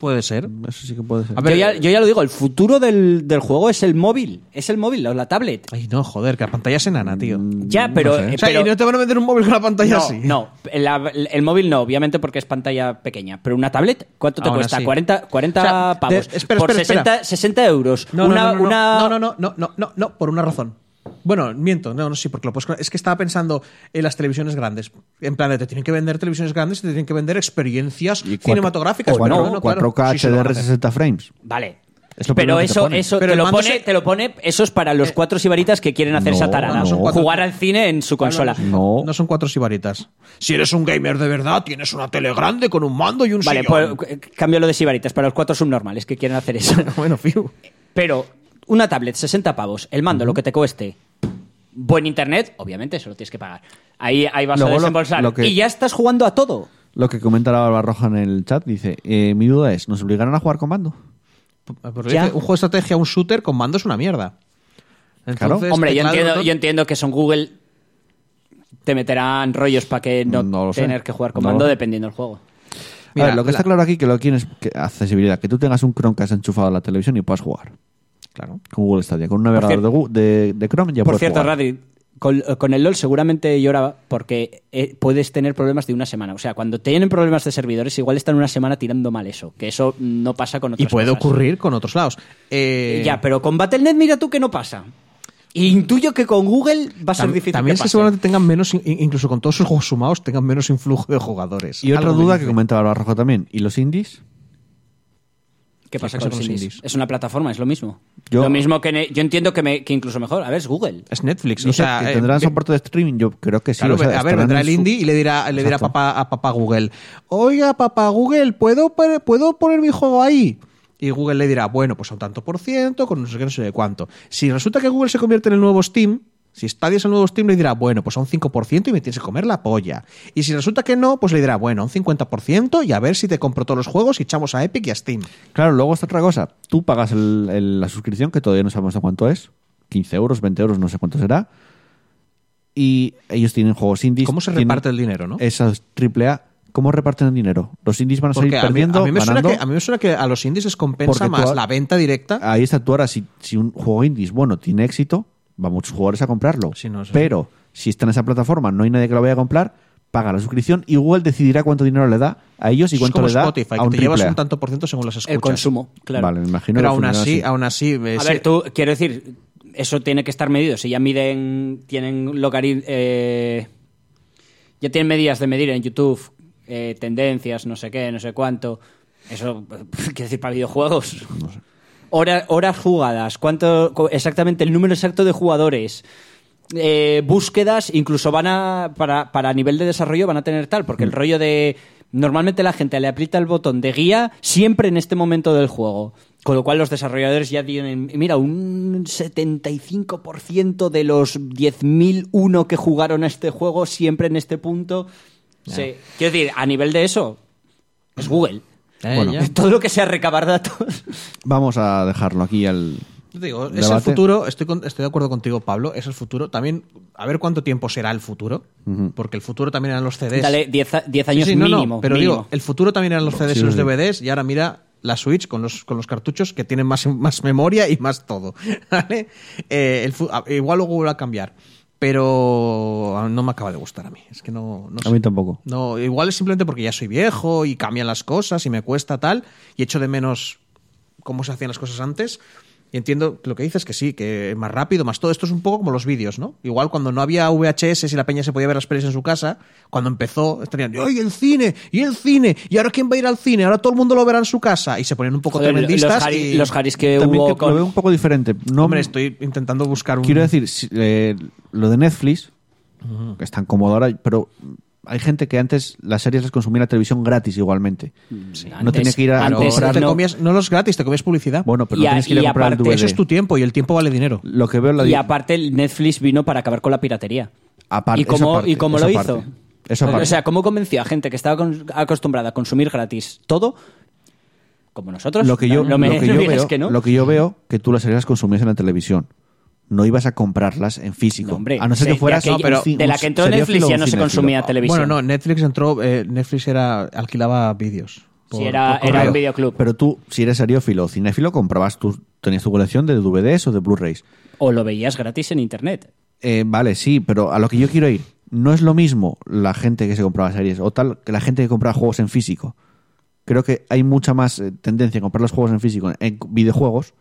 Puede ser. Eso sí que puede ser. A ver, yo, ya, yo ya lo digo, el futuro del, del juego es el móvil, es el móvil o la tablet. Ay, no, joder, que la pantalla es enana, tío. Ya, pero... sé. eh, o sea, pero- y no te van a vender un móvil con la pantalla no, así. no, la- el móvil no, obviamente porque es pantalla pequeña. Pero una tablet, ¿cuánto te Aún cuesta? así. 40, 40 O sea, de- pavos. espera, por espera, 60, espera. 60 euros. No, una, no, no, no, una- no, no, no, no, no, no, no, por una razón. Bueno, miento, no, no, sí, porque lo puedes. Es que estaba pensando en las televisiones grandes. En plan, de te tienen que vender televisiones grandes y te tienen que vender experiencias Y cuatro- cinematográficas. o pero no, bueno, claro, 4K sí, sí lo van a HDR hacer. 60 frames. Vale. Es pero te eso, eso Pero te, lo pone, se- te lo pone, eso es para los cuatro sibaritas que quieren hacer no, esa tarada. no, cuatro- Jugar al cine en su consola. No. No son cuatro sibaritas. Si eres un gamer de verdad, tienes una tele grande con un mando y un Vale, sillón. pues eh, cambio lo de sibaritas para los cuatro subnormales que quieren hacer eso. (laughs) bueno, fiu. Pero una tablet, 60 pavos, el mando, lo que te cueste. Buen internet, obviamente, eso lo tienes que pagar. Ahí, ahí vas Luego a lo- desembolsar. lo que- Y ya estás jugando a todo. Lo que comenta la Barbarroja en el chat dice, eh, mi duda es, ¿nos obligarán a jugar con mando? Ya. dice, un juego de estrategia, un shooter con mando es una mierda. Claro. Hombre, yo teclado entiendo, ratón- yo entiendo que son Google. Te meterán rollos para que no, No lo sé. tener que jugar con No lo mando sé. dependiendo del juego. A ver, Mira, lo que la- está claro aquí que lo que quieren es que accesibilidad, que tú tengas un Chromecast enchufado a la televisión y puedas jugar. Claro. Con Google Stadia, con un navegador cier- de, de, de Chrome ya Por puedes cierto, jugar. Radri, con, con el LOL seguramente lloraba porque eh, puedes tener problemas de una semana. O sea, cuando tienen problemas de servidores, igual están una semana tirando mal eso. Que eso no pasa con Y otras puede cosas. ocurrir con otros lados. Eh, Ya, pero con Battle.net mira tú que no pasa. Intuyo que con Google va a ser tam- difícil También que es que seguramente tengan menos, in- incluso con todos sus juegos sumados, tengan menos influjo de jugadores. Y otra duda que comentaba Barbarroja también, ¿y los indies? ¿Qué pasa con los indies? indies? Es una plataforma, es lo mismo. Yo- lo mismo que ne- yo entiendo que, me- que incluso mejor. A ver, es Google. Es Netflix. O sea, que eh, tendrán soporte de streaming, yo creo que sí. Claro, o sea, a ver, vendrá en el su- indie y le dirá, le dirá a, papá, a papá Google, oiga, papá Google, ¿puedo, ¿puedo poner mi juego ahí? Y Google le dirá, bueno, pues a un tanto por ciento, con no sé qué, no sé de cuánto. Si resulta que Google se convierte en el nuevo Steam, Si Stadia es el nuevo Steam, le dirá, bueno, pues a un 5% y me tienes que comer la polla. Y si resulta que no, pues le dirá, bueno, a un 50% y a ver si te compro todos los juegos y echamos a Epic y a Steam. Claro, luego está otra cosa. Tú pagas el- el- la suscripción, que todavía no sabemos de cuánto es. 15 euros, 20 euros, no sé cuánto será. Y ellos tienen juegos indies. ¿Cómo se reparte el dinero, no? Esas triple A. ¿Cómo reparten el dinero? Los indies van a salir Porque a mí, perdiendo, a mí me suena ganando. que, a mí me suena que a los indies les compensa más a- la venta directa. Ahí está tú ahora. Si, si un juego indies bueno tiene éxito, va muchos jugadores a comprarlo. Sí, no, sí. Pero si está en esa plataforma, no hay nadie que lo vaya a comprar, paga la suscripción y Google decidirá cuánto dinero le da a ellos y es cuánto como le da Spotify, a que un te llevas un tanto por ciento según las escuchas. El consumo, claro. Vale, me imagino Pero que aún funciona así, aún así... eh, A sí- ver, tú, quiero decir, eso tiene que estar medido. Si ya miden, tienen logarit- eh, ya tienen medidas de medir en YouTube, eh, tendencias, no sé qué, no sé cuánto. Eso, (laughs) quiero decir, para videojuegos. Hora- horas jugadas, cuánto, exactamente el número exacto de jugadores. eh, búsquedas, incluso van a, para, para nivel de desarrollo van a tener tal, porque el rollo de, normalmente la gente le aprieta el botón de guía siempre en este momento del juego, con lo cual los desarrolladores ya tienen, mira, un 75% de los 10.001 que jugaron a este juego siempre en este punto. Sí. Quiero decir, a nivel de eso, es Google. Eh, Bueno. (laughs) Todo lo que sea recabar datos. Vamos a dejarlo aquí al. Yo te digo, es Debate. el futuro, estoy, con- estoy de acuerdo contigo, Pablo, es el futuro. También, a ver cuánto tiempo será el futuro, porque el futuro también eran los CDs. Dale 10 a- 10 Sí, años sí, no, no, mínimo. pero mínimo. digo, el futuro también eran los CDs Sí, y los sí. DVDs, y ahora mira la Switch con los, con los cartuchos que tienen más, más memoria y más todo. (laughs) ¿vale? Eh, el igual luego vuelve a cambiar, pero ah, no me acaba de gustar a mí. Es que no, no A mí tampoco. No, igual es simplemente porque ya soy viejo y cambian las cosas y me cuesta tal y echo de menos cómo se hacían las cosas antes. Y entiendo lo que dices, que sí, que más rápido, más todo. Esto es un poco como los vídeos, ¿no? Igual cuando no había VHS y la peña se podía ver las pelis en su casa, cuando empezó, estarían, ¡ay, el cine! ¡Y el cine! ¿Y ahora quién va a ir al cine? Ahora todo el mundo lo verá en su casa. Y se ponían un poco Joder, tremendistas. los, Harry- y... los Harrys que También hubo que con... lo veo un poco diferente. No, Hombre, estoy intentando buscar un... Quiero decir, eh, lo de Netflix, que es tan cómodo ahora, pero hay gente que antes las series las consumía en la televisión gratis igualmente. no antes- tenía que ir a antes comprar. te no. comías, no los gratis, te comías publicidad. Bueno, pero Y no a- tienes que ir a comprar el aparte, DVD. Eso es tu tiempo y el tiempo vale dinero. Lo que veo la Y aparte el Netflix vino para acabar con la piratería. Aparte, ¿Y cómo, y lo hizo? Eso aparte. o sea, ¿cómo convenció a gente que estaba con- acostumbrada a consumir gratis todo? Como nosotros. lo que yo, no me, lo que no yo me digas veo, que no. lo que yo veo que tú las series las consumías en la televisión. No ibas a comprarlas en físico. No, hombre, a no ser que fueras de, aquella- ci- de la que entró Netflix ya no se consumía televisión. Bueno, no, Netflix entró, eh, Netflix era alquilaba vídeos. Si era, era un videoclub. Pero tú, si eres seriófilo o cinéfilo, comprabas tu, tenías tu colección de DVDs o de Blu-rays. O lo veías gratis en internet. Eh, vale, sí, pero a lo que yo quiero ir, no es lo mismo la gente que se compraba series o tal que la gente que compraba juegos en físico. Creo que hay mucha más eh, tendencia a comprar los juegos en físico en videojuegos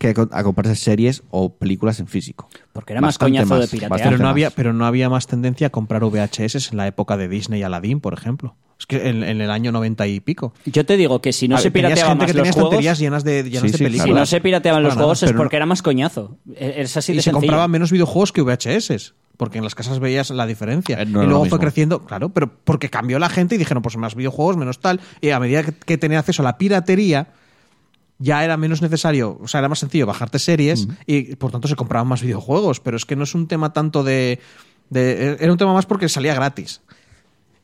que a, co- a comprarse series o películas en físico. Porque era más coñazo de piratear. Pero no, más. había, pero no había más tendencia a comprar VHS en la época de Disney y Aladdin, por ejemplo. Es que en, en el año 90 y pico. Yo te digo que si no A se pirateaban gente más que tenía los juegos... llenas de, llenas Sí, de sí, películas. Si no se pirateaban los juegos nada, es no- porque era más coñazo. E- Es así de y se sencillo. compraban menos videojuegos que VHS. Porque en las casas veías la diferencia. Eh, no y luego fue creciendo, claro, pero porque cambió la gente y dijeron, pues más videojuegos, menos tal. Y a medida que, que tenía acceso a la piratería, ya era menos necesario, o sea, era más sencillo bajarte series y por tanto se compraban más videojuegos. Pero es que no es un tema tanto de, de- Era un tema más porque salía gratis.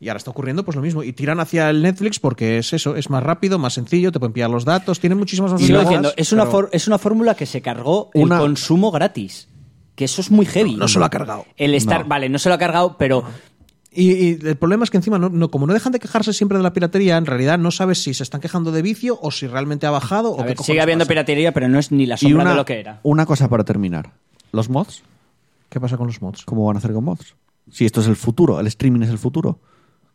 Y ahora está ocurriendo pues lo mismo. Y tiran hacia el Netflix porque es eso, es más rápido, más sencillo, te pueden pillar los datos, tiene muchísimas más diciendo, es una, es una fórmula que se cargó Una- el consumo gratis. Que eso es muy heavy. no se lo ha cargado. El estar, No. vale, no se lo ha cargado, pero Y, y el problema es que encima, no, no- como no dejan de quejarse siempre de la piratería, en realidad no sabes si se están quejando de vicio o si realmente ha bajado o a qué ver, cojones sigue habiendo pasa. piratería, pero no es ni la Y sombra una, de lo que era. una cosa para terminar. ¿Los mods? ¿Qué pasa con los mods? ¿Cómo van a hacer con mods? Si esto es el futuro, el streaming es el futuro.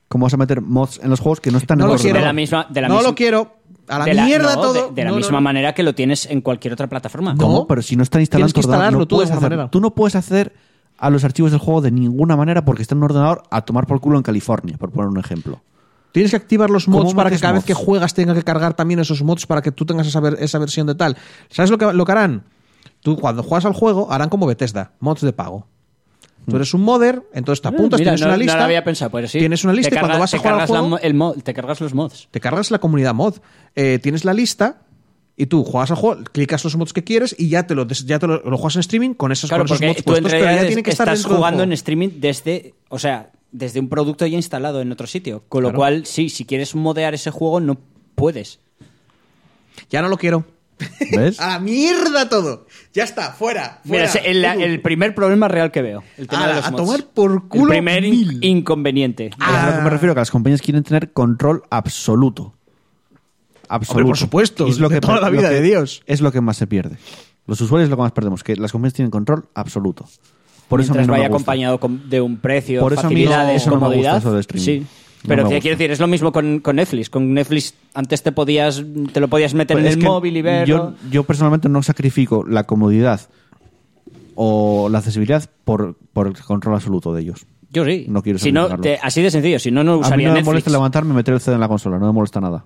¿Cómo vas a meter mods en los juegos que no están No en lo quiero. De la misma, de la no misma- lo quiero. A la de mierda no, todo. De, de la No, misma no. manera que lo tienes en cualquier otra plataforma. No. ¿Cómo? Pero si no están instalados Tienes que instalarlo tú de hacer- manera. Tú no puedes acceder a los archivos del juego de ninguna manera porque está en un ordenador a tomar por culo en California, por poner un ejemplo. Tienes que activar los ¿Cómo mods para que cada vez que juegas tenga que cargar también esos mods para que tú tengas esa, ver- esa versión de tal. ¿Sabes lo que, lo que harán? Tú cuando juegas al juego harán como Bethesda, mods de pago. Tú eres un modder, entonces te apuntas, Mira, tienes no, una no lista. lo había pensado, sí. Tienes una lista y cuando vas a jugar al juego, mo- el mod, te cargas los mods. te cargas la comunidad mod. Eh, tienes la lista y tú juegas al juego, clicas los mods que quieres y ya te lo, ya te lo, lo juegas en streaming con, Claro, esos porque mods puestos, pero ya tiene que estar estás jugando en streaming desde, o sea, desde un producto ya instalado en otro sitio. Con lo Claro. cual, sí, si quieres modear ese juego, no puedes. Ya no lo quiero. ¿Ves? (laughs) ¡A la mierda todo! Ya está, fuera. Mira, fuera. el, el primer problema real que veo. El tema Ala, de los a mods. tomar por culo El primer mil. inconveniente. A lo que me refiero, que las compañías quieren tener control absoluto. Absoluto. Hombre, por supuesto, es lo de que toda la vida que- de Dios. Es lo que más se pierde. Los usuarios es lo que más perdemos, que las compañías tienen control absoluto. Por eso a mí no me vaya gusta. acompañado con- de un precio, Por eso a mí no- facilidades, eso no me gusta comodidad. eso de streaming. Sí. No Pero me quiero decir, es lo mismo con, con Netflix. Con Netflix antes te podías te lo podías meter en el móvil y verlo. Yo, yo personalmente no sacrifico la comodidad o la accesibilidad por, por el control absoluto de ellos. Yo sí. No quiero si no, te- Así de sencillo. Si no, no A mí usaría no me molesta levantarme y meter el CD en la consola, no me molesta nada.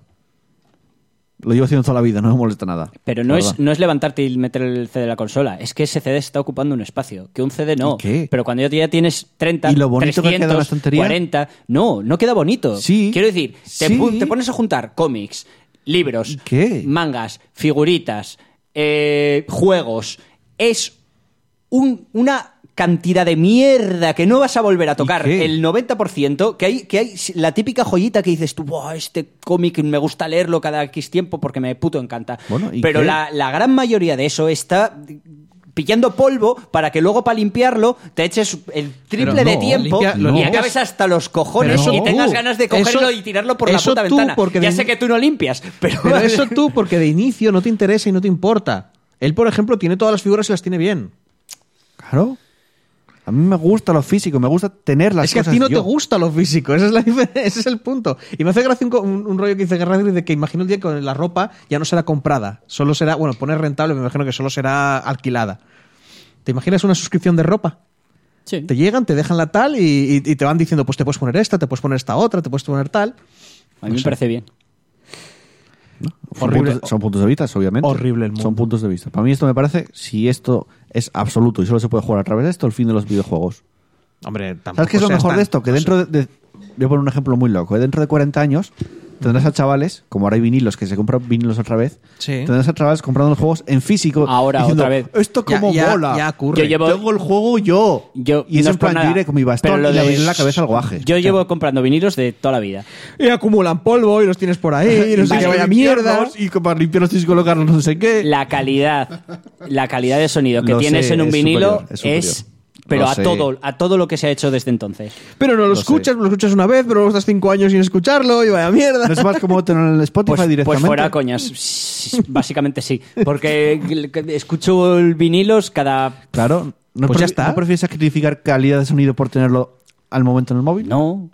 Lo llevo haciendo toda la vida, no me molesta nada. Pero no es, no es levantarte y meter el CD en la consola. Es que ese CD está ocupando un espacio. Que un CD no. Pero cuando ya tienes 30, ¿Y lo bonito que 300, queda en la estantería? 40... No, no queda bonito. Sí. Quiero decir, te, Sí. pu- te pones a juntar cómics, libros, ¿Y qué? mangas, figuritas, eh, juegos. Es un- una cantidad de mierda que no vas a volver a tocar el 90%, que hay, que hay la típica joyita que dices tú, "Buah, este cómic me gusta leerlo cada X tiempo porque me puto encanta. Bueno, ¿y Pero la, la gran mayoría de eso está pillando polvo para que luego para limpiarlo te eches el triple de tiempo limpia- y acabes hasta los cojones Pero y tengas tú. ganas de cogerlo Eso- y tirarlo por la puta tú, ventana. porque ya de- sé que tú no limpias, (laughs) pero... Pero eso tú, porque de inicio no te interesa y no te importa. Él, por ejemplo, tiene todas las figuras y las tiene bien. Claro. A mí me gusta lo físico, me gusta tener las es que a cosas ti no yo. te gusta lo físico, ese es, la (laughs) difer- ese es el punto. Y me hace gracia un, un- un rollo que dice Guerrero de que imagino el día que la ropa ya no será comprada, solo será, bueno, poner rentable, me imagino que solo será alquilada. ¿Te imaginas una suscripción de ropa? Sí. Te llegan, te dejan la tal y, y- y te van diciendo, pues te puedes poner esta, te puedes poner esta otra, te puedes poner tal. A mí me parece bien. Son Horrible. puntos, son puntos de vista, obviamente. Horrible el mundo. Son puntos de vista. Para mí esto me parece, si esto es absoluto y solo se puede jugar a través de esto, el fin de los videojuegos. Hombre, tampoco ¿Sabes qué es lo mejor tan- de esto? Que no dentro de, de- Voy a poner un ejemplo muy loco. que Dentro de 40 años tendrás a chavales, como ahora hay vinilos, que se compran vinilos otra vez, Sí. tendrás a chavales comprando los juegos en físico. Ahora, diciendo, otra vez. Esto como ya- mola. ya ocurre. Yo llevo- Tengo el juego yo. Yo, y es no en por plan, nada, yo iré con mi bastón pero lo y le de- la cabeza al guaje. Yo llevo comprando vinilos de toda la vida. Y acumulan polvo y los tienes por ahí, y no (laughs) sé qué vaya mierda. Y para limpiarlos tienes que colocarlos no sé qué. La calidad, la calidad de sonido que Lo tienes sé, en un es vinilo superior, es superior. es, pero Lo a sé. todo, a todo lo que se ha hecho desde entonces. Pero no lo, Lo escuchas, sé. lo escuchas una vez, pero luego estás cinco años sin escucharlo y vaya mierda. No es más como tener el Spotify Pues, pues directamente. fuera coñas, básicamente sí, porque escucho el vinilos cada Claro. ¿No, Pues ya está. ¿No prefieres sacrificar calidad de sonido por tenerlo al momento en el móvil? No.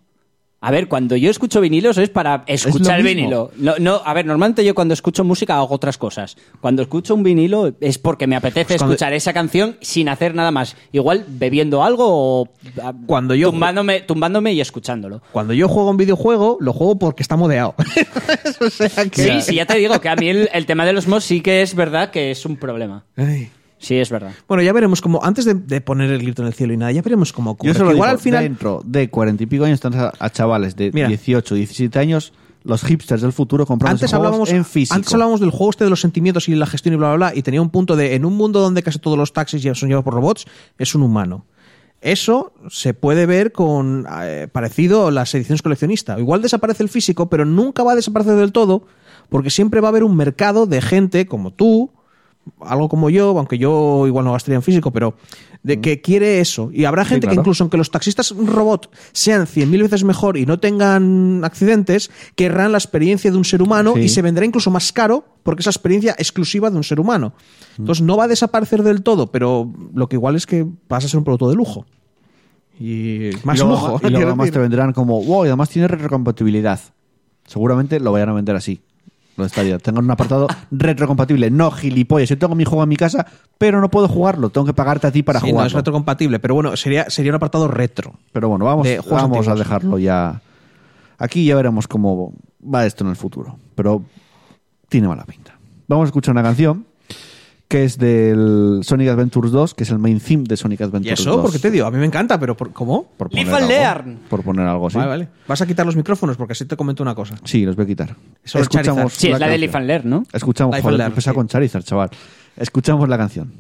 A ver, cuando yo escucho vinilos es para escuchar el vinilo. No, no, a ver, normalmente yo cuando escucho música hago otras cosas. Cuando escucho un vinilo es porque me apetece Pues cuando- escuchar esa canción sin hacer nada más. Igual bebiendo algo o a- Cuando yo- tumbándome, tumbándome y escuchándolo. Cuando yo juego un videojuego, lo juego porque está modeado. (laughs) o sea que... Sí, sí, ya te digo que a mí el, el tema de los mods sí que es verdad que es un problema. Ay. Sí, es verdad. Bueno, ya veremos cómo, antes de, de poner el grito en el cielo y nada, ya veremos cómo ocurre. Yo solo Que igual al final... dentro de cuarenta y pico años tendrás a, a chavales de Mira. 18, 17 años, los hipsters del futuro comprando Antes hablábamos, en físico. antes hablábamos del juego este de los sentimientos y la gestión y bla, bla, bla, y tenía un punto de, en un mundo donde casi todos los taxis ya son llevados por robots, es un humano. Eso se puede ver con eh, parecido a las ediciones coleccionistas. Igual desaparece el físico, pero nunca va a desaparecer del todo, porque siempre va a haber un mercado de gente como tú, algo como yo, aunque yo igual no gastaría en físico, pero de que quiere eso. Y habrá gente que claro. incluso aunque los taxistas robot sean 100.000 veces mejor y no tengan accidentes, querrán la experiencia de un ser humano Sí. y se vendrá incluso más caro porque esa experiencia exclusiva de un ser humano. Entonces no va a desaparecer del todo, pero lo que igual es que vas a ser un producto de lujo. Y más y lujo. Y luego además te vendrán como, wow, y además tiene retrocompatibilidad. Seguramente lo vayan a vender así. Lo estaría. Tengan un apartado (laughs) retrocompatible. No, gilipollas. Yo tengo mi juego en mi casa, pero no puedo jugarlo. Tengo que pagarte a ti para Sí, no jugarlo. es retrocompatible, pero bueno, sería, sería un apartado retro. Pero bueno, vamos, de vamos a dejarlo ya. Aquí ya veremos cómo va esto en el futuro. Pero tiene mala pinta. Vamos a escuchar una canción que es del Sonic Adventures 2, que es el main theme de Sonic ¿Y Adventures eso? 2. ¿Por qué te digo? A mí me encanta, pero por- ¿cómo? Por poner algo. learn. Por poner algo así. Vale, vale. Vas a quitar los micrófonos porque así te comento una cosa. Sí, los voy a quitar. Sobre Charizard. Sí, es la de. Live and Learn, ¿no? Escuchamos, Life joder, and Learn, empezar sí. con Charizard, chaval. Escuchamos la canción.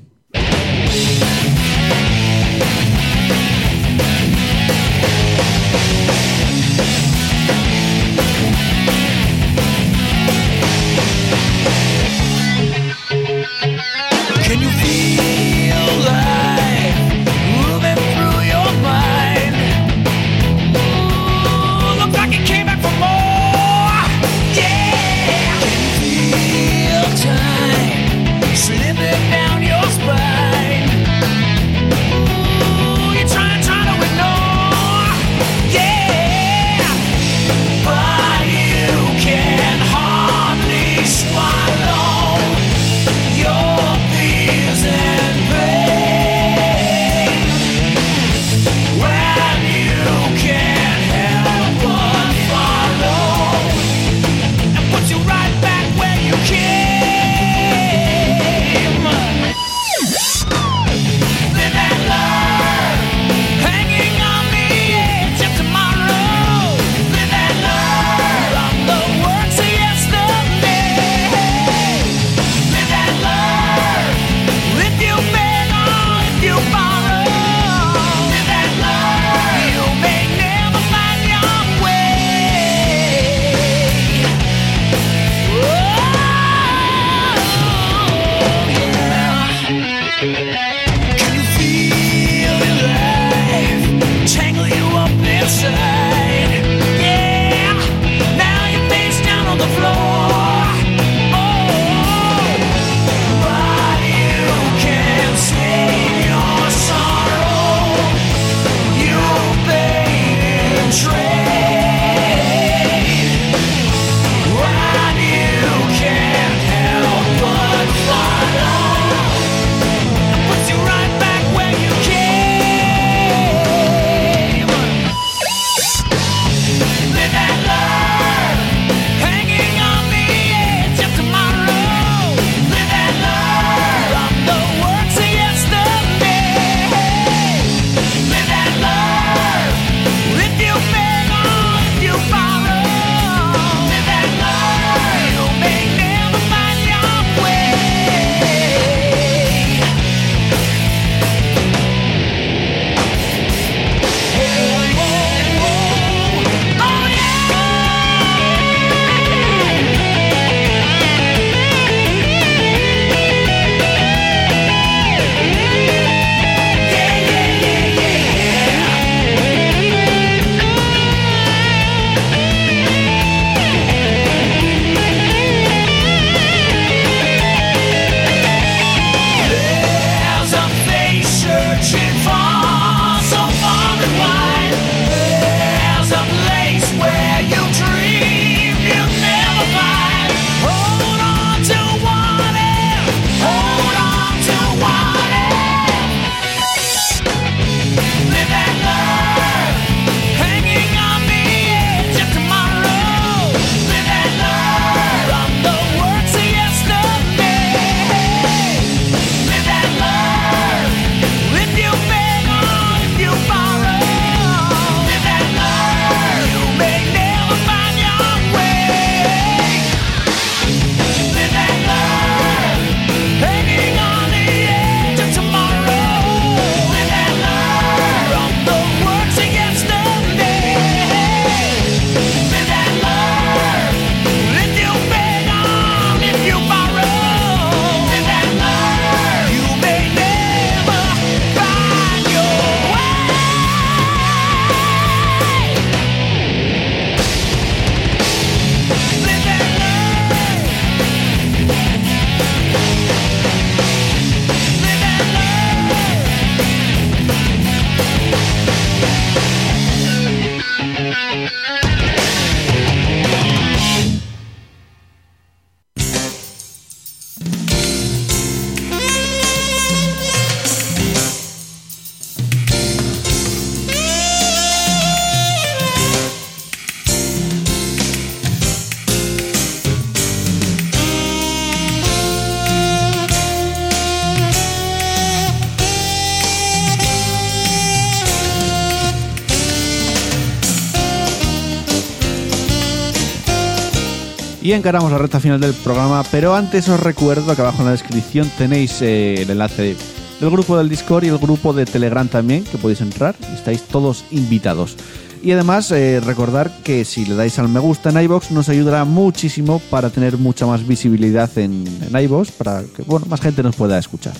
Encaramos la recta final del programa, pero antes os recuerdo que abajo en la descripción tenéis eh, el enlace del grupo del Discord y el grupo de Telegram también, que podéis entrar. Estáis todos invitados. Y además, eh, recordar que si le dais al me gusta en iBox nos ayudará muchísimo para tener mucha más visibilidad en, en para que bueno, más gente nos pueda escuchar.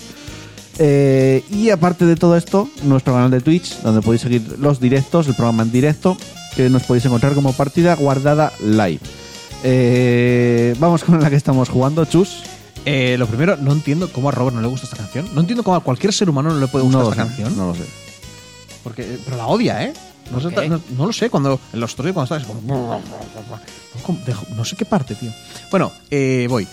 Eh, y aparte de todo esto, nuestro canal de Twitch, donde podéis seguir los directos, el programa en directo, que nos podéis encontrar como partida guardada live. Eh, vamos con la que estamos jugando, Chus. Eh, lo primero, no entiendo cómo a Robert no le gusta esta canción. No entiendo cómo a cualquier ser humano no le puede gustar no esta sé, canción. No lo sé. Porque, pero la odia, ¿eh? No, sé, no, no lo sé, cuando en los stories cuando estás como... No sé qué parte, tío. Bueno, eh, voy.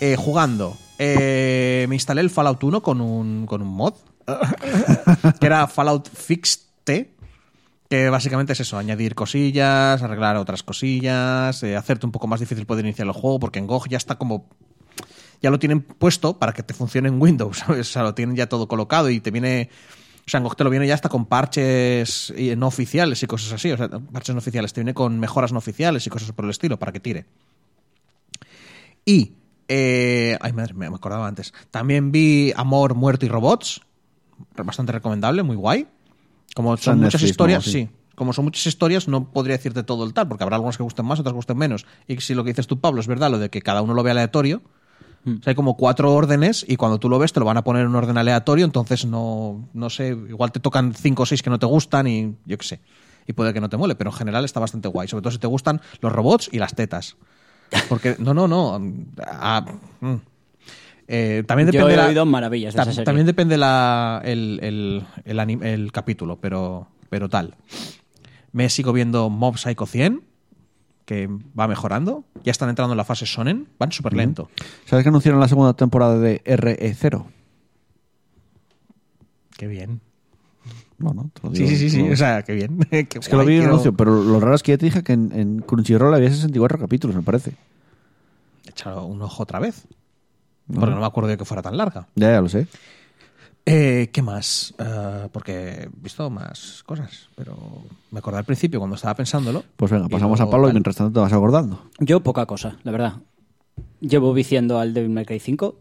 Eh, jugando. Eh, me instalé el Fallout 1 con un, con un mod. (laughs) que era Fallout Fixte. Que básicamente es eso, añadir cosillas, arreglar otras cosillas, eh, hacerte un poco más difícil poder iniciar el juego, porque en GOG ya está como ya lo tienen puesto para que te funcione en Windows, (laughs) ¿sabes? O sea, lo tienen ya todo colocado y te viene. O sea, en GOG te lo viene ya hasta con parches no oficiales y cosas así. O sea, parches no oficiales. Te viene con mejoras no oficiales y cosas por el estilo para que tire. Y. eh, ay, madre, me acordaba antes. También vi Amor, Muerto y Robots. Bastante recomendable, muy guay. Como son muchas Netflix, historias. Sí. sí. Como son muchas historias, no podría decirte todo el tal, porque habrá algunas que gusten más, otras que gusten menos. Y si lo que dices tú, Pablo, es verdad, lo de que cada uno lo ve aleatorio, o sea, hay como cuatro órdenes y cuando tú lo ves te lo van a poner en un orden aleatorio, entonces no, no sé, igual te tocan cinco o seis que no te gustan y yo qué sé. Y puede que no te mole, pero en general está bastante guay, sobre todo si te gustan los robots y las tetas. Porque, no, no, no. mm. Eh, también Yo depende la- oído maravillas de tam- esa serie. También depende la, el, el, el anim- el capítulo, pero, pero tal. Me sigo viendo Mob Psycho 100, que va mejorando. Ya están entrando en la fase Sonen, van súper lento. ¿Sabes que anunciaron la segunda temporada de RE0? Qué bien. Bueno, te lo Sí, digo, sí, sí, sí. no- O sea, qué bien. (laughs) Qué Es que lo vi en anuncio, pero lo raro es que ya te dije que en, en Crunchyroll había 64 capítulos, me parece. He echado un ojo otra vez. Porque no me acuerdo de que fuera tan larga. Ya, ya lo sé. Eh, ¿Qué más? Eh, porque he visto más cosas, pero me acordé al principio cuando estaba pensándolo. Pues venga, pasamos a Pablo y mientras tanto te vas acordando. Yo poca cosa, la verdad. Llevo viciando al Devil May Cry 5.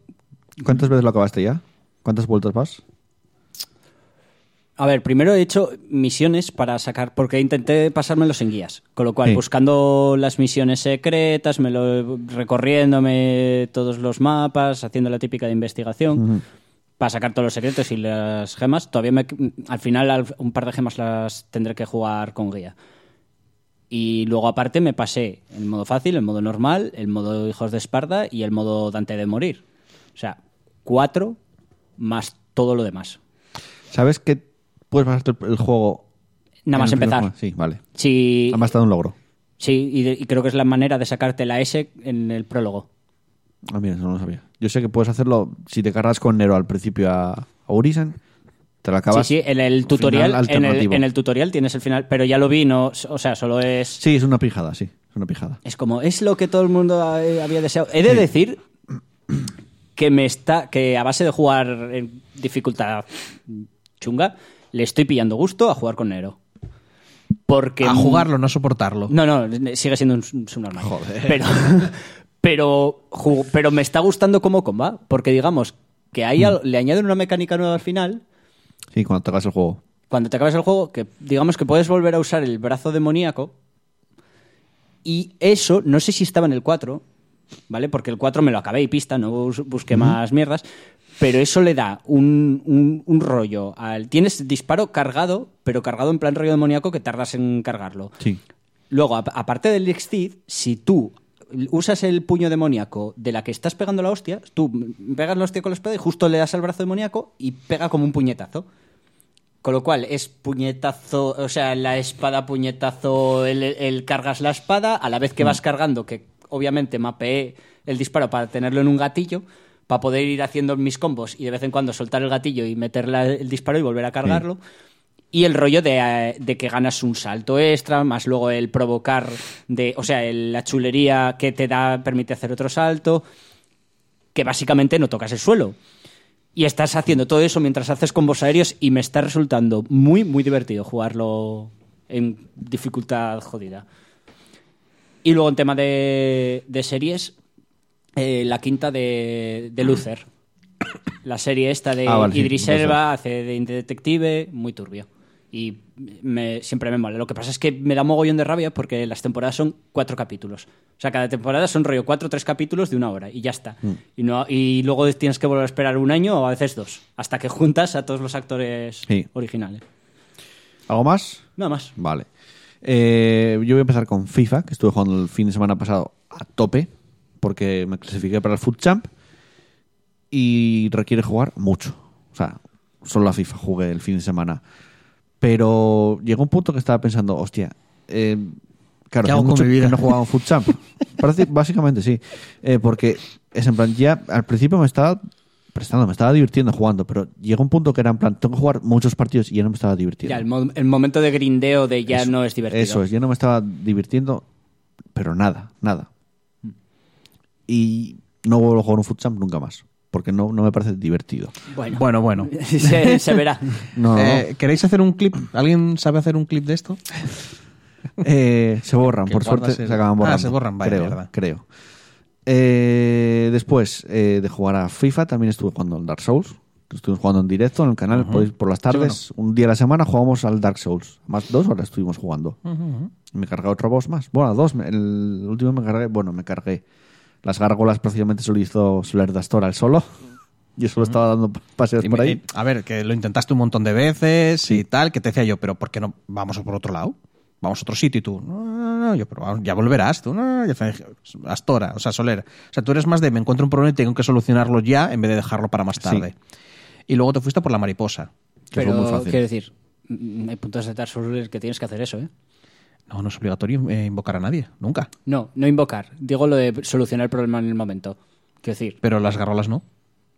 ¿Cuántas veces lo acabaste ya? ¿Cuántas vueltas vas? A ver, primero he hecho misiones para sacar, porque intenté pasármelos en guías. Con lo cual, Sí. buscando las misiones secretas, me lo, recorriéndome todos los mapas, haciendo la típica de investigación, para sacar todos los secretos y las gemas. Todavía me, al final al- un par de gemas las tendré que jugar con guía. Y luego aparte me pasé el modo fácil, el modo normal, el modo hijos de Esparta y el modo Dante de morir. O sea, cuatro más todo lo demás. ¿Sabes que puedes pasarte el, juego? Nada más empezar. Sí, vale. Además te da un logro. sí, y, de- y creo que es la manera de sacarte la S en el prólogo. Ah, mira, eso no lo sabía. Yo sé que puedes hacerlo si te cargas con Nero al principio a, a Urizen. Te lo acabas. sí, sí, en el tutorial, en el, alternativo. en el tutorial tienes el final, pero ya lo vi, no, o sea, solo es Sí, es una pijada, sí. Es una pijada. es como es lo que todo el mundo había deseado. He de decir que me está que a base de jugar en dificultad chunga, le estoy pillando gusto a jugar con Nero. Porque A jugarlo, no soportarlo. No, no, sigue siendo un subnormal. Pero, (laughs) pero, ju- pero me está gustando cómo comba, porque digamos que ahí al- le añaden una mecánica nueva al final, Sí, cuando te acabas el juego. cuando te acabas el juego, que digamos que puedes volver a usar el brazo demoníaco, y eso, no sé si estaba en el 4, ¿vale? Porque el 4 me lo acabé y pista, no bus- busqué más mierdas, pero eso le da un, un- un rollo al... Tienes disparo cargado, pero cargado en plan rollo demoníaco que tardas en cargarlo. Sí. Luego, ap- aparte del Exceed, si tú usas el puño demoníaco de la que estás pegando la hostia, tú pegas la hostia con la espada y justo le das al brazo demoníaco y pega como un puñetazo. Con lo cual es puñetazo, o sea, la espada puñetazo, el, el cargas la espada, a la vez que vas cargando, que obviamente mapeé el disparo para tenerlo en un gatillo, para poder ir haciendo mis combos y de vez en cuando soltar el gatillo y meter la- el disparo y volver a cargarlo. Y el rollo de, eh, de que ganas un salto extra, más luego el provocar de, o sea, el- la chulería que te da, permite hacer otro salto, que básicamente no tocas el suelo. Y estás haciendo todo eso mientras haces combos aéreos y me está resultando muy, muy divertido jugarlo en dificultad jodida. Y luego en tema de, de series, eh, la quinta de, de Luther. La serie esta de Ah, vale, sí, Idris. Elba, hace de detective, muy turbio. Y me- siempre me mola. Lo que pasa es que me da mogollón de rabia porque las temporadas son cuatro capítulos. O sea, cada temporada son rollo cuatro o tres capítulos de una hora y ya está. Mm. Y, no, y luego tienes que volver a esperar un año o a veces dos, hasta que juntas a todos los actores Sí. originales. ¿Algo más? Nada más. Vale. Eh, yo voy a empezar con FIFA, que estuve jugando el fin de semana pasado a tope, porque me clasifiqué para el Foot Champ y requiere jugar mucho. O sea, solo a FIFA jugué el fin de semana. Pero llegó un punto que estaba pensando, hostia, eh, claro, ¿Qué hace hago mucho que no he jugado a un Foot Champ. (laughs) Parece- básicamente sí. Eh, porque es en plan, ya al principio me estaba prestando, me estaba divirtiendo jugando, pero llegó un punto que era en plan, tengo que jugar muchos partidos y ya no me estaba divirtiendo. Ya, el, mo- el momento de grindeo de ya no es divertido. Eso es, yo no me estaba divirtiendo, pero nada, nada. Y no vuelvo a jugar un futsal nunca más, porque no, no me parece divertido. Bueno, Bueno, bueno. (laughs) se, se verá. (laughs) No, Eh, ¿Queréis hacer un clip? ¿Alguien sabe hacer un clip de esto? (laughs) eh, se borran, por suerte el- se acaban Ah, borrando. se borran, vaya creo, mierda. creo. Eh, después eh, de jugar a FIFA, también estuve jugando al Dark Souls. Estuvimos jugando en directo en el canal, podéis- por las tardes, un día a la semana jugamos al Dark Souls. Más dos horas estuvimos jugando. Me cargué otro boss más. Bueno, dos. El último me cargué, bueno, me cargué. Las gárgolas prácticamente solo hizo Soler Dastor al solo. Yo solo estaba dando paseos Y por ahí. a ver, que lo intentaste un montón de veces y tal, que te decía yo, pero ¿por qué no vamos por otro lado? Vamos a otro sitio y tú, no, no, no, yo, pero vamos, ya volverás, tú, no, ya fue- Astora, o sea, Soler. O sea, tú eres más de me encuentro un problema y tengo que solucionarlo ya en vez de dejarlo para más Sí. tarde. Y luego te fuiste por la mariposa. Que fue Pero, muy fácil. quiero decir, mm, hay puntos de Dark Souls que tienes que hacer eso, ¿eh? No, no es obligatorio eh, invocar a nadie, nunca. No, no invocar. Digo lo de solucionar el problema en el momento. Quiero decir, Pero las garrolas no.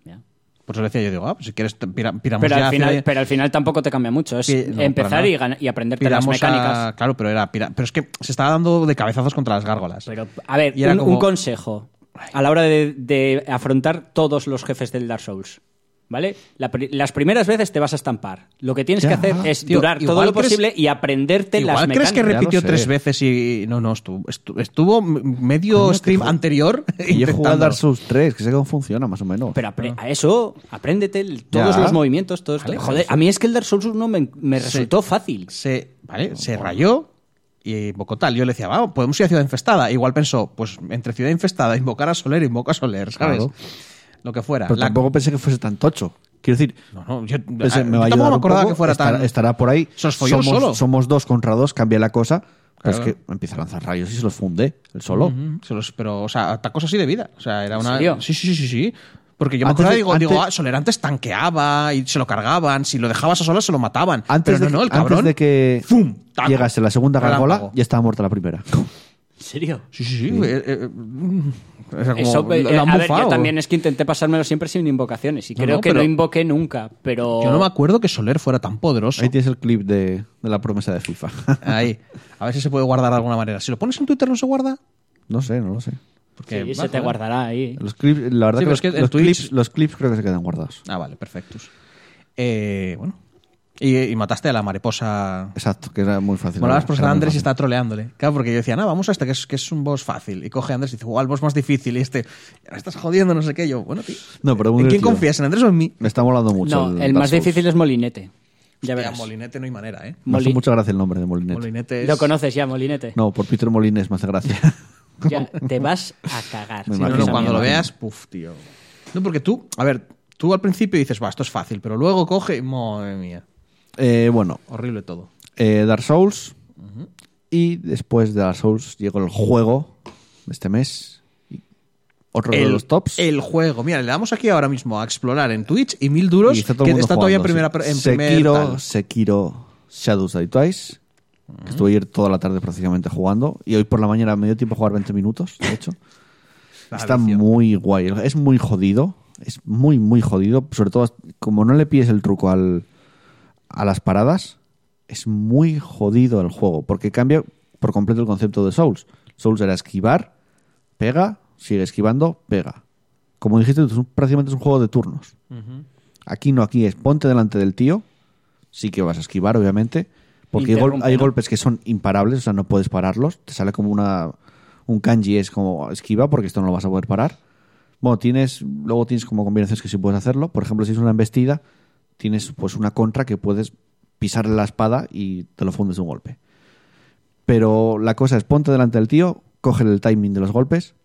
ya. Por eso decía yo, digo, ah, pues si quieres pira- piramos Pero ya al, final, hacia- pero al final tampoco te cambia mucho. Es Pi- no, para empezar y, y aprenderte las a- mecánicas. Claro, pero era pira- pero es que se estaba dando de cabezazos contra las gárgolas. Pero, a ver, Y era un, como- un consejo. A la hora de, de afrontar todos los jefes del Dark Souls. ¿Vale? La pri- las primeras veces te vas a estampar. Lo que tienes Ya. que hacer es Tío, durar todo lo crees- posible y aprenderte las Igual crees que mecánicas. Ya lo repitió tres veces y no, no, estuvo, estu- estuvo medio que stream anterior. (laughs) Y yo he jugado intentándolo. Dark Souls 3, que sé cómo funciona más o menos. Pero apre- a eso, apréndete el- todos Ya. los movimientos. Todos, Vale, joder, a mí es que el Dark Souls 1 me, me resultó fácil. Se, vale, se rayó y invocó tal. Yo le decía, vamos, podemos ir a Ciudad Infestada. Igual pensó, pues entre Ciudad Infestada, invocar a Soler, invoca a Soler, ¿sabes? Claro. Lo que fuera. pero La- tampoco pensé que fuese tan tocho. Quiero decir, No, no, yo, pensé, me va a yo tampoco me acordaba poco, que fuera estará, tan... estará por ahí. Se los folló somos, solo. somos dos contra dos, cambia la cosa. Pero Claro. es que empieza a lanzar rayos y se los funde el solo. Ujú, se los- pero, o sea, hasta cosas así de vida. O sea, era una. serio? Sí, sí, sí, sí, sí. Porque yo me Antes de- y digo, antes- digo, ah, Soler antes tanqueaba y se lo cargaban. Si lo dejabas a solas, se lo mataban. Antes, pero de, no, no, el antes cabrón. de que ¡Fum! Llegase la segunda gargola, ya estaba muerta la primera. (laughs) ¿En serio? Sí, sí, sí. eh, eh, mm, o sea, como Eso, lo- eh, han a ver, yo también es que intenté pasármelo siempre sin invocaciones. Y No, creo no, que pero- no invoqué nunca. Pero. Yo no me acuerdo que Soler fuera tan poderoso. Ahí tienes el clip de, de la promesa de FIFA. (laughs) Ahí. A ver si se puede guardar de alguna manera. Si lo pones en Twitter, ¿no se guarda? no sé, no lo sé. Porque, Sí, va, se te guardará ahí. Los clips, la verdad Sí, que, pero los, es que en los Twitch- clips, los clips creo que se quedan guardados. Ah, vale, perfectos. Eh, bueno. Y, y mataste a la mariposa. Exacto, que era muy fácil. Molabas Era por ser Andrés y estaba troleándole. Claro, porque yo decía, no, vamos a este, que es, que es un boss fácil. Y coge a Andrés y dice, igual el boss más difícil. Y este, "Ya estás jodiendo, no sé qué. Yo, bueno, tío. No, pero muy ¿En quién confías? ¿En Andrés o en mí? Me está molando mucho. No, el más difícil es Molinete. Ya Hostia, verás. Molinete no hay manera, ¿eh? Me hace mucha gracia el nombre de Molinete. Molinete es... Lo conoces ya, Molinete. No, por Peter Molines me hace gracia. (laughs) Ya, (laughs) te vas a cagar. Me si No, imagino. no, cuando lo veas, puf, tío. No, porque tú, a ver, tú al principio dices, va, esto es fácil, pero luego coge y, madre mía, Eh, bueno, horrible todo. eh, Dark Souls. Y después de Dark Souls llegó el juego de este mes. Otro de los tops. El juego. Mira, le damos aquí ahora mismo a explorar en Twitch y mil duros y está todo que mundo está todavía en primera en primer Sekiro, tal. Sekiro Shadows Die Twice. que Estuve ayer toda la tarde prácticamente jugando. Y hoy por la mañana me dio tiempo a jugar 20 minutos, de hecho. (laughs) La Está muy guay. Es muy jodido. Es muy, muy jodido. Sobre todo, como no le pides el truco al, a las paradas, es muy jodido el juego. Porque cambia por completo el concepto de Souls. Souls era esquivar, pega, sigue esquivando, pega. Como dijiste, es un- prácticamente es un juego de turnos. Aquí no, aquí es ponte delante del tío. Sí que vas a esquivar, obviamente. Porque hay, golpes que son imparables, o sea, no puedes pararlos. Te sale como una, Un kanji es como esquiva porque esto no lo vas a poder parar. Bueno, tienes, luego tienes como combinaciones que sí puedes hacerlo. Por ejemplo, si es una embestida, tienes pues una contra que puedes pisarle la espada y te lo fundes de un golpe. Pero la cosa es ponte delante del tío, coge el timing de los golpes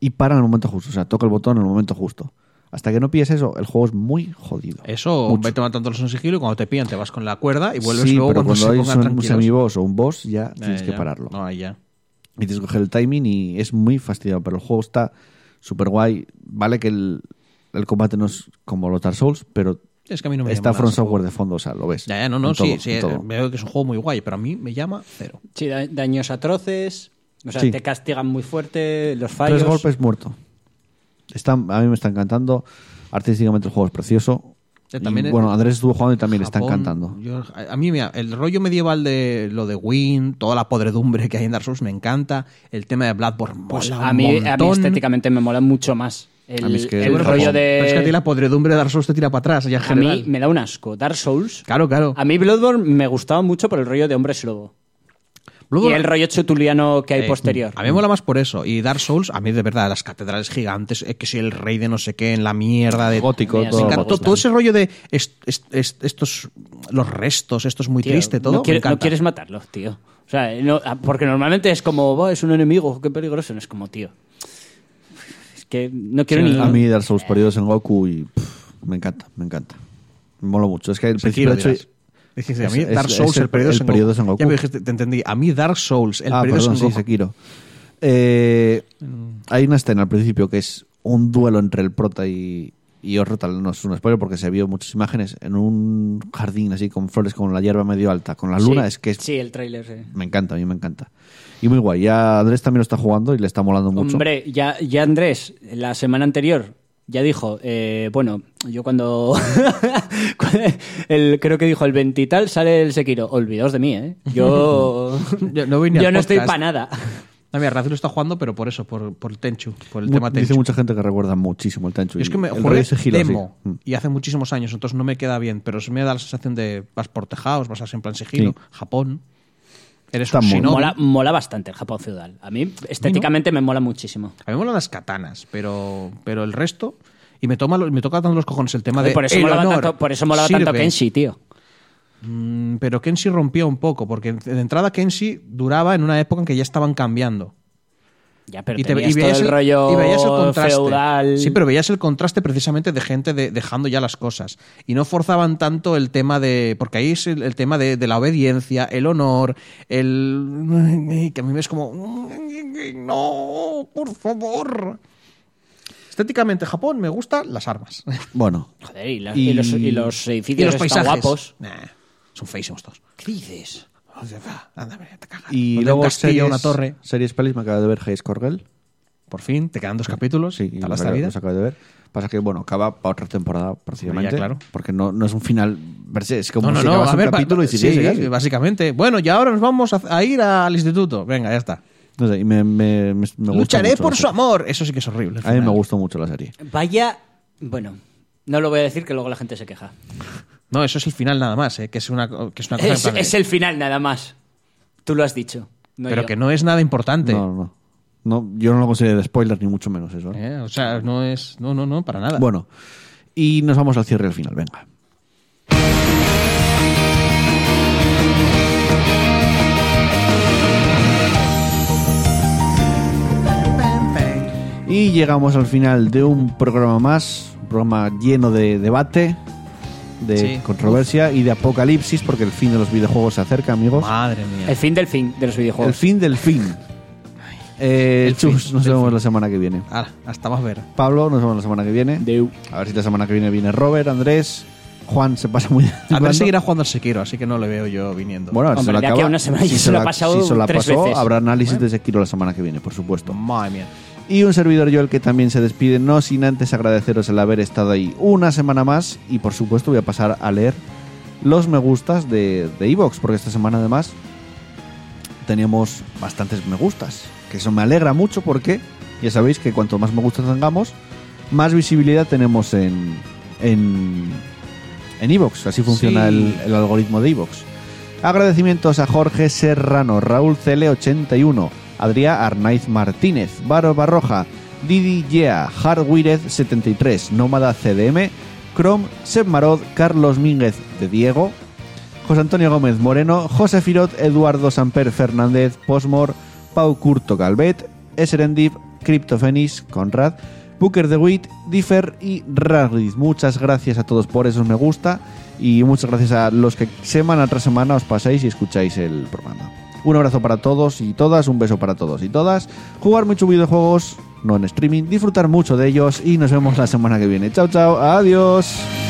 y para en el momento justo. O sea, toca el botón en el momento justo. Hasta que no pilles eso, el juego es muy jodido. Eso, Mucho. vete matándolos en sigilo y cuando te pillan te vas con la cuerda y vuelves sí, luego pero cuando, cuando hay se pongan un semiboss o un boss ya Eh, tienes que ya. pararlo. No, ahí ya. Y tienes que coger el timing y es muy fastidiado. Pero el juego está súper guay. Vale que el, el combate no es como los Dark Souls, pero Es que a mí no me está From Software de fondo, o sea, lo ves. Ya, ya, no, no, En sí, todo, sí, todo. veo que es un juego muy guay, pero a mí me llama cero. Sí, da- daños atroces. O sea, Sí. te castigan muy fuerte los fallos. Tres golpes muerto. Está, a mí me está encantando. Artísticamente el juego es precioso. Eh, Y, también es- bueno, Andrés estuvo jugando y también le está Japón, encantando. yo- a a mí, mira, el rollo medieval de lo de Win, toda la podredumbre que hay en Dark Souls me encanta. El tema de Bloodborne Pues mola a un mí, a mí montón. estéticamente me mola mucho más. El, A mí es que- el Bueno, rollo de. Pero es que a ti la podredumbre de Dark Souls te tira para atrás, ya en a general. mí me da un asco. Dark Souls. Claro, claro. A mí Bloodborne me gustaba mucho por el rollo de hombres lobo. Bloodborne- Y el rollo chutuliano que hay Eh, posterior. A mí me mola más por eso. Y Dark Souls, a mí de verdad, las catedrales gigantes, eh, que si el rey de no sé qué, en la mierda de. Gótico, Mira, todo sí, Me encanta. gótico. todo, todo ese rollo de est- est- est- estos los restos, esto es muy Tío, triste, todo. No, me quiere- no encanta. quieres matarlo, tío. O sea, no- porque normalmente es como, "Buah, es un enemigo, qué peligroso. No es como, tío. Que no quiero ni. A mí Dark Souls perdidos en Goku y pff, me encanta, me encanta. Me mola mucho. Es que el Sekiro, principio de hecho... dirás. Dijiste, a mí Es- Dark es- Souls, es el- el periodo el periodo Sengoku. Ya me dijiste, te entendí. A mí Dark Souls, el ah, periodo perdón, sí, Sengoku. Sekiro. Eh, hay una escena al principio que es un duelo entre el prota y, y otro, tal, no es un spoiler porque se vio muchas imágenes en un jardín así con flores con la hierba medio alta, con la luna, Sí, es que es- Sí, el tráiler, sí. me encanta, a mí me encanta. Y muy guay, ya Andrés también lo está jugando y le está molando mucho. Hombre, ya, ya Andrés, la semana anterior, ya dijo, eh, bueno, yo cuando, (laughs) el, creo que dijo el 20 y tal, sale el Sekiro. Olvidaos de mí, ¿eh? Yo, (laughs) Yo no voy ni yo no estoy para nada. No, mira, Razu lo está jugando, pero por eso, por, por el Tenchu, por el Mu- tema Dice Tenchu. mucha gente que recuerda muchísimo el Tenchu. Yo es que me el jugué sí. demo Mm. y hace muchísimos años, entonces no me queda bien, pero me da la sensación de vas por tejados, vas así en plan sigilo, Sí. Japón. Eres Está un muy- shinobi. Mola, mola bastante el Japón feudal. A mí, estéticamente, me mola muchísimo. A mí me molan las katanas, pero, pero el resto. Y me, toma, me toca tanto los cojones el tema de. por, eso el molaba honor tanto, por eso molaba tanto sirve. Kenshi, tío. Mm, pero Kenshi rompió un poco, porque de entrada Kenshi duraba en una época en que ya estaban cambiando. Ya, pero y, te- tenías y veías todo el, rollo y veías el contraste. feudal. Sí, pero veías el contraste precisamente de gente de- dejando ya las cosas. Y no forzaban tanto el tema de. Porque ahí es el, el tema de, de la obediencia, el honor, el. (laughs) que a mí me es como. No, por favor. Estéticamente, Japón me gustan las armas. (laughs) Bueno, Joder, y, las- Y- y los, y los y edificios los están paisajes. guapos. Nah, son feísimos todos. ¿Qué dices? Te cagas. y Donde luego un castillo, series, una torre. series pelis me acaba de ver High Score Girl. Por fin, te quedan dos capítulos. Sí, los esta acabo- vida. los acabo de ver. Pasa que, bueno, acaba para otra temporada, prácticamente. Ya, claro. Porque no, no es un final. Es como No, no, si no, acabas a un ver, capítulo y siguiese sí, casi. básicamente. Bueno, y ahora nos vamos a, a ir al instituto. Venga, ya está. No sé, y me, me, me- me gusta Lucharé mucho por la su serie. amor. Eso sí que es horrible. A mí me gustó mucho la serie. Vaya. Bueno, no lo voy a decir que luego la gente se queja. No, eso es el final nada más, ¿eh? que es una, que es una cosa. Es, en plan de- es el final nada más. Tú lo has dicho. no pero yo. que no es nada importante. No, no, no. Yo no lo considero de spoiler ni mucho menos eso. ¿eh? ¿eh? O sea, no es. No, no, no, para nada. Bueno, y nos vamos al cierre al final, venga. Y llegamos al final de un programa más, un programa lleno de debate, de Sí. controversia y de apocalipsis, porque el fin de los videojuegos se acerca, amigos. Madre mía. El fin del fin de los videojuegos. El fin del fin. Eh, El fin Chus, nos del vemos fin. la semana que viene. Hala, hasta más ver. Pablo, nos vemos la semana que viene. Deu. A ver si la semana que viene viene Robert, Andrés, Juan se pasa muy Andrés seguirá jugando al Sekiro, así que no le veo yo viniendo. Bueno, Hombre, se lo acaba. a una semana ya (laughs) se se lo ha pasado si se la tres pasó, veces. habrá análisis de Sekiro la semana que viene, por supuesto. Madre mía. Y un servidor yo el que también se despide, no sin antes agradeceros el haber estado ahí una semana más. Y por supuesto voy a pasar a leer los me gustas de de Evox, porque esta semana además teníamos bastantes me gustas. Que eso me alegra mucho porque ya sabéis que cuanto más me gustas tengamos, más visibilidad tenemos en en en Evox. Así funciona Sí. el, el algoritmo de Evox. Agradecimientos a Jorge Serrano, Raúl CL81, Adrià Arnaiz Martínez, Baro Barroja, Didi Yea, Hardwired73, Nómada CDM, Chrome, Seb Marod, Carlos Mínguez de Diego, José Antonio Gómez Moreno, José Firot, Eduardo Samper Fernández, Posmor, Pau Curto Galvet, Eserendip, Cryptofenis, Conrad, Booker de Witt, Differ y Ragrid. Muchas gracias a todos por esos me gusta y muchas gracias a los que semana tras semana os pasáis y escucháis el programa. Un abrazo para todos y todas, un beso para todos y todas. Jugar muchos videojuegos, no en streaming, disfrutar mucho de ellos y nos vemos la semana que viene. Chao, chao, adiós.